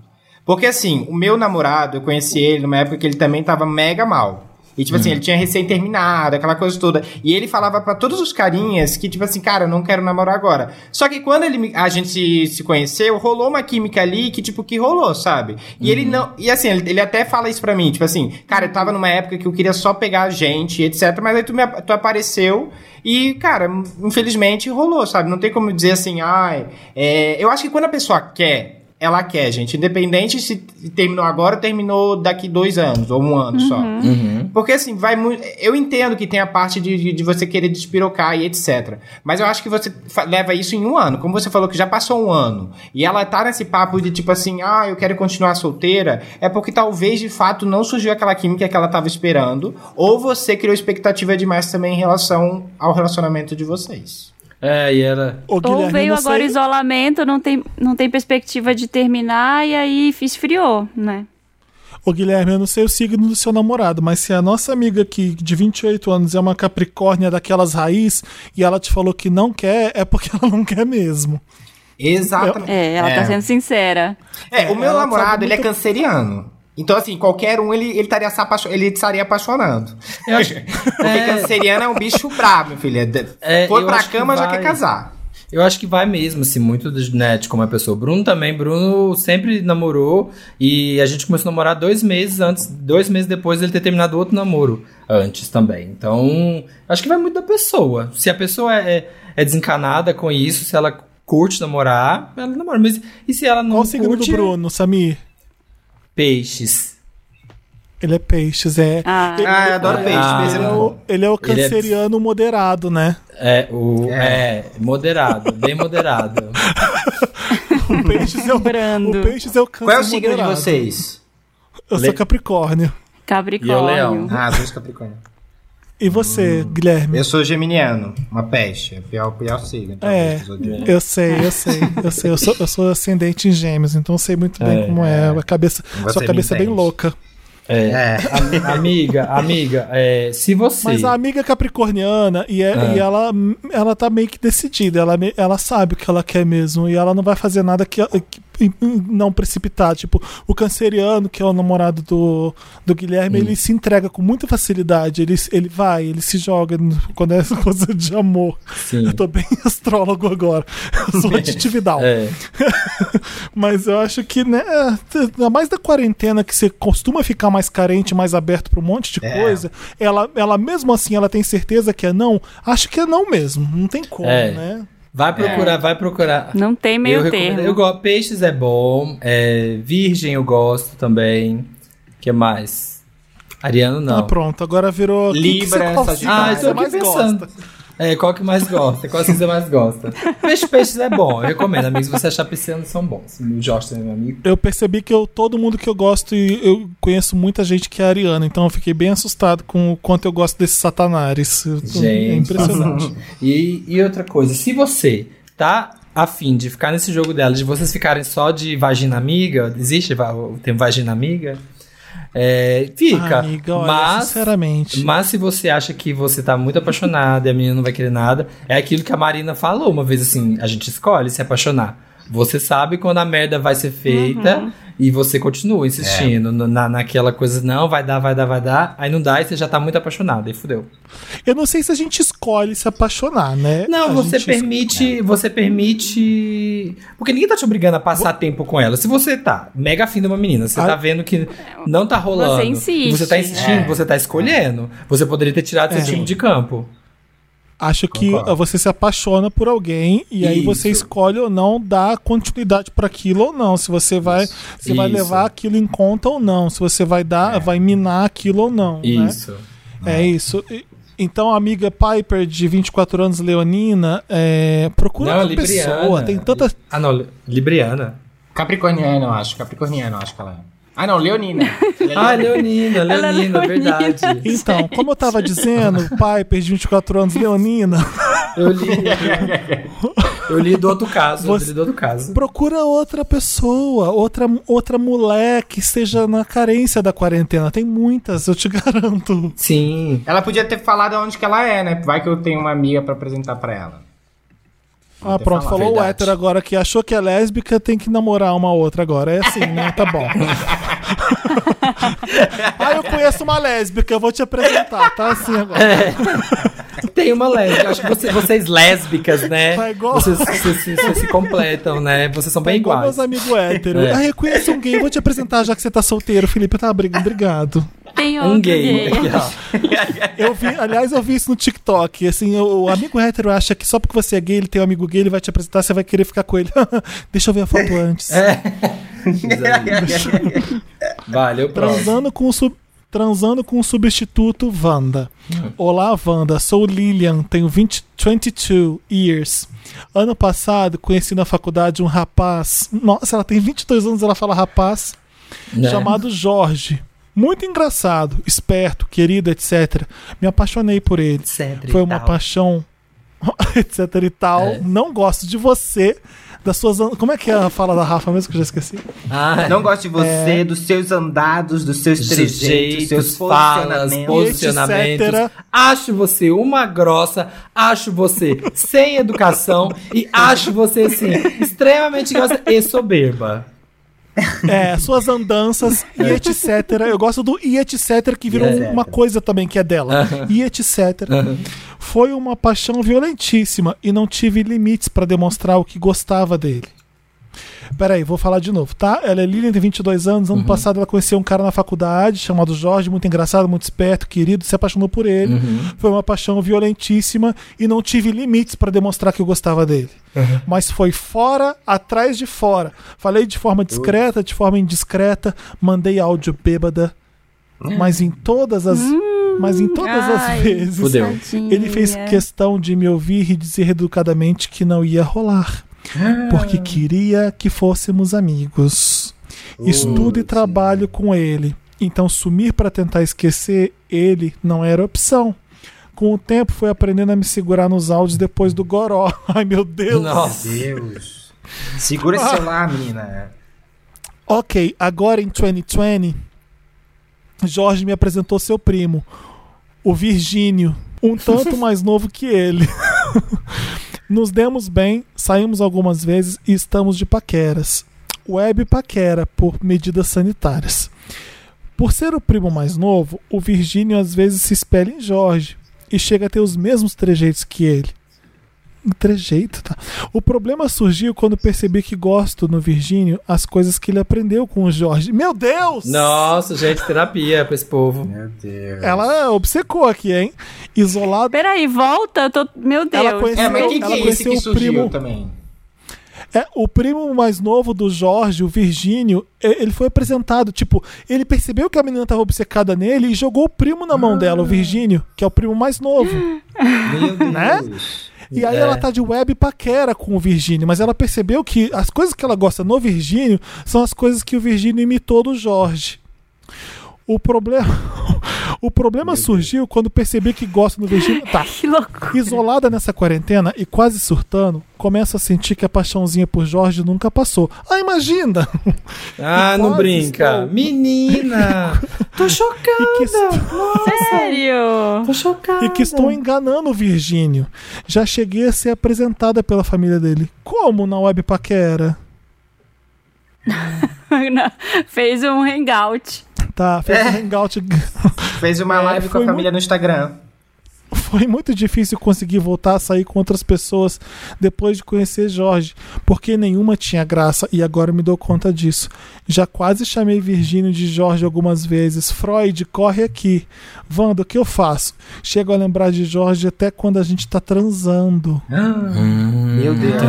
Porque assim, o meu namorado, eu conheci ele numa época que ele também tava mega mal. E, tipo assim, ele tinha recém terminado, aquela coisa toda. E ele falava pra todos os carinhas que, tipo assim, cara, eu não quero namorar agora. Só que quando ele, a gente se, se conheceu, rolou uma química ali que, tipo, que rolou, sabe? E ele não. E assim, ele, ele até fala isso pra mim, tipo assim, cara, eu tava numa época que eu queria só pegar a gente, etc. Mas aí tu, me, tu apareceu e, cara, infelizmente rolou, sabe? Não tem como dizer assim, ai. é, eu acho que quando a pessoa quer, ela quer, gente. Independente se terminou agora ou terminou daqui dois anos, ou um ano só. Uhum. Porque assim, vai muito. Eu entendo que tem a parte de, de, você querer despirocar e etc. Mas eu acho que você leva isso em um ano. Como você falou que já passou um ano. E ela tá nesse papo de tipo assim, ah, eu quero continuar solteira. É porque talvez de fato não surgiu aquela química que ela tava esperando. Ou você criou expectativa demais também em relação ao relacionamento de vocês. É, e era. Ô, Ou veio agora sei- isolamento, não tem, não tem perspectiva de terminar e aí esfriou, né? Ô Guilherme, eu não sei o signo do seu namorado, mas se a nossa amiga aqui de 28 anos é uma capricórnia daquelas raiz e ela te falou que não quer, é porque ela não quer mesmo. Exatamente. É, ela tá sendo sincera. É, o meu ela namorado, ele é canceriano. Então, assim, qualquer um, ele, ele, estaria, se apaixo- ele estaria apaixonando. Eu acho, Porque é, canceriano é um bicho brabo, meu filho. É É, Foi pra acho que cama, já vai. quer casar. eu acho que vai mesmo, assim, muito de, né, de como é a pessoa. Bruno também, Bruno sempre namorou e a gente começou a namorar dois meses antes, dois meses depois dele ter terminado outro namoro antes também. Então, acho que vai muito da pessoa. Se a pessoa é, é, desencanada com isso, se ela curte namorar, ela namora. Mas e se ela não Qual o signo curte? do Bruno, Samir? Peixes. Ele é peixes, é. Ah, Ele- Ah, eu adoro Ah. peixe. é Ele é o, ele é o é- canceriano moderado, né? É, o, É. é. moderado, bem moderado. O peixes é o, Brando. o peixes é o câncer Qual é o signo de moderado. vocês? Eu sou Le- Capricórnio. Capricórnio. E o leão. Ah, dois Capricórnio. E você, Guilherme? Eu sou geminiano, uma peste. É o pior, pior signo. É, talvez, do zodíaco. eu sei, eu sei, eu sei. Eu sou, eu sou ascendente em gêmeos, então eu sei muito bem É, como é. A cabeça, Você sua me cabeça é bem louca. É. É. Am- amiga, amiga, é, se você. Mas a amiga capricorniana, e, é- Ah. e ela, ela tá meio que decidida, ela, ela sabe o que ela quer mesmo, e ela não vai fazer nada que, que- não precipitar. Tipo, o canceriano, que é o namorado do, do Guilherme, ele se entrega com muita facilidade, ele, ele vai, ele se joga quando é coisa de amor. Sim. Eu tô bem astrólogo agora, eu sou atividade. É, Mas eu acho que, né, ainda mais da quarentena que você costuma ficar mais carente, mais aberto pra um monte de É. coisa, ela, ela mesmo assim, ela tem certeza que é não? Acho que é não mesmo, não tem como, É. né? Vai procurar, vai procurar. Não tem meio eu termo. Eu gosto. Peixes é bom. é, virgem eu gosto também. que mais? Ariano não. Ah, pronto, agora virou... que que Libra, você, signo Ah, que eu tô mais aqui pensando. gosta? É, qual que mais gosta? Qual que você mais gosta? Peixe, peixes é bom, eu recomendo. Amigos, você achar piscianos são bons. O também é meu amigo. Eu percebi que eu, todo mundo que eu gosto, e eu conheço muita gente que é ariana, então eu fiquei bem assustado com o quanto eu gosto desses satanares. É Gente. impressionante. E, e outra coisa, se você tá afim de ficar nesse jogo dela, de vocês ficarem só de vagina amiga, existe o termo vagina amiga? É, fica. Amiga, olha, mas, sinceramente. mas se você acha que você tá muito apaixonada e a menina não vai querer nada, é aquilo que a Marina falou uma vez assim: a gente escolhe se apaixonar. Você sabe quando a merda vai ser feita Uhum. e você continua insistindo no- na, naquela coisa, não, vai dar, vai dar, vai dar, aí não dá e você já tá muito apaixonado, aí fudeu. Eu não sei se a gente escolhe se apaixonar, né? Não, A você permite. Você permite. Porque ninguém tá te obrigando a passar tempo com ela. Se você tá mega afim de uma menina, você Ah. tá vendo que não tá rolando. Você insiste. e Você tá insistindo, É. você tá escolhendo. Você poderia ter tirado É. esse tipo de campo. Acho que Concordo. você se apaixona por alguém e aí você Isso. escolhe ou não dar continuidade para aquilo ou não. Se você vai, se vai Isso. levar aquilo em conta ou não. Se você vai dar, vai minar aquilo ou não. né? Isso. É isso. Então, a amiga Piper, de 24 anos, Leonina, é, procura Não, outra Libriana. pessoa. Tem tanta. Ah, não, Li- Libriana. Capricorniano, eu acho. Capricorniano, eu acho que ela é. Ah, não, Leonina. Ela é Ah, Leonina. Leonina, Ela é Leonina, Leonina. verdade. Então, como eu tava dizendo, Piper, de 24 anos, Leonina, Eu li. Eu li do outro caso. Você- Eu li do outro caso. procura outra pessoa, outra, outra mulher que esteja na carência da quarentena. Tem muitas, eu te garanto. Sim. Ela podia ter falado onde que ela é, né? Vai que eu tenho uma amiga pra apresentar pra ela. Ah, pronto, falou o hétero agora que achou que é lésbica, tem que namorar uma outra agora. É assim, né? Tá bom. ah, eu conheço uma lésbica, eu vou te apresentar, tá assim agora. Tem uma lésbica. Acho que você- vocês lésbicas, né? Tá igual- Vocês, vocês- vocês- se completam, né? Vocês são Tá bem igual iguais. meus amigos héteros. É. Ah, eu conheço um gay, vou te apresentar já que você tá solteiro, Felipe. Tá, obrig- obrigado. Tem outro Um gay. gay. Eu vi, aliás, eu vi isso no TikTok. Assim, o, o amigo hétero acha que só porque você é gay, ele tem um amigo gay, ele vai te apresentar, você vai querer ficar com ele. Deixa eu ver a foto antes. É. Valeu. Transando com o sub- Transando com o substituto Wanda. Olá, Wanda. Sou Lilian, tenho 20, 22 years. Ano passado, conheci na faculdade um rapaz. Nossa, ela tem 22 anos, ela fala rapaz. Né? chamado Jorge. Muito engraçado, esperto, querido, etc. Me apaixonei por ele. Etc Foi uma tal. paixão, etc e tal. É. Não gosto de você, das suas. an- Como é que é a fala da Rafa mesmo que eu já esqueci? Ah, Não gosto de você, É. dos seus andados, dos seus trejeitos, jeitos, seus falas, posicionamentos. posicionamentos. etc. Acho você uma grossa, acho você sem educação e acho você, assim, extremamente grossa e soberba. É, suas andanças e etc. Eu gosto do e etc. que virou É. uma coisa também que é dela. E etc. Foi uma paixão violentíssima e não tive limites pra demonstrar o que gostava dele. Peraí, vou falar de novo, tá? Ela é Lilian, tem 22 anos. Ano passado ela conheceu um cara na faculdade chamado Jorge, muito engraçado, muito esperto, querido, se apaixonou por ele. Foi uma paixão violentíssima e não tive limites pra demonstrar que eu gostava dele. Mas foi fora, atrás de fora. Falei de forma discreta, de forma indiscreta, mandei áudio bêbada. Mas em todas as. Mas em todas Ai, as vezes. Fudeu. Ele fez questão de me ouvir e dizer educadamente que não ia rolar. Porque queria que fôssemos amigos. Estudo e trabalho com ele. Então sumir para tentar esquecer ele não era opção. Com o tempo foi aprendendo a me segurar nos áudios depois do goró. Ai meu Deus. Nossa. Deus. Segura esse celular, menina. Ok, agora em 2020, Jorge me apresentou seu primo, o Virgínio, um tanto mais novo que ele. Nos demos bem, saímos algumas vezes e estamos de paqueras. Web paquera por medidas sanitárias. Por ser o primo mais novo, o Virgínio às vezes se espelha em Jorge e chega a ter os mesmos trejeitos que ele. Trejeito, tá? O problema surgiu quando percebi que gosto no Virgínio as coisas que ele aprendeu com o Jorge. Meu Deus! Nossa, gente, terapia pra esse povo. Meu Deus. Ela obcecou aqui, hein? Isolado. Peraí, volta, eu tô. Meu Deus. Ela conheceu- É, mas que, Ela é esse conheceu que o surgiu primo- também? É, o primo mais novo do Jorge, o Virgínio, ele foi apresentado. Tipo, ele percebeu que a menina tava obcecada nele e jogou o primo na mão dela, o Virgínio, que é o primo mais novo. Meu Deus. Né? E aí É. ela tá de web paquera com o Virgínio, mas ela percebeu que as coisas que ela gosta no Virgínio são as coisas que o Virgínio imitou do Jorge. O problema, o problema surgiu quando percebi que gosta do Virgínio. Tá. Que loucura. Isolada nessa quarentena e quase surtando, começo a sentir que a paixãozinha por Jorge nunca passou. Ah, imagina! Ah, não quase brinca. estou. Menina! Tô E chocada! que, Sério? Tô chocada. e que estou enganando o Virgínio. Já cheguei a ser apresentada pela família dele. Como na web paquera? Não, Fez um hangout. Tá, fez É. um hangout. Fez uma É, live com foi a família no Instagram. Foi muito difícil conseguir voltar a sair com outras pessoas depois de conhecer Jorge, porque nenhuma tinha graça e agora me dou conta disso. Já quase chamei Virgínio de Jorge algumas vezes. Freud, corre aqui. Wanda, o que eu faço? Chego a lembrar de Jorge até quando a gente tá transando. Meu Deus.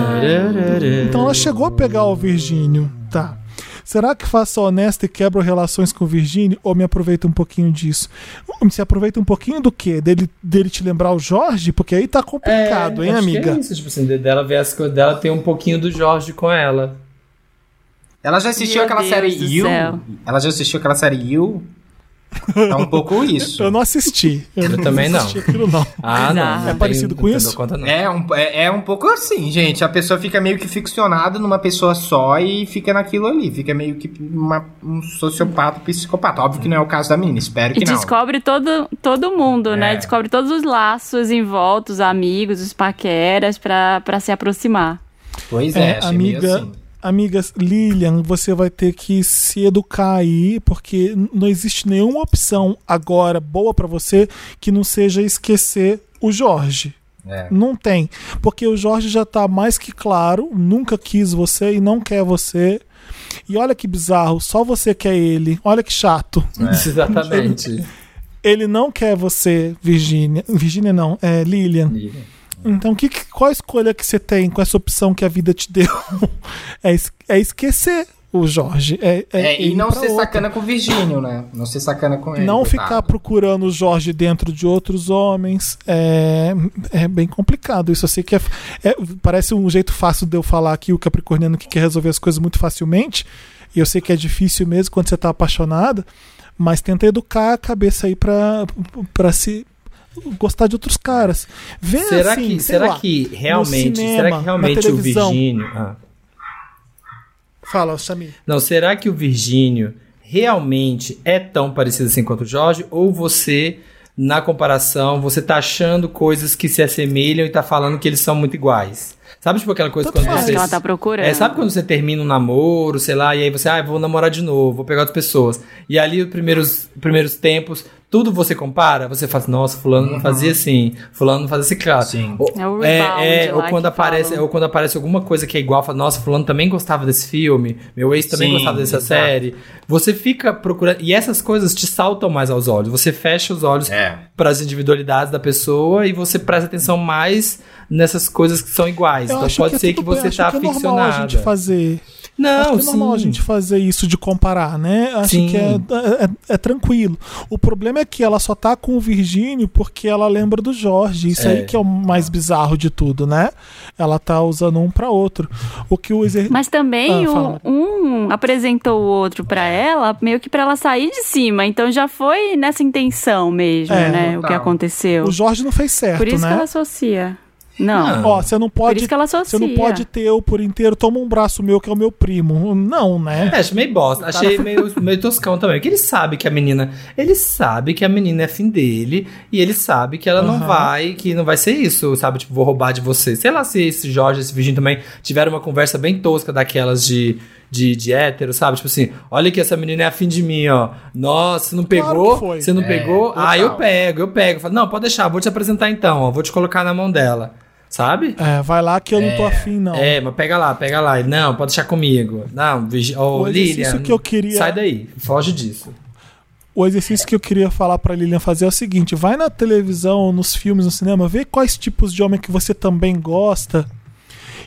Então ela chegou a pegar o Virgínio. Tá. Será que faço honesta e quebro relações com o Virgínio ou me aproveita um pouquinho disso? Se aproveita um pouquinho do quê? Dele, dele te lembrar o Jorge? Porque aí tá complicado, hein, acho que amiga? É isso, tipo assim, dela ver as coisas dela, tem um pouquinho do Jorge com ela. Ela já assistiu Meu aquela Deus série You? céu. Ela já assistiu aquela série You? É um pouco isso. Eu não assisti. Eu, também não. assisti aquilo, não. Ah, não. É não tenho- parecido com não isso? Conta, não. É um, é, é um pouco assim, gente. A pessoa fica meio que ficcionada numa pessoa só e fica naquilo ali. Fica meio que uma- um sociopata, psicopata. Óbvio que não é o caso da menina, espero E que não. descobre todo, todo mundo, né? É. Descobre todos os laços em volta, os amigos, os paqueras, pra, pra se aproximar. Pois é, É, amiga, assim. Amigas, Lilian, você vai ter que se educar aí, porque não existe nenhuma opção agora boa pra você que não seja esquecer o Jorge. É. Não tem. Porque o Jorge já tá mais que claro, nunca quis você e não quer você. E olha que bizarro, só você quer ele. Olha que chato. Exatamente. Ele não quer você, Virgínia. Virgínia não, é Lilian. Então, que, qual a escolha que você tem com essa opção que a vida te deu? é, é esquecer o Jorge. É, é É, e não ser outra. sacana com o Virgínio, né? Não ser sacana com ele. Não coitado. ficar procurando o Jorge dentro de outros homens. É, é bem complicado. Isso eu sei que é, é- Parece um jeito fácil de eu falar aqui o Capricorniano que quer resolver as coisas muito facilmente. E eu sei que é difícil mesmo quando você tá apaixonado. Mas tenta educar a cabeça aí pra se gostar de outros caras. Vê Será assim, que, sei será lá, que realmente, cinema, será que realmente o. Virgínio, ah. Fala, Samir. Não, será que o Virgínio realmente é tão parecido assim quanto o Jorge? Ou você, na comparação, você tá achando coisas que se assemelham e tá falando que eles são muito iguais? Sabe, tipo aquela coisa Tanto quando você. que ela tá procurando. É, sabe quando você termina um namoro, sei lá, e aí você, ah, vou namorar de novo, vou pegar outras pessoas. E ali, os primeiros, primeiros tempos, tudo você compara, você fala assim, nossa, fulano não fazia assim, fulano não fazia assim, claro. Sim. Ou, É o é, é, ou quando que aparece, falam. ou quando aparece alguma coisa que é igual, fala, nossa, fulano também gostava desse filme, meu ex também Sim, gostava dessa exato. série. Você fica procurando, e essas coisas te saltam mais aos olhos. Você fecha os olhos É. para as individualidades da pessoa e você presta atenção mais nessas coisas que são iguais. Eu então acho pode que ser é que tudo bem, você acho tá que é normal a gente fazer. Não, acho que é normal a gente fazer isso de comparar, né? Acho Sim. que é, é- é tranquilo. O problema é que ela só tá com o Virgínio porque ela lembra do Jorge. Isso É. aí que é o mais bizarro de tudo, né? Ela tá usando um pra outro. O que o exer... Mas também Ah, o- um apresentou o outro pra ela, meio que pra ela sair de cima. Então já foi nessa intenção mesmo, É, né? O que aconteceu. o Jorge não fez certo, Por isso né? que ela associa. Não. Ó, você não pode. Por isso que ela Você não pode ter eu por inteiro, toma um braço meu que é o meu primo. Não, né? É, achei meio bosta. Achei meio, meio toscão também. Porque ele sabe que a menina. Ele sabe que a menina é fim dele. E ele sabe que ela não Aham. vai. Que não vai ser isso, sabe? Tipo, vou roubar de você. Sei lá se esse Jorge, esse Virgínio também tiveram uma conversa bem tosca daquelas de. De, de hétero, sabe? Tipo assim, olha que essa menina é afim de mim, ó. Nossa, você não Claro pegou? foi. Você não É, pegou? total. Ah, eu pego, eu pego. Falo, não, pode deixar, vou te apresentar então, ó. Vou te colocar na mão dela. Sabe? É, vai lá que eu não tô afim, não. É, mas pega lá, pega lá. Não, pode deixar comigo. Não, Vigi... Ô, O Lilian, que eu queria- sai daí, foge disso. O exercício que eu queria falar pra Lilian fazer é o seguinte: vai na televisão, nos filmes, no cinema, vê quais tipos de homem que você também gosta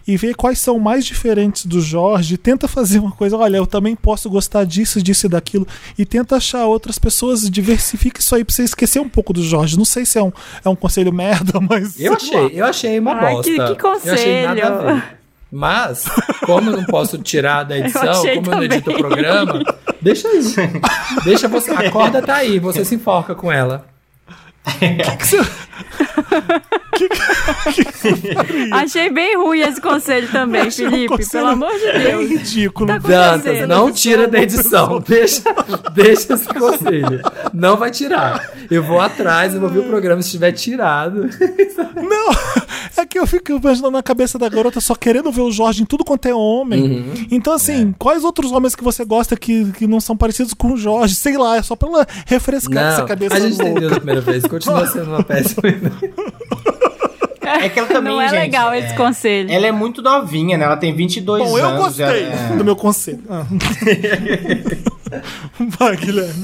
e vê quais são mais diferentes do Jorge. Tenta fazer uma coisa, olha, eu também posso gostar disso, disso e daquilo. E tenta achar outras pessoas, diversifica isso aí pra você esquecer um pouco do Jorge. Não sei se é um, é um conselho merda, mas. Eu achei, eu achei uma Ai, bosta. que- que Eu achei nada a conselho. ver. Mas, como eu não posso tirar da edição, achei como eu não edito o também. programa, deixa aí. Deixa você. A corda tá aí, você se enforca com ela. Achei bem ruim esse conselho também, Achei um Felipe. conselho Pelo amor de Deus. ridículo. Tá acontecendo? não tira da edição. Deixa, deixa esse conselho. Não vai tirar. Eu vou atrás, eu vou ver o programa se estiver tirado. Não, é que eu fico imaginando na cabeça da garota só querendo ver o Jorge em tudo quanto é homem. Uhum. Então, assim, quais outros homens que você gosta que, que não são parecidos com o Jorge? Sei lá, é só pra ela refrescar essa cabeça a gente louca. entendeu da primeira vez. Continua sendo uma péssima É que ela também, Não é gente, legal é- esse conselho. Ela é muito novinha, né? Ela tem 22 Bom, anos. eu gostei é. do meu conselho. Ah. Vai, Guilherme.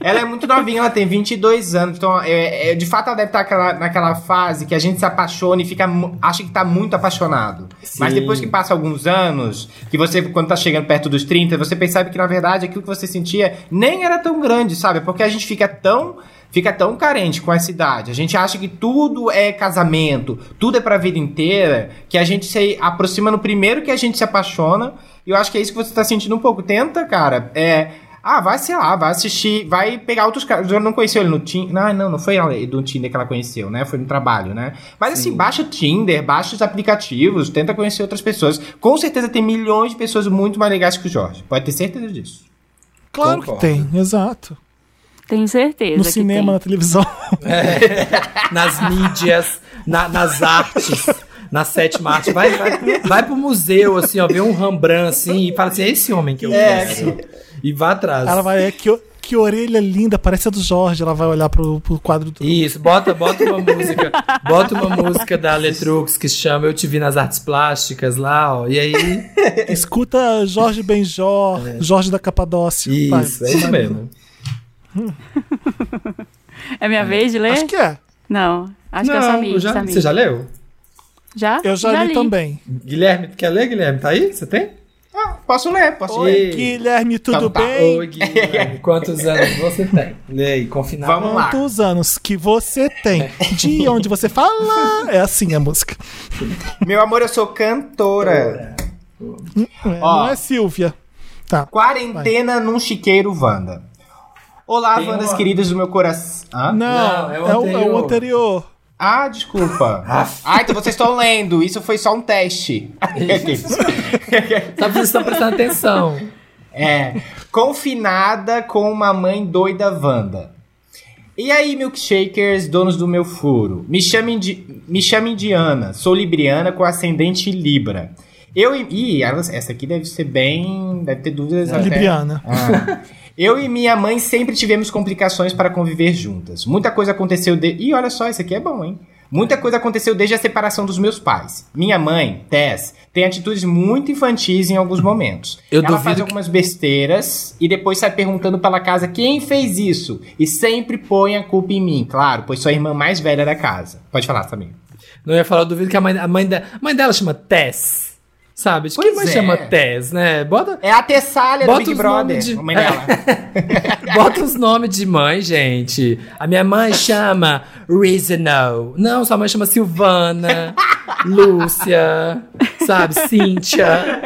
Ela é muito novinha, ela tem 22 anos. Então, é, é- de fato, ela deve estar aquela- naquela fase que a gente se apaixona e fica, acha que tá muito apaixonado. Mas depois que passa alguns anos, que você, quando tá chegando perto dos 30, você percebe que, na verdade, aquilo que você sentia nem era tão grande, sabe? Porque a gente fica tão. Fica tão carente com essa idade. A gente acha que tudo é casamento, tudo é pra vida inteira, que a gente se aproxima no primeiro que a gente se apaixona. E eu acho que é isso que você tá sentindo um pouco. Tenta, cara, é. Ah, vai, sei lá, vai assistir, vai pegar outros caras. Eu não conheceu ele no Tinder. Não, não, não foi ela do Tinder que ela conheceu, né? Foi no trabalho, né? Mas assim, baixa o Tinder, baixa os aplicativos, tenta conhecer outras pessoas. Com certeza tem milhões de pessoas muito mais legais que o Jorge. Pode ter certeza disso. Claro Concordo. que tem, exato. Tenho certeza. No que cinema, tem. na televisão. nas mídias, na- nas artes, na sétima arte. Vai, vai, vai pro museu, assim, ó, vê um Rembrandt, assim, e fala assim, é esse homem que eu quero. E vá atrás. Ela vai, é, que, que orelha linda, parece a do Jorge. Ela vai olhar pro, pro quadro do. Isso, bota, bota uma música, bota uma música da Letrux que se chama Eu Te Vi nas Artes Plásticas lá, ó, e aí, Escuta Jorge Benjor, Jorge da Capadócia. Vai. isso, é isso mesmo. É minha vez de ler? Acho que é. Não, acho que é Samir. já, Samir. você já leu? Já? Eu já, li, também. Guilherme, quer ler, Guilherme? Tá aí? Você tem? Ah, posso ler, posso Oi, ler. Guilherme, tudo Então tá. bem? Oi, Guilherme, quantos anos você tem? Lei, confinado. Vamos lá. Quantos anos que você tem? De onde você fala? É assim a música. Meu amor, eu sou cantora. É, Ó. Não é Silvia. Tá. Quarentena num chiqueiro, Wanda. Olá, Tem Wandas uma- queridas do meu coração. Não, Não, é, o, é o anterior. Ah, desculpa. ah, então vocês estão lendo. Isso foi só um teste. Só vocês estão prestando atenção. é. Confinada com uma mãe doida Wanda. E aí, milkshakers, donos do meu furo? Me chamem de, me chamem de Ana. Sou libriana com ascendente Libra. Eu e. Ih, essa aqui deve ser bem. Deve ter dúvidas até. Libriana. Ah. Eu e minha mãe sempre tivemos complicações para conviver juntas. Muita coisa aconteceu de... Ih, olha só, isso aqui é bom, hein? Muita coisa aconteceu desde a separação dos meus pais. Minha mãe, Tess, tem atitudes muito infantis em alguns momentos. Eu Ela faz que- algumas besteiras e depois sai perguntando pela casa quem fez isso. E sempre põe a culpa em mim, claro, pois sou a irmã mais velha da casa. Pode falar, Samir. Não ia falar, eu duvido que a mãe, a mãe, da, a mãe dela chama Tess. Sabe? De Pois mãe é. chama Tess, né? Bota, É a Tessália do Big Brother, de- mãe dela. bota os nomes de mãe, gente. A minha mãe chama Reasonal. Não, sua mãe chama Silvana, Lúcia, sabe? Cíntia.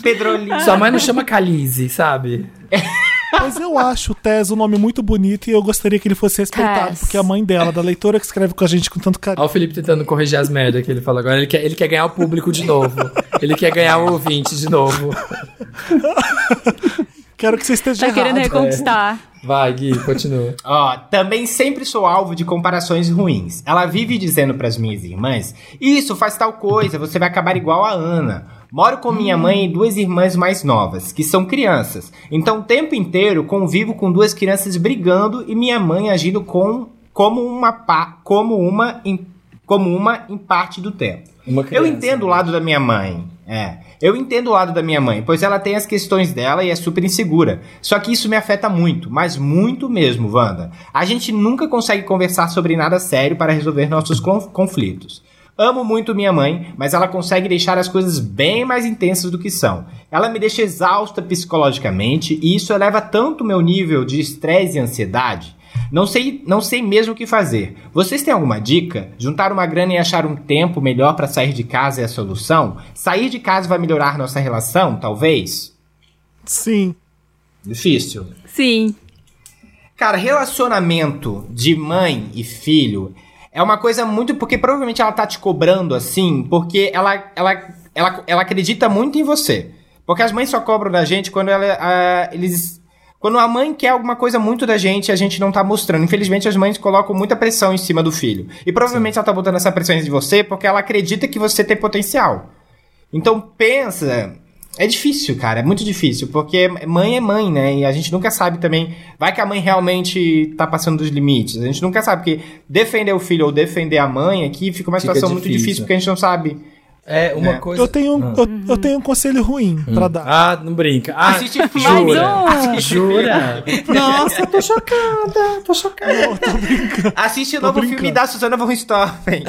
Pedrolinho. Sua mãe não chama Calize, sabe? Mas eu acho o Tess um nome muito bonito e eu gostaria que ele fosse respeitado, Tess. porque a mãe dela, da leitora que escreve com a gente com tanto carinho. Olha o Felipe tentando corrigir as merdas que ele fala agora. Ele quer, ele quer ganhar o público de novo. Ele quer ganhar o ouvinte de novo. Quero que você esteja Tá querendo errado. reconquistar. Vai, Gui, continua. Ó, também sempre sou alvo de comparações ruins. Ela vive dizendo pras minhas irmãs: Isso, faz tal coisa, você vai acabar igual a Ana. Moro com minha mãe e duas irmãs mais novas, que são crianças. Então o tempo inteiro convivo com duas crianças brigando e minha mãe agindo com, como uma pa, como uma em, como uma em parte do tempo. Uma Eu criança. entendo o lado da minha mãe. É. Eu entendo o lado da minha mãe, pois ela tem as questões dela e é super insegura. Só que isso me afeta muito, mas muito mesmo, Wanda. A gente nunca consegue conversar sobre nada sério para resolver nossos conf- conflitos. Amo muito minha mãe, mas ela consegue deixar as coisas bem mais intensas do que são. Ela me deixa exausta psicologicamente e isso eleva tanto o meu nível de estresse e ansiedade. Não sei, não sei mesmo o que fazer. Vocês têm alguma dica? Juntar uma grana e achar um tempo melhor para sair de casa é a solução? Sair de casa vai melhorar nossa relação, talvez? Sim. Difícil. Sim. Cara, relacionamento de mãe e filho é uma coisa muito. Porque provavelmente ela tá te cobrando assim, porque ela, ela, ela, ela acredita muito em você. Porque as mães só cobram da gente quando ela, ah, eles. Quando a mãe quer alguma coisa muito da gente, a gente não tá mostrando. Infelizmente, as mães colocam muita pressão em cima do filho. E provavelmente ela tá botando essa pressão em você porque ela acredita que você tem potencial. Então pensa É difícil, cara, é muito difícil, porque mãe é mãe, né? E a gente nunca sabe também. Vai que a mãe realmente tá passando dos limites. A gente nunca sabe, porque defender o filho ou defender a mãe aqui fica uma Fica situação muito difícil. difícil, porque a gente não sabe. É, uma É. coisa. Eu tenho, um- eu, eu tenho um conselho ruim pra dar. Ah, não brinca. Ah, Assiste filme. jura? Um. Jura? Nossa, eu tô chocada, tô chocada. Assiste o novo brincando. filme da Susana von Richthofen.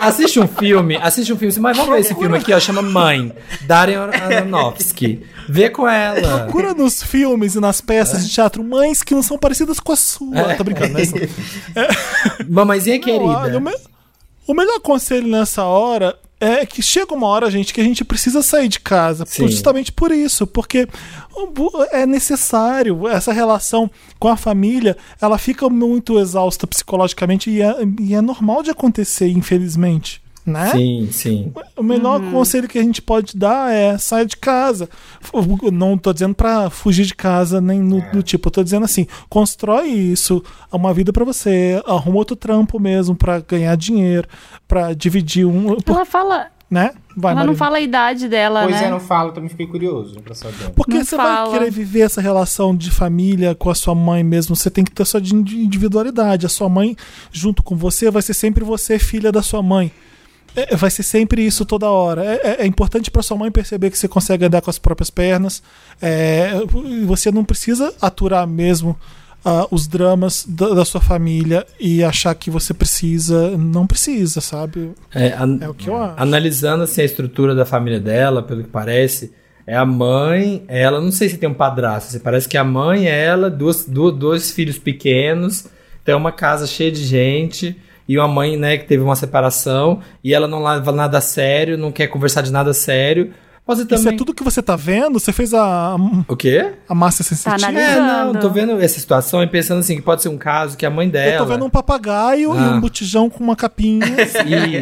Assiste um filme, assiste um filme, mas vamos ver esse filme aqui, ó, chama Mãe, Darren Aronofsky. Vê com ela. Procura nos filmes e nas peças de teatro mães que não são parecidas com a sua. É. Tô brincando, né? Mamãezinha Não, olha, querida. o, me- o melhor conselho nessa hora é que chega uma hora, gente, que a gente precisa sair de casa. Sim. Justamente por isso. Porque é necessário. Essa relação com a família, ela fica muito exausta psicologicamente e é, e é normal de acontecer, infelizmente. Né? Sim, sim. O melhor conselho que a gente pode dar é sair de casa. Não tô dizendo pra fugir de casa, nem no, do tipo. Eu tô dizendo assim: constrói isso, uma vida pra você, arruma outro trampo mesmo pra ganhar dinheiro, pra dividir um. por- Ela fala. né? Vai, ela não Marina. fala a idade dela, Pois né? é, não falo, também fiquei curioso pra saber. Porque não você fala. vai querer viver essa relação de família com a sua mãe mesmo. Você tem que ter sua indi- individualidade. A sua mãe, junto com você, vai ser sempre você, filha da sua mãe. É, vai ser sempre isso toda hora. É, é- é importante para sua mãe perceber que você consegue andar com as próprias pernas. É, você não precisa aturar mesmo ah, os dramas da, da sua família e achar que você precisa. Não precisa, sabe? É, an- É o que eu acho. Analisando assim, a estrutura da família dela, pelo que parece, é a mãe, ela, não sei se tem um padrasto, assim, parece que a mãe, ela, duas, du- dois filhos pequenos, tem uma casa cheia de gente, e uma mãe, né, que teve uma separação, e ela não leva nada a sério, não quer conversar de nada sério. Pode ser Isso também. é tudo que você tá vendo? Você fez a, O quê? a massa sensitiva? analisando. É, não, tô vendo essa situação e pensando assim, que pode ser um caso que a mãe dela. Eu tô vendo um papagaio e Ah. um botijão com uma capinha.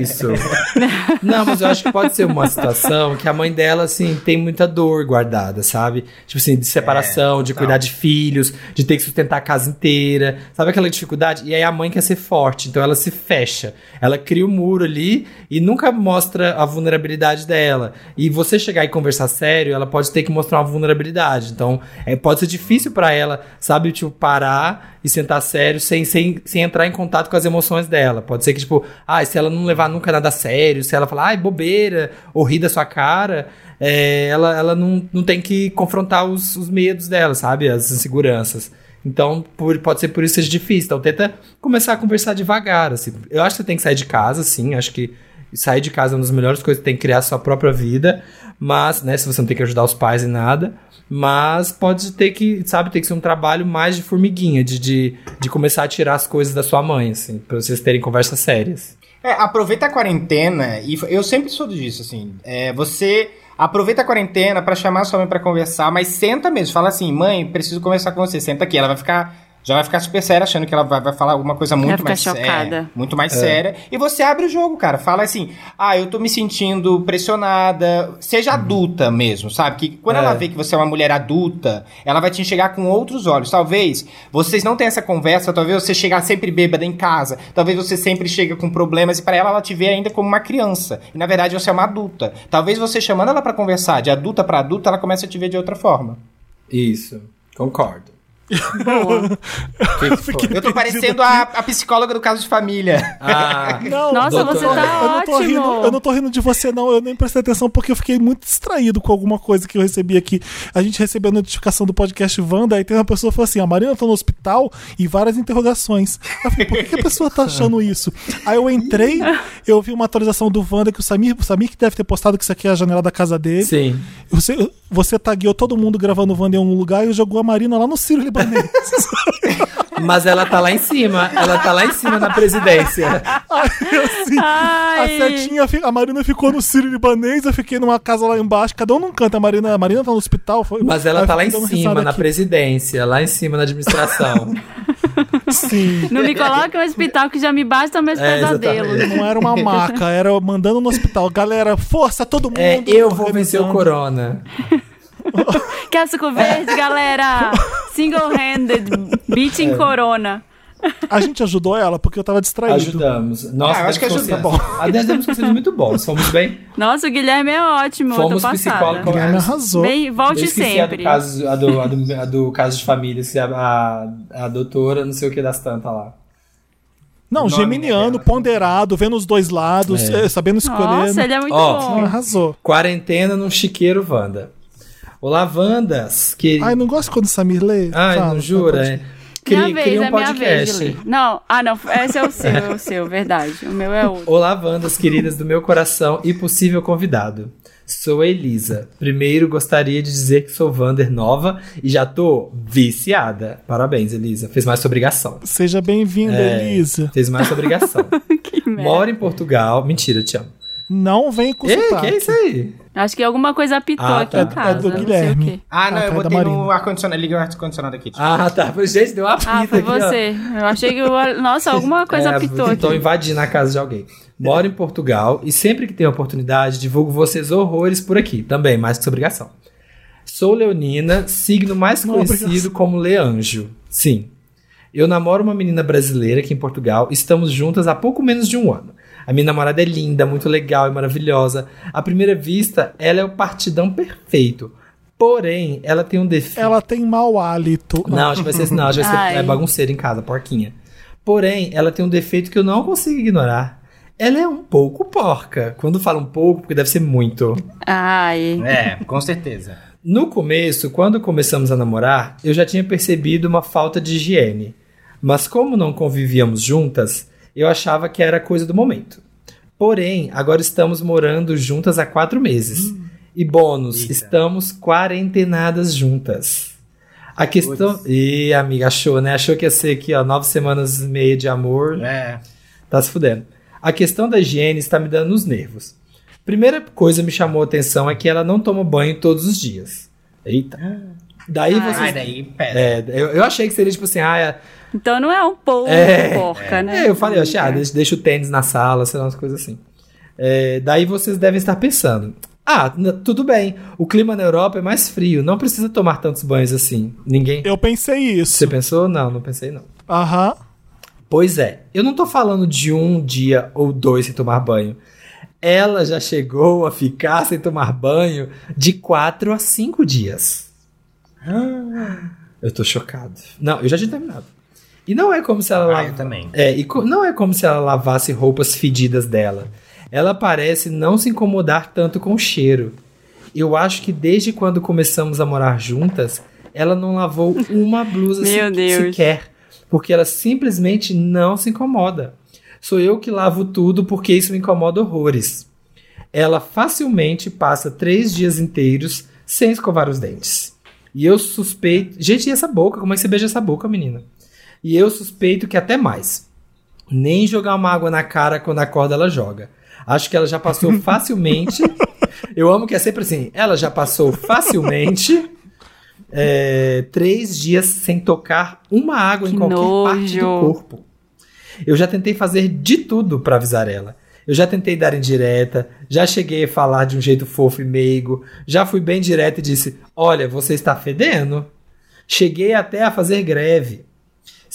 Isso. Não, mas eu acho que pode ser uma situação que a mãe dela, assim, tem muita dor guardada, sabe? Tipo assim, de separação, de cuidar de filhos, de ter que sustentar a casa inteira. Sabe aquela dificuldade? E aí a mãe quer ser forte, então ela se fecha. Ela cria o muro ali e nunca mostra a vulnerabilidade dela. E você chegar e conversar sério, ela pode ter que mostrar uma vulnerabilidade. Então, é, pode ser difícil pra ela, sabe, tipo, parar e sentar sério sem, sem, sem entrar em contato com as emoções dela. Pode ser que, tipo, ah, se ela não levar nunca nada a sério, se ela falar, ai, bobeira, ou rir da sua cara, é, ela, ela não, não tem que confrontar os, os medos dela, sabe? As inseguranças. Então, por- pode ser por isso que seja difícil. Então, tenta começar a conversar devagar, assim. Eu acho que você tem que sair de casa, sim. Acho que sair de casa é uma das melhores coisas, tem que criar a sua própria vida. Mas, né, se você não tem que ajudar os pais em nada. Mas pode ter que, sabe, ter que ser um trabalho mais de formiguinha, de, de, de começar a tirar as coisas da sua mãe, assim, pra vocês terem conversas sérias. É, aproveita a quarentena e eu sempre sou disso, assim. É, você aproveita a quarentena pra chamar sua mãe pra conversar, mas senta mesmo, fala assim, mãe, preciso conversar com você, senta aqui. Ela vai ficar, já vai ficar super séria, achando que ela vai, vai falar alguma coisa muito mais chocada. é, muito mais séria. E você abre o jogo, cara. Fala assim, ah, eu tô me sentindo pressionada. Seja adulta mesmo, sabe? Que quando É. ela vê que você é uma mulher adulta, ela vai te enxergar com outros olhos. Talvez vocês não tenham essa conversa, talvez você chegar sempre bêbada em casa, talvez você sempre chega com problemas e pra ela ela te vê ainda como uma criança. E na verdade você é uma adulta. Talvez você chamando ela pra conversar de adulta pra adulta, ela comece a te ver de outra forma. Isso, concordo. Boa. Que que foi? Eu tô parecendo a, a psicóloga do caso de família. Ah, Não, Nossa, doutor. você tá eu não tô ótimo. rindo, eu não tô rindo de você, não. Eu nem prestei atenção porque eu fiquei muito distraído com alguma coisa que eu recebi aqui. A gente recebeu a notificação do podcast Wanda, aí tem uma pessoa que falou assim: a Marina tá no hospital e várias interrogações. Eu falei, por que, que a pessoa tá achando isso? Aí eu entrei, eu vi uma atualização do Wanda que o Samir, o Samir que deve ter postado que isso aqui é a janela da casa dele. sim. Você, você tagueou todo mundo gravando o Wanda em um lugar e jogou a Marina lá no Ciro Libanês. Mas ela tá lá em cima, ela tá lá em cima na presidência. Aí, assim, a setinha, a Marina ficou no Ciro Libanês, eu fiquei numa casa lá embaixo, cada um num canto. A Marina, a Marina tá no hospital. Foi, Mas ela Aí tá lá em cima, na aqui. presidência, lá em cima na administração. Sim. Não me coloque no hospital que já me bastam meus É, pesadelos. exatamente. Não era uma maca, era mandando no hospital. Galera, força todo mundo. É, eu vou vencer o corona. Quer suco verde, galera? Single-handed, beating É. corona. A gente ajudou ela porque eu tava distraído. Ajudamos. Nossa, Ah, acho que ser- Tá bom. A Dez demos conselhos muito bons. Fomos bem. Nossa, o Guilherme é ótimo, Fomos eu tô passada. psicólogo. Guilherme arrasou. Bem, volte sempre. A do, caso, a, do, a, do, a do caso de família, se a, a, a doutora, não sei o que das tantas lá. Não, O geminiano, dela. ponderado, vendo os dois lados, É. eh, sabendo escolher. Nossa, ele é muito Ó, Ela bom. arrasou. Quarentena num chiqueiro Wanda. Olá, Wandas. Que... Ai, não gosto quando o Samir lê. Ai, Fala, não jura? é. Cria, minha vez, cria um é minha vez de podcast. ler. Não, ah não, esse é o seu, é o seu, verdade. O meu é outro. Olá, Wandas, queridas do meu coração e possível convidado. Sou a Elisa. Primeiro, gostaria de dizer que sou Wander nova e já tô viciada. Parabéns, Elisa. Fez mais sua obrigação. Seja bem-vinda, É, Elisa. Fez mais sua obrigação. Que merda. Moro em Portugal. Mentira, eu te amo. Não vem com Ei, sotaque. que é isso aí? Acho que alguma coisa apitou Ah, aqui tá. em casa. É do não sei Guilherme. o quê. Ah, não, Ah, eu tá, da botei no ar-condicionado. Liguei o ar-condicionado aqui. Ah, tá. Gente, deu uma Ah, foi aqui, ó. você. Eu achei que. eu- Nossa, alguma coisa É, apitou aqui. Tô invadindo a casa de alguém. Moro em Portugal e sempre que tenho oportunidade divulgo vocês horrores por aqui. Também, mais que sua obrigação. Sou leonina, signo mais Não, conhecido obrigação. como leanjo. Sim. Eu namoro uma menina brasileira aqui em Portugal estamos juntas há pouco menos de um ano. A minha namorada é linda, muito legal e maravilhosa. À primeira vista, ela é o partidão perfeito. Porém, ela tem um defeito. Ela tem mau hálito. Não, acho que vai ser, não, acho que vai ser é bagunceira em casa, porquinha. Porém, ela tem um defeito que eu não consigo ignorar. Ela é um pouco porca. Quando falo um pouco, porque deve ser muito. Ai. É, com certeza. No começo, quando começamos a namorar, eu já tinha percebido uma falta de higiene. Mas como não convivíamos juntas, eu achava que era coisa do momento. Porém, agora estamos morando juntas há quatro meses. E bônus, Eita. estamos quarentenadas juntas. A questão. Ih, amiga, achou, né? Achou que ia ser aqui, ó, nove semanas e meia de amor. É. Tá se fudendo. A questão da higiene está me dando nos nervos. Primeira coisa que me chamou a atenção é que ela não toma banho todos os dias. Eita. Daí Ai. você. Ai, daí, pera. É, eu, eu achei que seria tipo assim, ah, é, Então não é um pouco É. porca, né? é, eu falei, eu achei, ah, deixa, deixa o tênis na sala, sei lá, umas coisas assim. É, daí vocês devem estar pensando, ah, tudo bem, o clima na Europa é mais frio, não precisa tomar tantos banhos assim. Ninguém. Eu pensei isso. Você pensou? Não, não pensei não. Aham. Pois é, eu não tô falando de um dia ou dois sem tomar banho. Ela já chegou a ficar sem tomar banho de quatro a cinco dias. Eu tô chocado. Não, eu já tinha terminado. E não é como se ela Ah, lava- eu também. É, e não é como se ela lavasse roupas fedidas dela. Ela parece não se incomodar tanto com o cheiro. Eu acho que desde quando começamos a morar juntas, ela não lavou uma blusa se- sequer. Porque ela simplesmente não se incomoda. Sou eu que lavo tudo porque isso me incomoda horrores. Ela facilmente passa três dias inteiros sem escovar os dentes. E eu suspeito. Gente, e essa boca? Como é que você beija essa boca, menina? E eu suspeito que até mais. Nem jogar uma água na cara quando acorda ela joga. Acho que ela já passou facilmente. eu amo que é sempre assim. Ela já passou facilmente é, três dias sem tocar uma água em Que qualquer parte do nojo. corpo. Eu já tentei fazer de tudo pra avisar ela. Eu já tentei dar indireta, já cheguei a falar de um jeito fofo e meigo, já fui bem direto e disse: Olha, você está fedendo. Cheguei até a fazer greve.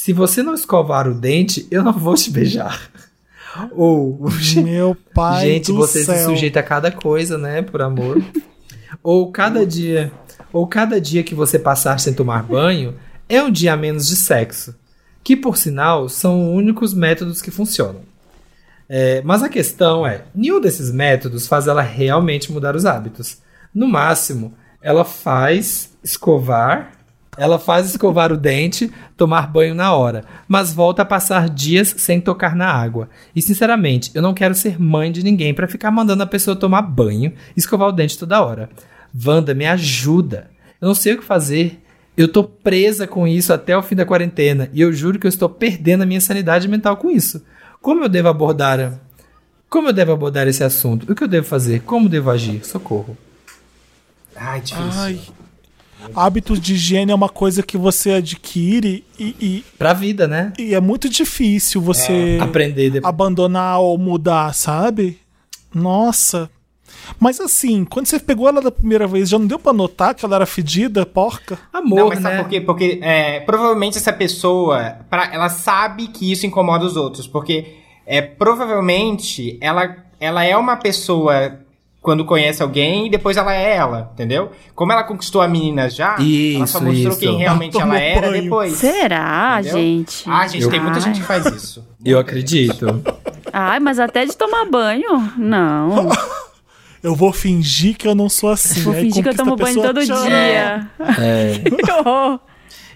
Se você não escovar o dente, eu não vou te beijar. Ou, Meu pai gente, do você se céu. sujeita a cada coisa, né, por amor. ou cada dia, ou cada dia que você passar sem tomar banho é um dia a menos de sexo, que por sinal são os únicos métodos que funcionam. É, mas a questão é, nenhum desses métodos faz ela realmente mudar os hábitos. No máximo, ela faz escovar, ela faz escovar o dente, tomar banho na hora, mas volta a passar dias sem tocar na água. E sinceramente, eu não quero ser mãe de ninguém pra ficar mandando a pessoa tomar banho e escovar o dente toda hora. Wanda, me ajuda. Eu não sei o que fazer. Eu tô presa com isso até o fim da quarentena e eu juro que eu estou perdendo a minha sanidade mental com isso. Como eu devo abordar? Como eu devo abordar esse assunto? O que eu devo fazer? Como devo agir? Socorro. Ai, difícil. Ai. Hábitos de higiene é uma coisa que você adquire e, e, Pra vida, né? e é muito difícil você Aprender depois. abandonar ou mudar, sabe? Nossa. Mas assim, quando você pegou ela da primeira vez, já não deu pra notar que ela era fedida, porca? Amor, Não, mas né? sabe por quê? Porque é, provavelmente essa pessoa, pra, ela sabe que isso incomoda os outros. Porque é, provavelmente ela, ela é uma pessoa quando conhece alguém e depois ela é ela, entendeu? Como ela conquistou a menina já, ela só Isso, mostrou isso. quem realmente Ela era banho. depois. Será, Entendeu? gente? Ah, gente, tem muita Ai. gente que faz isso. Eu acredito. Ai, mas até de tomar banho? Não. Eu vou fingir que eu não sou assim. Vou Aí fingir que eu tomo banho todo tcharam. dia. É. Que horror.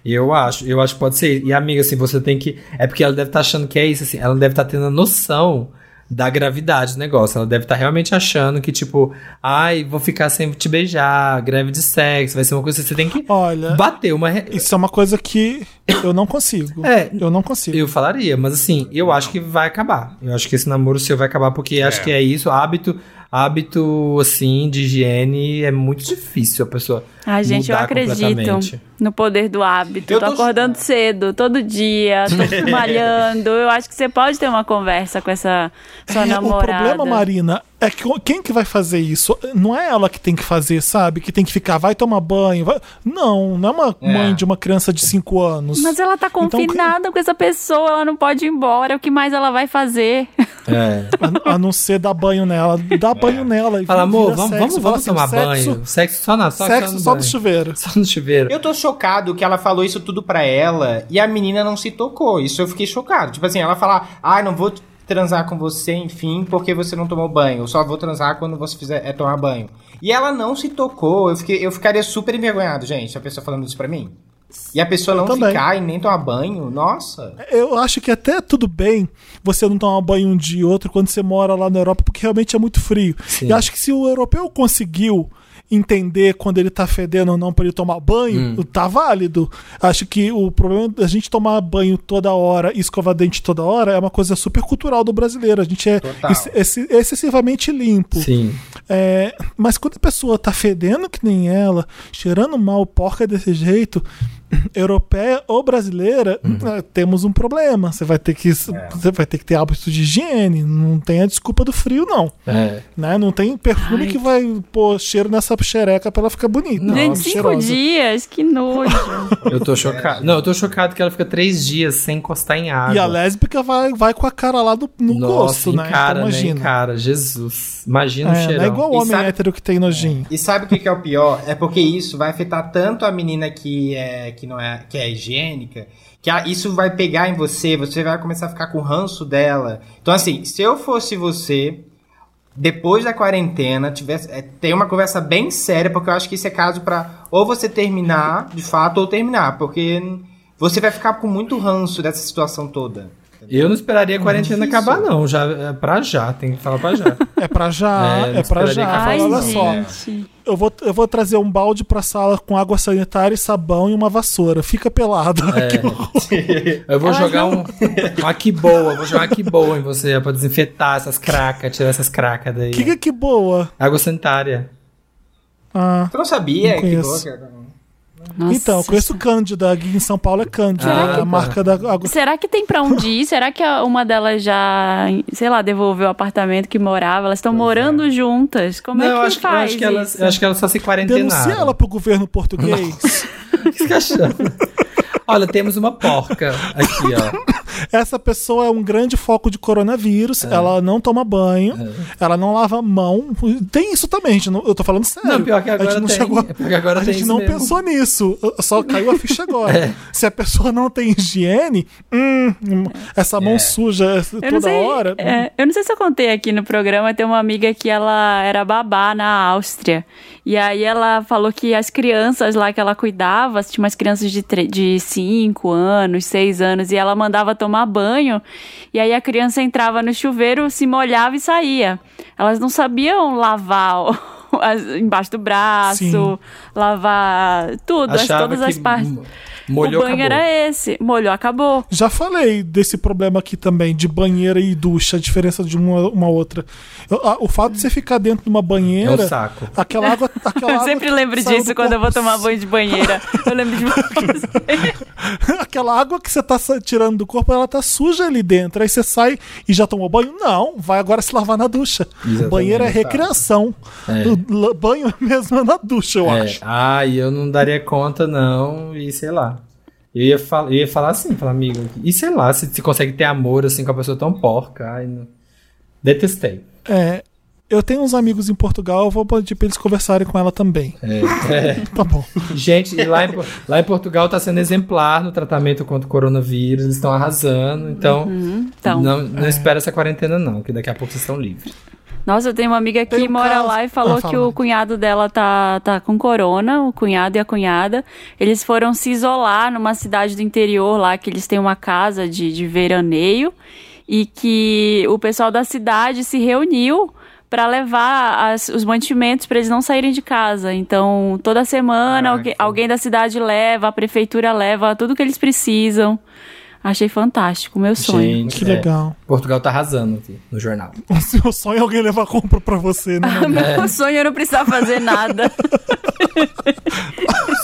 Eu acho, eu acho que pode ser. E amiga, assim, você tem que. É porque ela deve estar achando que é isso, assim. Ela deve estar tendo a noção da gravidade do negócio. Ela deve estar realmente achando que, tipo, ai, vou ficar sem te beijar, greve de sexo, vai ser uma coisa que você tem que Olha, bater uma. re- isso é uma coisa que eu não consigo. É. Eu não consigo. Eu falaria, mas assim, eu acho que vai acabar. Eu acho que esse namoro seu vai acabar porque acho que é isso. Hábito, hábito, assim, de higiene é muito difícil a pessoa. Ai, gente, eu mudar acredito completamente. no poder do hábito. Eu tô tô- acordando cedo, todo dia, tô malhando. Eu acho que você pode ter uma conversa com essa sua É, o namorada. problema, Marina, é que quem que vai fazer isso? Não é ela que tem que fazer, sabe? Que tem que ficar, vai tomar banho. vai- Não, não é uma É. mãe de uma criança de 5 anos. Mas ela tá Então, confinada com essa pessoa, ela não pode ir embora. O que mais ela vai fazer? É. A, a não ser dar banho nela. Dá banho nela. e Fala, amor, vamos, sexo. vamos, vamos assim, tomar sexo, banho. Sexo só na só, Sexo no só do banho. chuveiro. Só no chuveiro. Eu tô chocado que ela falou isso tudo pra ela e a menina não se tocou. Isso eu fiquei chocado. Tipo assim, ela falar, ai, não vou transar com você, enfim, porque você não tomou banho. Eu só vou transar quando você fizer é, tomar banho. E ela não se tocou. Eu, fiquei, eu ficaria super envergonhado, gente, a pessoa falando isso pra mim. E a pessoa não também. ficar e nem tomar banho, nossa. Eu acho que até tudo bem você não tomar banho um dia e outro quando você mora lá na Europa, porque realmente é muito frio. Sim. E acho que se o europeu conseguiu entender quando ele tá fedendo ou não para ele tomar banho, tá válido. Acho que o problema da gente tomar banho toda hora e escovar dente toda hora é uma coisa super cultural do brasileiro. A gente é ex- excessivamente limpo. Sim. É, mas quando a pessoa tá fedendo que nem ela, cheirando mal, porca desse jeito, europeia ou brasileira, Uhum. eh, temos um problema. Você vai ter que É. você vai ter que ter hábito de higiene. Não tem a desculpa do frio, não. É. Né? Não tem perfume Ai. que vai pôr cheiro nessa xereca pra ela ficar bonita. Gente, cinco cheirosa. dias, que nojo. Eu tô chocado. Não, eu tô chocado que ela fica três dias sem encostar em água. E a lésbica vai, vai com a cara lá no, no Nossa, gosto, né? cara, então né? Em imagina. cara, Jesus. Imagina o É, cheirão. não é igual o homem sabe- hétero que tem nojinho. E sabe o que, que é o pior? É porque isso vai afetar tanto a menina que é que não é que é higiênica, que a- isso vai pegar em você, você vai começar a ficar com ranço dela. Então assim, se eu fosse você, depois da quarentena, tivesse é, uma conversa bem séria, porque eu acho que isso é caso pra ou você terminar, de fato, ou terminar, porque você vai ficar com muito ranço dessa situação toda. Eu não esperaria a quarentena acabar, não. Já, é pra já, tem que falar pra já. É pra já, É, é, pra já. Ai, Olha só. Eu vou, eu vou trazer um balde pra sala com água sanitária e sabão e uma vassoura. Fica pelado. É. Eu vou jogar não- um. Uma que boa, vou jogar uma que boa em você, pra desinfetar essas cracas, tirar essas cracas daí. Que, que, que boa. Água sanitária. Ah, Você não sabia Não que boa, cara? Nossa então, eu conheço Cândida. Aqui em São Paulo é Cândida. Será a que- marca da água. Será que tem pra onde ir? Será que uma delas já, sei lá, devolveu o apartamento que morava? Elas estão morando juntas. Como não, é que eu acho, que- eu faz acho que elas, acho que elas só se quarentenaram. Denuncia ela pro governo português. O que você tá achando? Olha, temos uma porca aqui, ó. Essa pessoa é um grande foco de coronavírus. É. Ela não toma banho. Ela não lava a mão. Tem isso também, gente. não- Eu tô falando sério. Não, pior que a agora gente não tem. chegou. Que agora a gente não mesmo. pensou nisso. Só caiu a ficha agora. É. Se a pessoa não tem higiene, hum, hum, essa mão É. suja Eu não, toda sei, hora. é, eu não sei se eu contei aqui no programa, tem uma amiga que ela era babá na Áustria. E aí ela falou que as crianças lá que ela cuidava, tinha umas crianças de 5 anos, 6 anos, e ela mandava tomar banho. E aí a criança entrava no chuveiro, se molhava e saía. Elas não sabiam lavar embaixo do braço, Sim. lavar tudo, as- todas as partes. molhou, o banho acabou. era esse. Molhou, acabou. Já falei desse problema aqui também, de banheira e ducha, a diferença de uma, uma outra. A- o fato de você ficar dentro de uma banheira. É um saco. Aquela água. Aquela Eu água sempre que lembro disso do quando eu vou corpo- tomar banho de banheira. Eu lembro de Aquela água que você tá tirando do corpo, ela tá suja ali dentro. Aí você sai e já tomou banho? Não, vai agora se lavar na ducha. Exatamente. Banheiro é recreação. É. Banho mesmo é na ducha, eu É, acho. ah, e eu não daria conta, não, e sei lá. Eu ia, fal eu ia falar assim, falar, amigo, e sei lá, se você consegue ter amor assim com a pessoa tão porca. Ai, não. Detestei. É, eu tenho uns amigos em Portugal, eu vou pedir pra eles conversarem com ela também. É. Tá bom. Gente, lá em, lá em Portugal tá sendo exemplar no tratamento contra o coronavírus, eles estão arrasando, então, então. não, não espera essa quarentena não, que daqui a pouco vocês estão livres. Nossa, eu tenho uma amiga que um mora caso- lá e falou Ah, fala, que o cunhado dela tá, tá com corona, o cunhado e a cunhada. Eles foram se isolar numa cidade do interior lá, que eles têm uma casa de, de veraneio, e que o pessoal da cidade se reuniu para levar as- os mantimentos para eles não saírem de casa. Então, toda semana Caraca. alguém, alguém da cidade leva, a prefeitura leva tudo que eles precisam. Achei fantástico, meu sonho. Gente, Que é, legal. Portugal tá arrasando aqui no jornal. O seu sonho é alguém levar compra pra você, né? Meu sonho é não precisar fazer nada.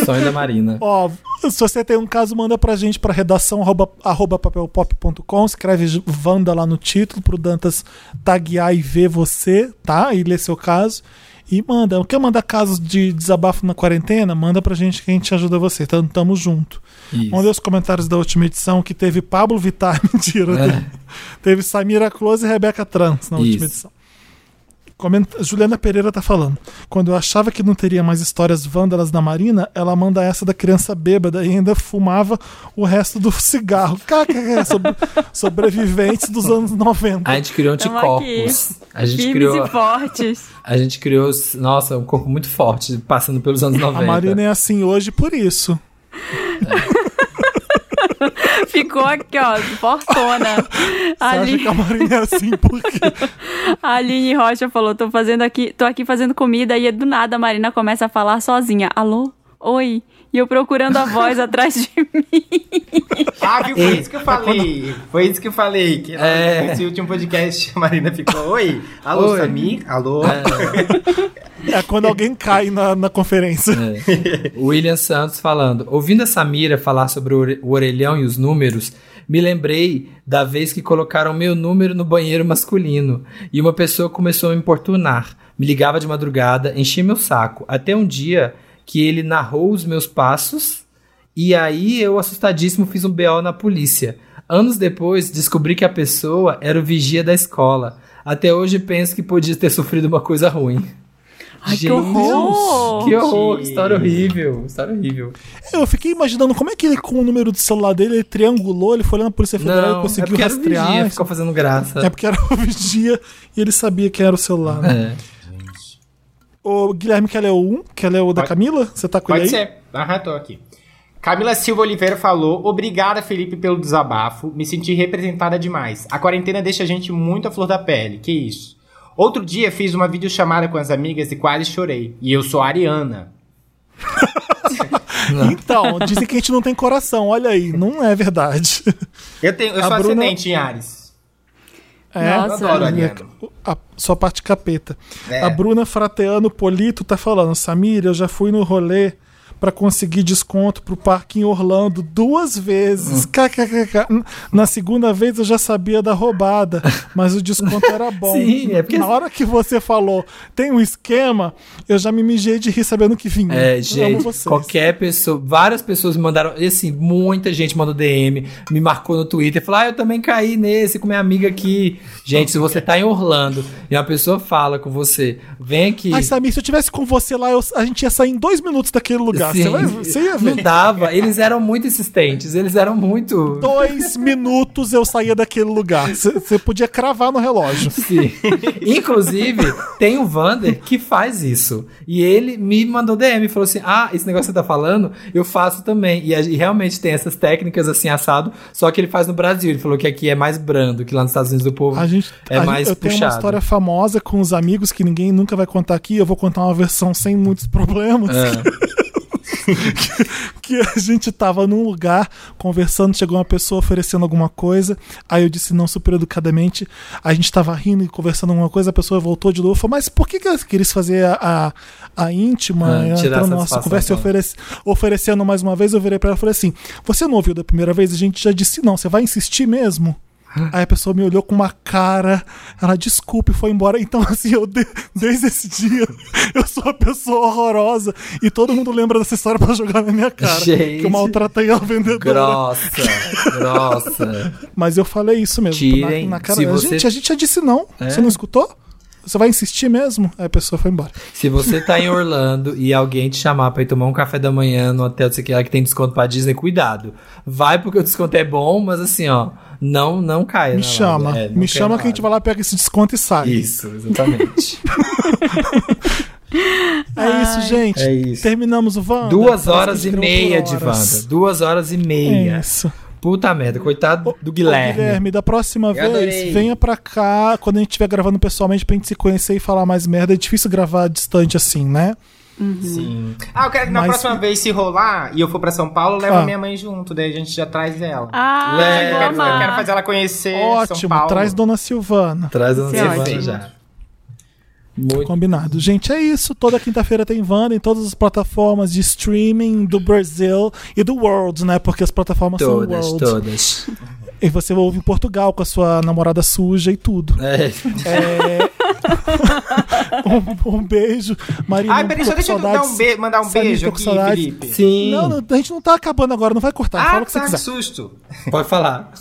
Sonho da Marina. Ó, se você tem um caso, manda pra gente pra redação arroba, arroba papelpop.com, escreve Wanda lá no título pro Dantas taguear e ver você, tá? E ler seu caso. E manda. Quer mandar casos de desabafo na quarentena? Manda pra gente que a gente ajuda você. Tamo, tamo junto. Isso. Vamos ler os comentários da última edição que teve Pablo Vittar, mentira. É. Teve, Samira Close e Rebeca Trans na última Isso. edição. Comenta- Juliana Pereira tá falando. Quando eu achava que não teria mais histórias vândalas na Marina, ela manda essa da criança bêbada e ainda fumava o resto do cigarro. KKK, sobre- sobreviventes dos anos 90. A gente criou anticorpos. A gente Firmes criou, e fortes. a gente criou, nossa, um corpo muito forte, passando pelos anos 90. A Marina é assim hoje por isso. Ficou aqui, ó, fortona. Você Ali, acha que a Marina é assim por quê? a Aline Rocha falou: tô fazendo aqui, tô aqui fazendo comida e do nada a Marina começa a falar sozinha. Alô? Oi? E eu procurando a voz atrás de mim. Ah, viu? Foi isso que eu falei. Foi isso que eu falei. Que É. nesse último podcast a Marina ficou: Oi, alô, Oi. Samir? Alô? É quando alguém cai na, na conferência. É. William Santos falando. Ouvindo a Samira falar sobre o orelhão e os números, me lembrei da vez que colocaram meu número no banheiro masculino e uma pessoa começou a me importunar. Me ligava de madrugada, enchia meu saco. Até um dia que ele narrou os meus passos e aí eu, assustadíssimo, fiz um BO na polícia. Anos depois, descobri que a pessoa era o vigia da escola. Até hoje penso que podia ter sofrido uma coisa ruim. Ai, que Gente, horror! Que horror, que história horrível. História horrível. Eu fiquei imaginando como é que ele, com o número do celular dele, ele triangulou, ele foi lá na Polícia Federal e Não, é conseguiu porque era o rastrear. vigia, ficou fazendo graça. É porque era o vigia e ele sabia que era o celular. né? É. Ô, Guilherme, quer ler o 1? Quer ler o da Pode- Camila? Você tá com Pode ele aí? ser. Aham, tô aqui. Camila Silva Oliveira falou: Obrigada, Felipe, pelo desabafo. Me senti representada demais. A quarentena deixa a gente muito à flor da pele. Que isso? Outro dia fiz uma videochamada com as amigas e quase chorei. E eu sou a Ariana. Então, dizem que a gente não tem coração. Olha aí, não é verdade. Eu, tenho, eu A sou Bruna- ascendente em Ares. É, Nossa. Eu adoro a Ariana. a sua parte capeta. É. A Bruna Frateano Polito tá falando: Samir, eu já fui no rolê pra conseguir desconto pro parque em Orlando duas vezes. Hum. KKKK. Na segunda vez eu já sabia da roubada, mas o desconto era bom. Sim, é porque- Na hora que você falou, tem um esquema, eu já me mijei de rir sabendo que vinha. É, gente, qualquer pessoa, várias pessoas me mandaram, e assim, muita gente mandou DM, me marcou no Twitter, falou, ah, eu também caí nesse com minha amiga aqui. Gente, se você tá em Orlando e uma pessoa fala com você, vem aqui. Ai, Samir, se eu tivesse com você lá, eu- a gente ia sair em dois minutos daquele lugar. Sim. Você, vai, você ia Não ver. dava. Eles eram muito insistentes. Eles eram muito. Dois minutos eu saía daquele lugar. Você podia cravar no relógio. Sim. Inclusive, tem o Vander que faz isso. E ele me mandou DM e falou assim: Ah, esse negócio que você tá falando, eu faço também. E, e realmente tem essas técnicas assim, assado, só que ele faz no Brasil. Ele falou que aqui é mais brando, que lá nos Estados Unidos o povo A gente, é a gente- mais eu tenho uma puxado. história famosa com os amigos que ninguém nunca vai contar aqui. Eu vou contar uma versão sem muitos problemas. Ah, que a gente tava num lugar conversando, chegou uma pessoa oferecendo alguma coisa, aí eu disse não super educadamente, a gente tava rindo e conversando alguma coisa, a pessoa voltou de novo, falou, mas por que que ela queria fazer a, a, a íntima, Ah, entrando na nossa conversa e oferece, oferecendo mais uma vez, eu virei pra ela e falei assim, você não ouviu da primeira vez? A gente já disse não, você vai insistir mesmo? Aí a pessoa me olhou com uma cara, ela desculpe, foi embora. Então, assim, eu de- desde esse dia, eu sou uma pessoa horrorosa e todo mundo lembra dessa história pra jogar na minha cara. Gente. Que eu maltratei a vendedora. grossa, grossa. Mas eu falei isso mesmo. Tirem, na, na cara você- Gente, a gente já disse não. É? Você não escutou? Você vai insistir mesmo? Aí a pessoa foi embora. Se você tá em Orlando e alguém te chamar pra ir tomar um café da manhã no hotel, sei que lá que tem desconto pra Disney, cuidado. Vai porque o desconto é bom, mas assim, ó, não não caia. Me chama. É, não Me chama na que a gente vai lá, pega esse desconto e sai. Isso, exatamente. É isso, gente. É isso. Terminamos o Wanda. Duas horas e meia de. Wanda. Duas horas e meia. É isso. Puta merda, coitado do Ô, Guilherme. Guilherme, da próxima vez, adorei. venha pra cá quando a gente estiver gravando pessoalmente pra gente se conhecer e falar mais merda. É difícil gravar distante assim, né? Sim. Ah, eu quero que na Mas- próxima vez, se rolar e eu for pra São Paulo, leva Ah. minha mãe junto, daí a gente já traz ela. Ah, eu, Leva. vou quero, eu quero fazer ela conhecer São Ótimo, Paulo. traz Dona Silvana. Traz a Sim, semana ótimo. já. Muito. Combinado. Gente, é isso. Toda quinta-feira tem Wanda em todas as plataformas de streaming do Brasil e do World, né? Porque as plataformas Todas, são World. todas. E você ouve em Portugal com a sua namorada suja e tudo. É. É... um, um beijo. Marina, Ai, peraí, só deixa eu dar um be- mandar um beijo aqui, saudades. Felipe. Sim. Não, não, a gente não tá acabando agora, não vai cortar. Ah, Fala o que você tá, que quiser. susto. Pode falar.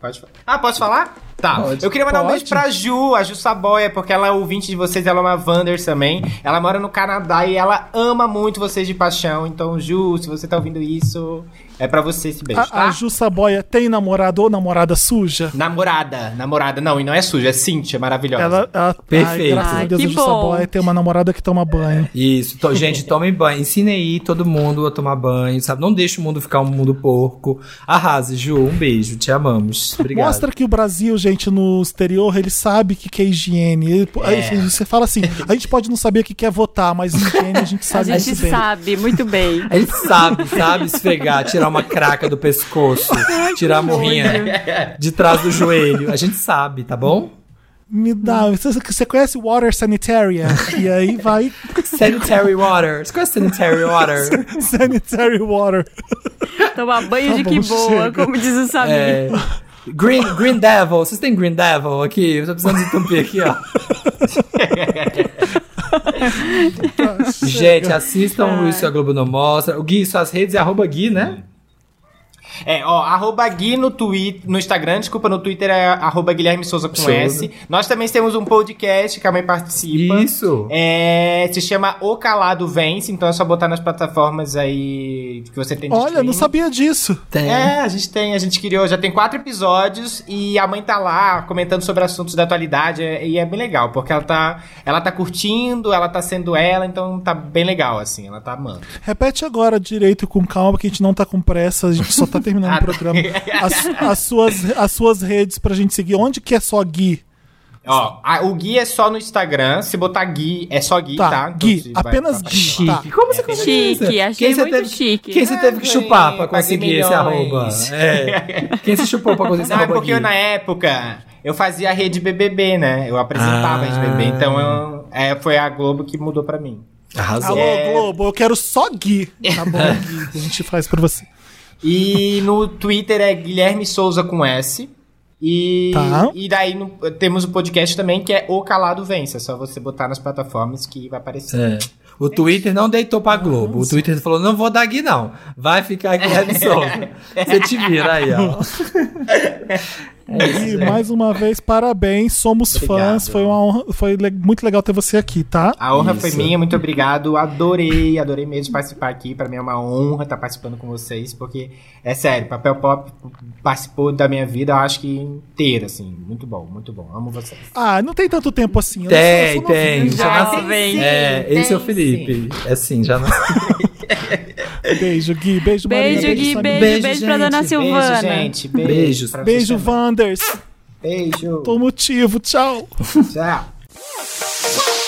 Pode falar. Ah, posso falar? Tá. Pode. Eu queria mandar um Pode. beijo pra Ju, a Ju Saboia, porque ela é ouvinte de vocês, ela é uma Wanders também. Ela mora no Canadá e ela ama muito vocês de paixão. Então, Ju, se você tá ouvindo isso, é pra você esse beijo, A, tá? a Ju Saboia tem namorado ou namorada suja? Namorada, namorada. Não, e não é suja, é Cíntia, maravilhosa. Ela, ela Perfeito. Ai, graças a Deus, que a bom. Saboia tem uma namorada que toma banho. Isso, to- gente, tomem banho. Ensine aí todo mundo a tomar banho, sabe? Não deixe o mundo ficar um mundo porco. Arrase, Ju, um beijo, te amamos. Obrigado. Mostra que o Brasil, gente, no exterior, ele sabe o que, que é higiene. Ele- aí você fala assim, a gente pode não saber o que que é votar, mas higiene a gente A sabe gente muito bem. sabe muito bem. Ele sabe, sabe esfregar, tirar uma craca do pescoço, tirar a morrinha de trás do joelho. A gente sabe, tá bom? Me dá. Você, você conhece Water Sanitarian? e aí vai Sanitary water. Você conhece sanitary water? Sanitary Water. Tomar banho Tá de bom, que boa, chega. como diz o Samir. É, Green, Green Devil. Vocês têm Green Devil aqui? Eu tô precisando de tumpir aqui, ó. Gente, assistam o Isso a Globo não mostra. O Gui, suas redes é arroba Gui, né? É, ó, arroba Gui no Twitter, no Instagram, desculpa, no Twitter é arroba Guilherme Souza com Souza. S. Nós também temos um podcast que a mãe participa. Isso. É, se chama O Calado Vence, então é só botar nas plataformas aí que você tem de Olha, não sabia disso. Tem. É, a gente tem, a gente criou, já tem quatro episódios e a mãe tá lá comentando sobre assuntos da atualidade é- e é bem legal, porque ela tá, ela tá curtindo, ela tá sendo ela, então tá bem legal, assim, ela tá amando. Repete agora direito e com calma, que a gente não tá com pressa, a gente só tá terminando Ah, o programa. As, as suas, as suas redes pra gente seguir. Onde que é só Gui? Ó, a- o Gui é só no Instagram, se botar Gui, é só Gui, Tá, tá? Gui, vai- apenas vai Gui. participar. Chique. Como você conseguiu Chique, achei você muito teve, chique. Quem você teve que chupar pra conseguir esse arroba? É. Quem se chupou pra conseguir esse Não, é arroba porque eu, Gui? na época eu fazia a rede BBB, né? Eu apresentava a rede Ah. BBB, então eu- é, foi a Globo que mudou pra mim. Arrasou. Alô, É. Globo, eu quero só Gui. Tá bom, Gui, a gente faz pra você. E no Twitter é Guilherme Souza com S. E, Tá. e daí no- temos o podcast também que é O Calado Vence. É só você botar nas plataformas que vai aparecer. É. O Twitter não deitou pra Globo. O Twitter falou: não vou dar Gui, não. Vai ficar Guilherme Souza. Você te vira aí, ó. E mais uma vez, parabéns, somos Obrigado. fãs. Foi, uma honra, foi le- muito legal ter você aqui, tá? A honra foi Isso. minha, muito obrigado. Adorei, adorei mesmo participar aqui. Pra mim é uma honra estar participando com vocês, porque é sério, Papel Pop participou da minha vida, eu acho que inteira, assim. Muito bom, muito bom. Amo vocês. Ah, não tem tanto tempo assim. eu não sou- eu Tem, sou tem. Já nasci- vem. É, esse é o tem Felipe. É sim, já não. Beijo, Gui. Beijo, Beijo, Marina. Gui. Samir. Beijo, Beijo, beijo, pra dona Silvana. Beijo, gente. Beijo. Beijos. Beijo, vocês Anders. Beijo. Por motivo. Tchau. Tchau.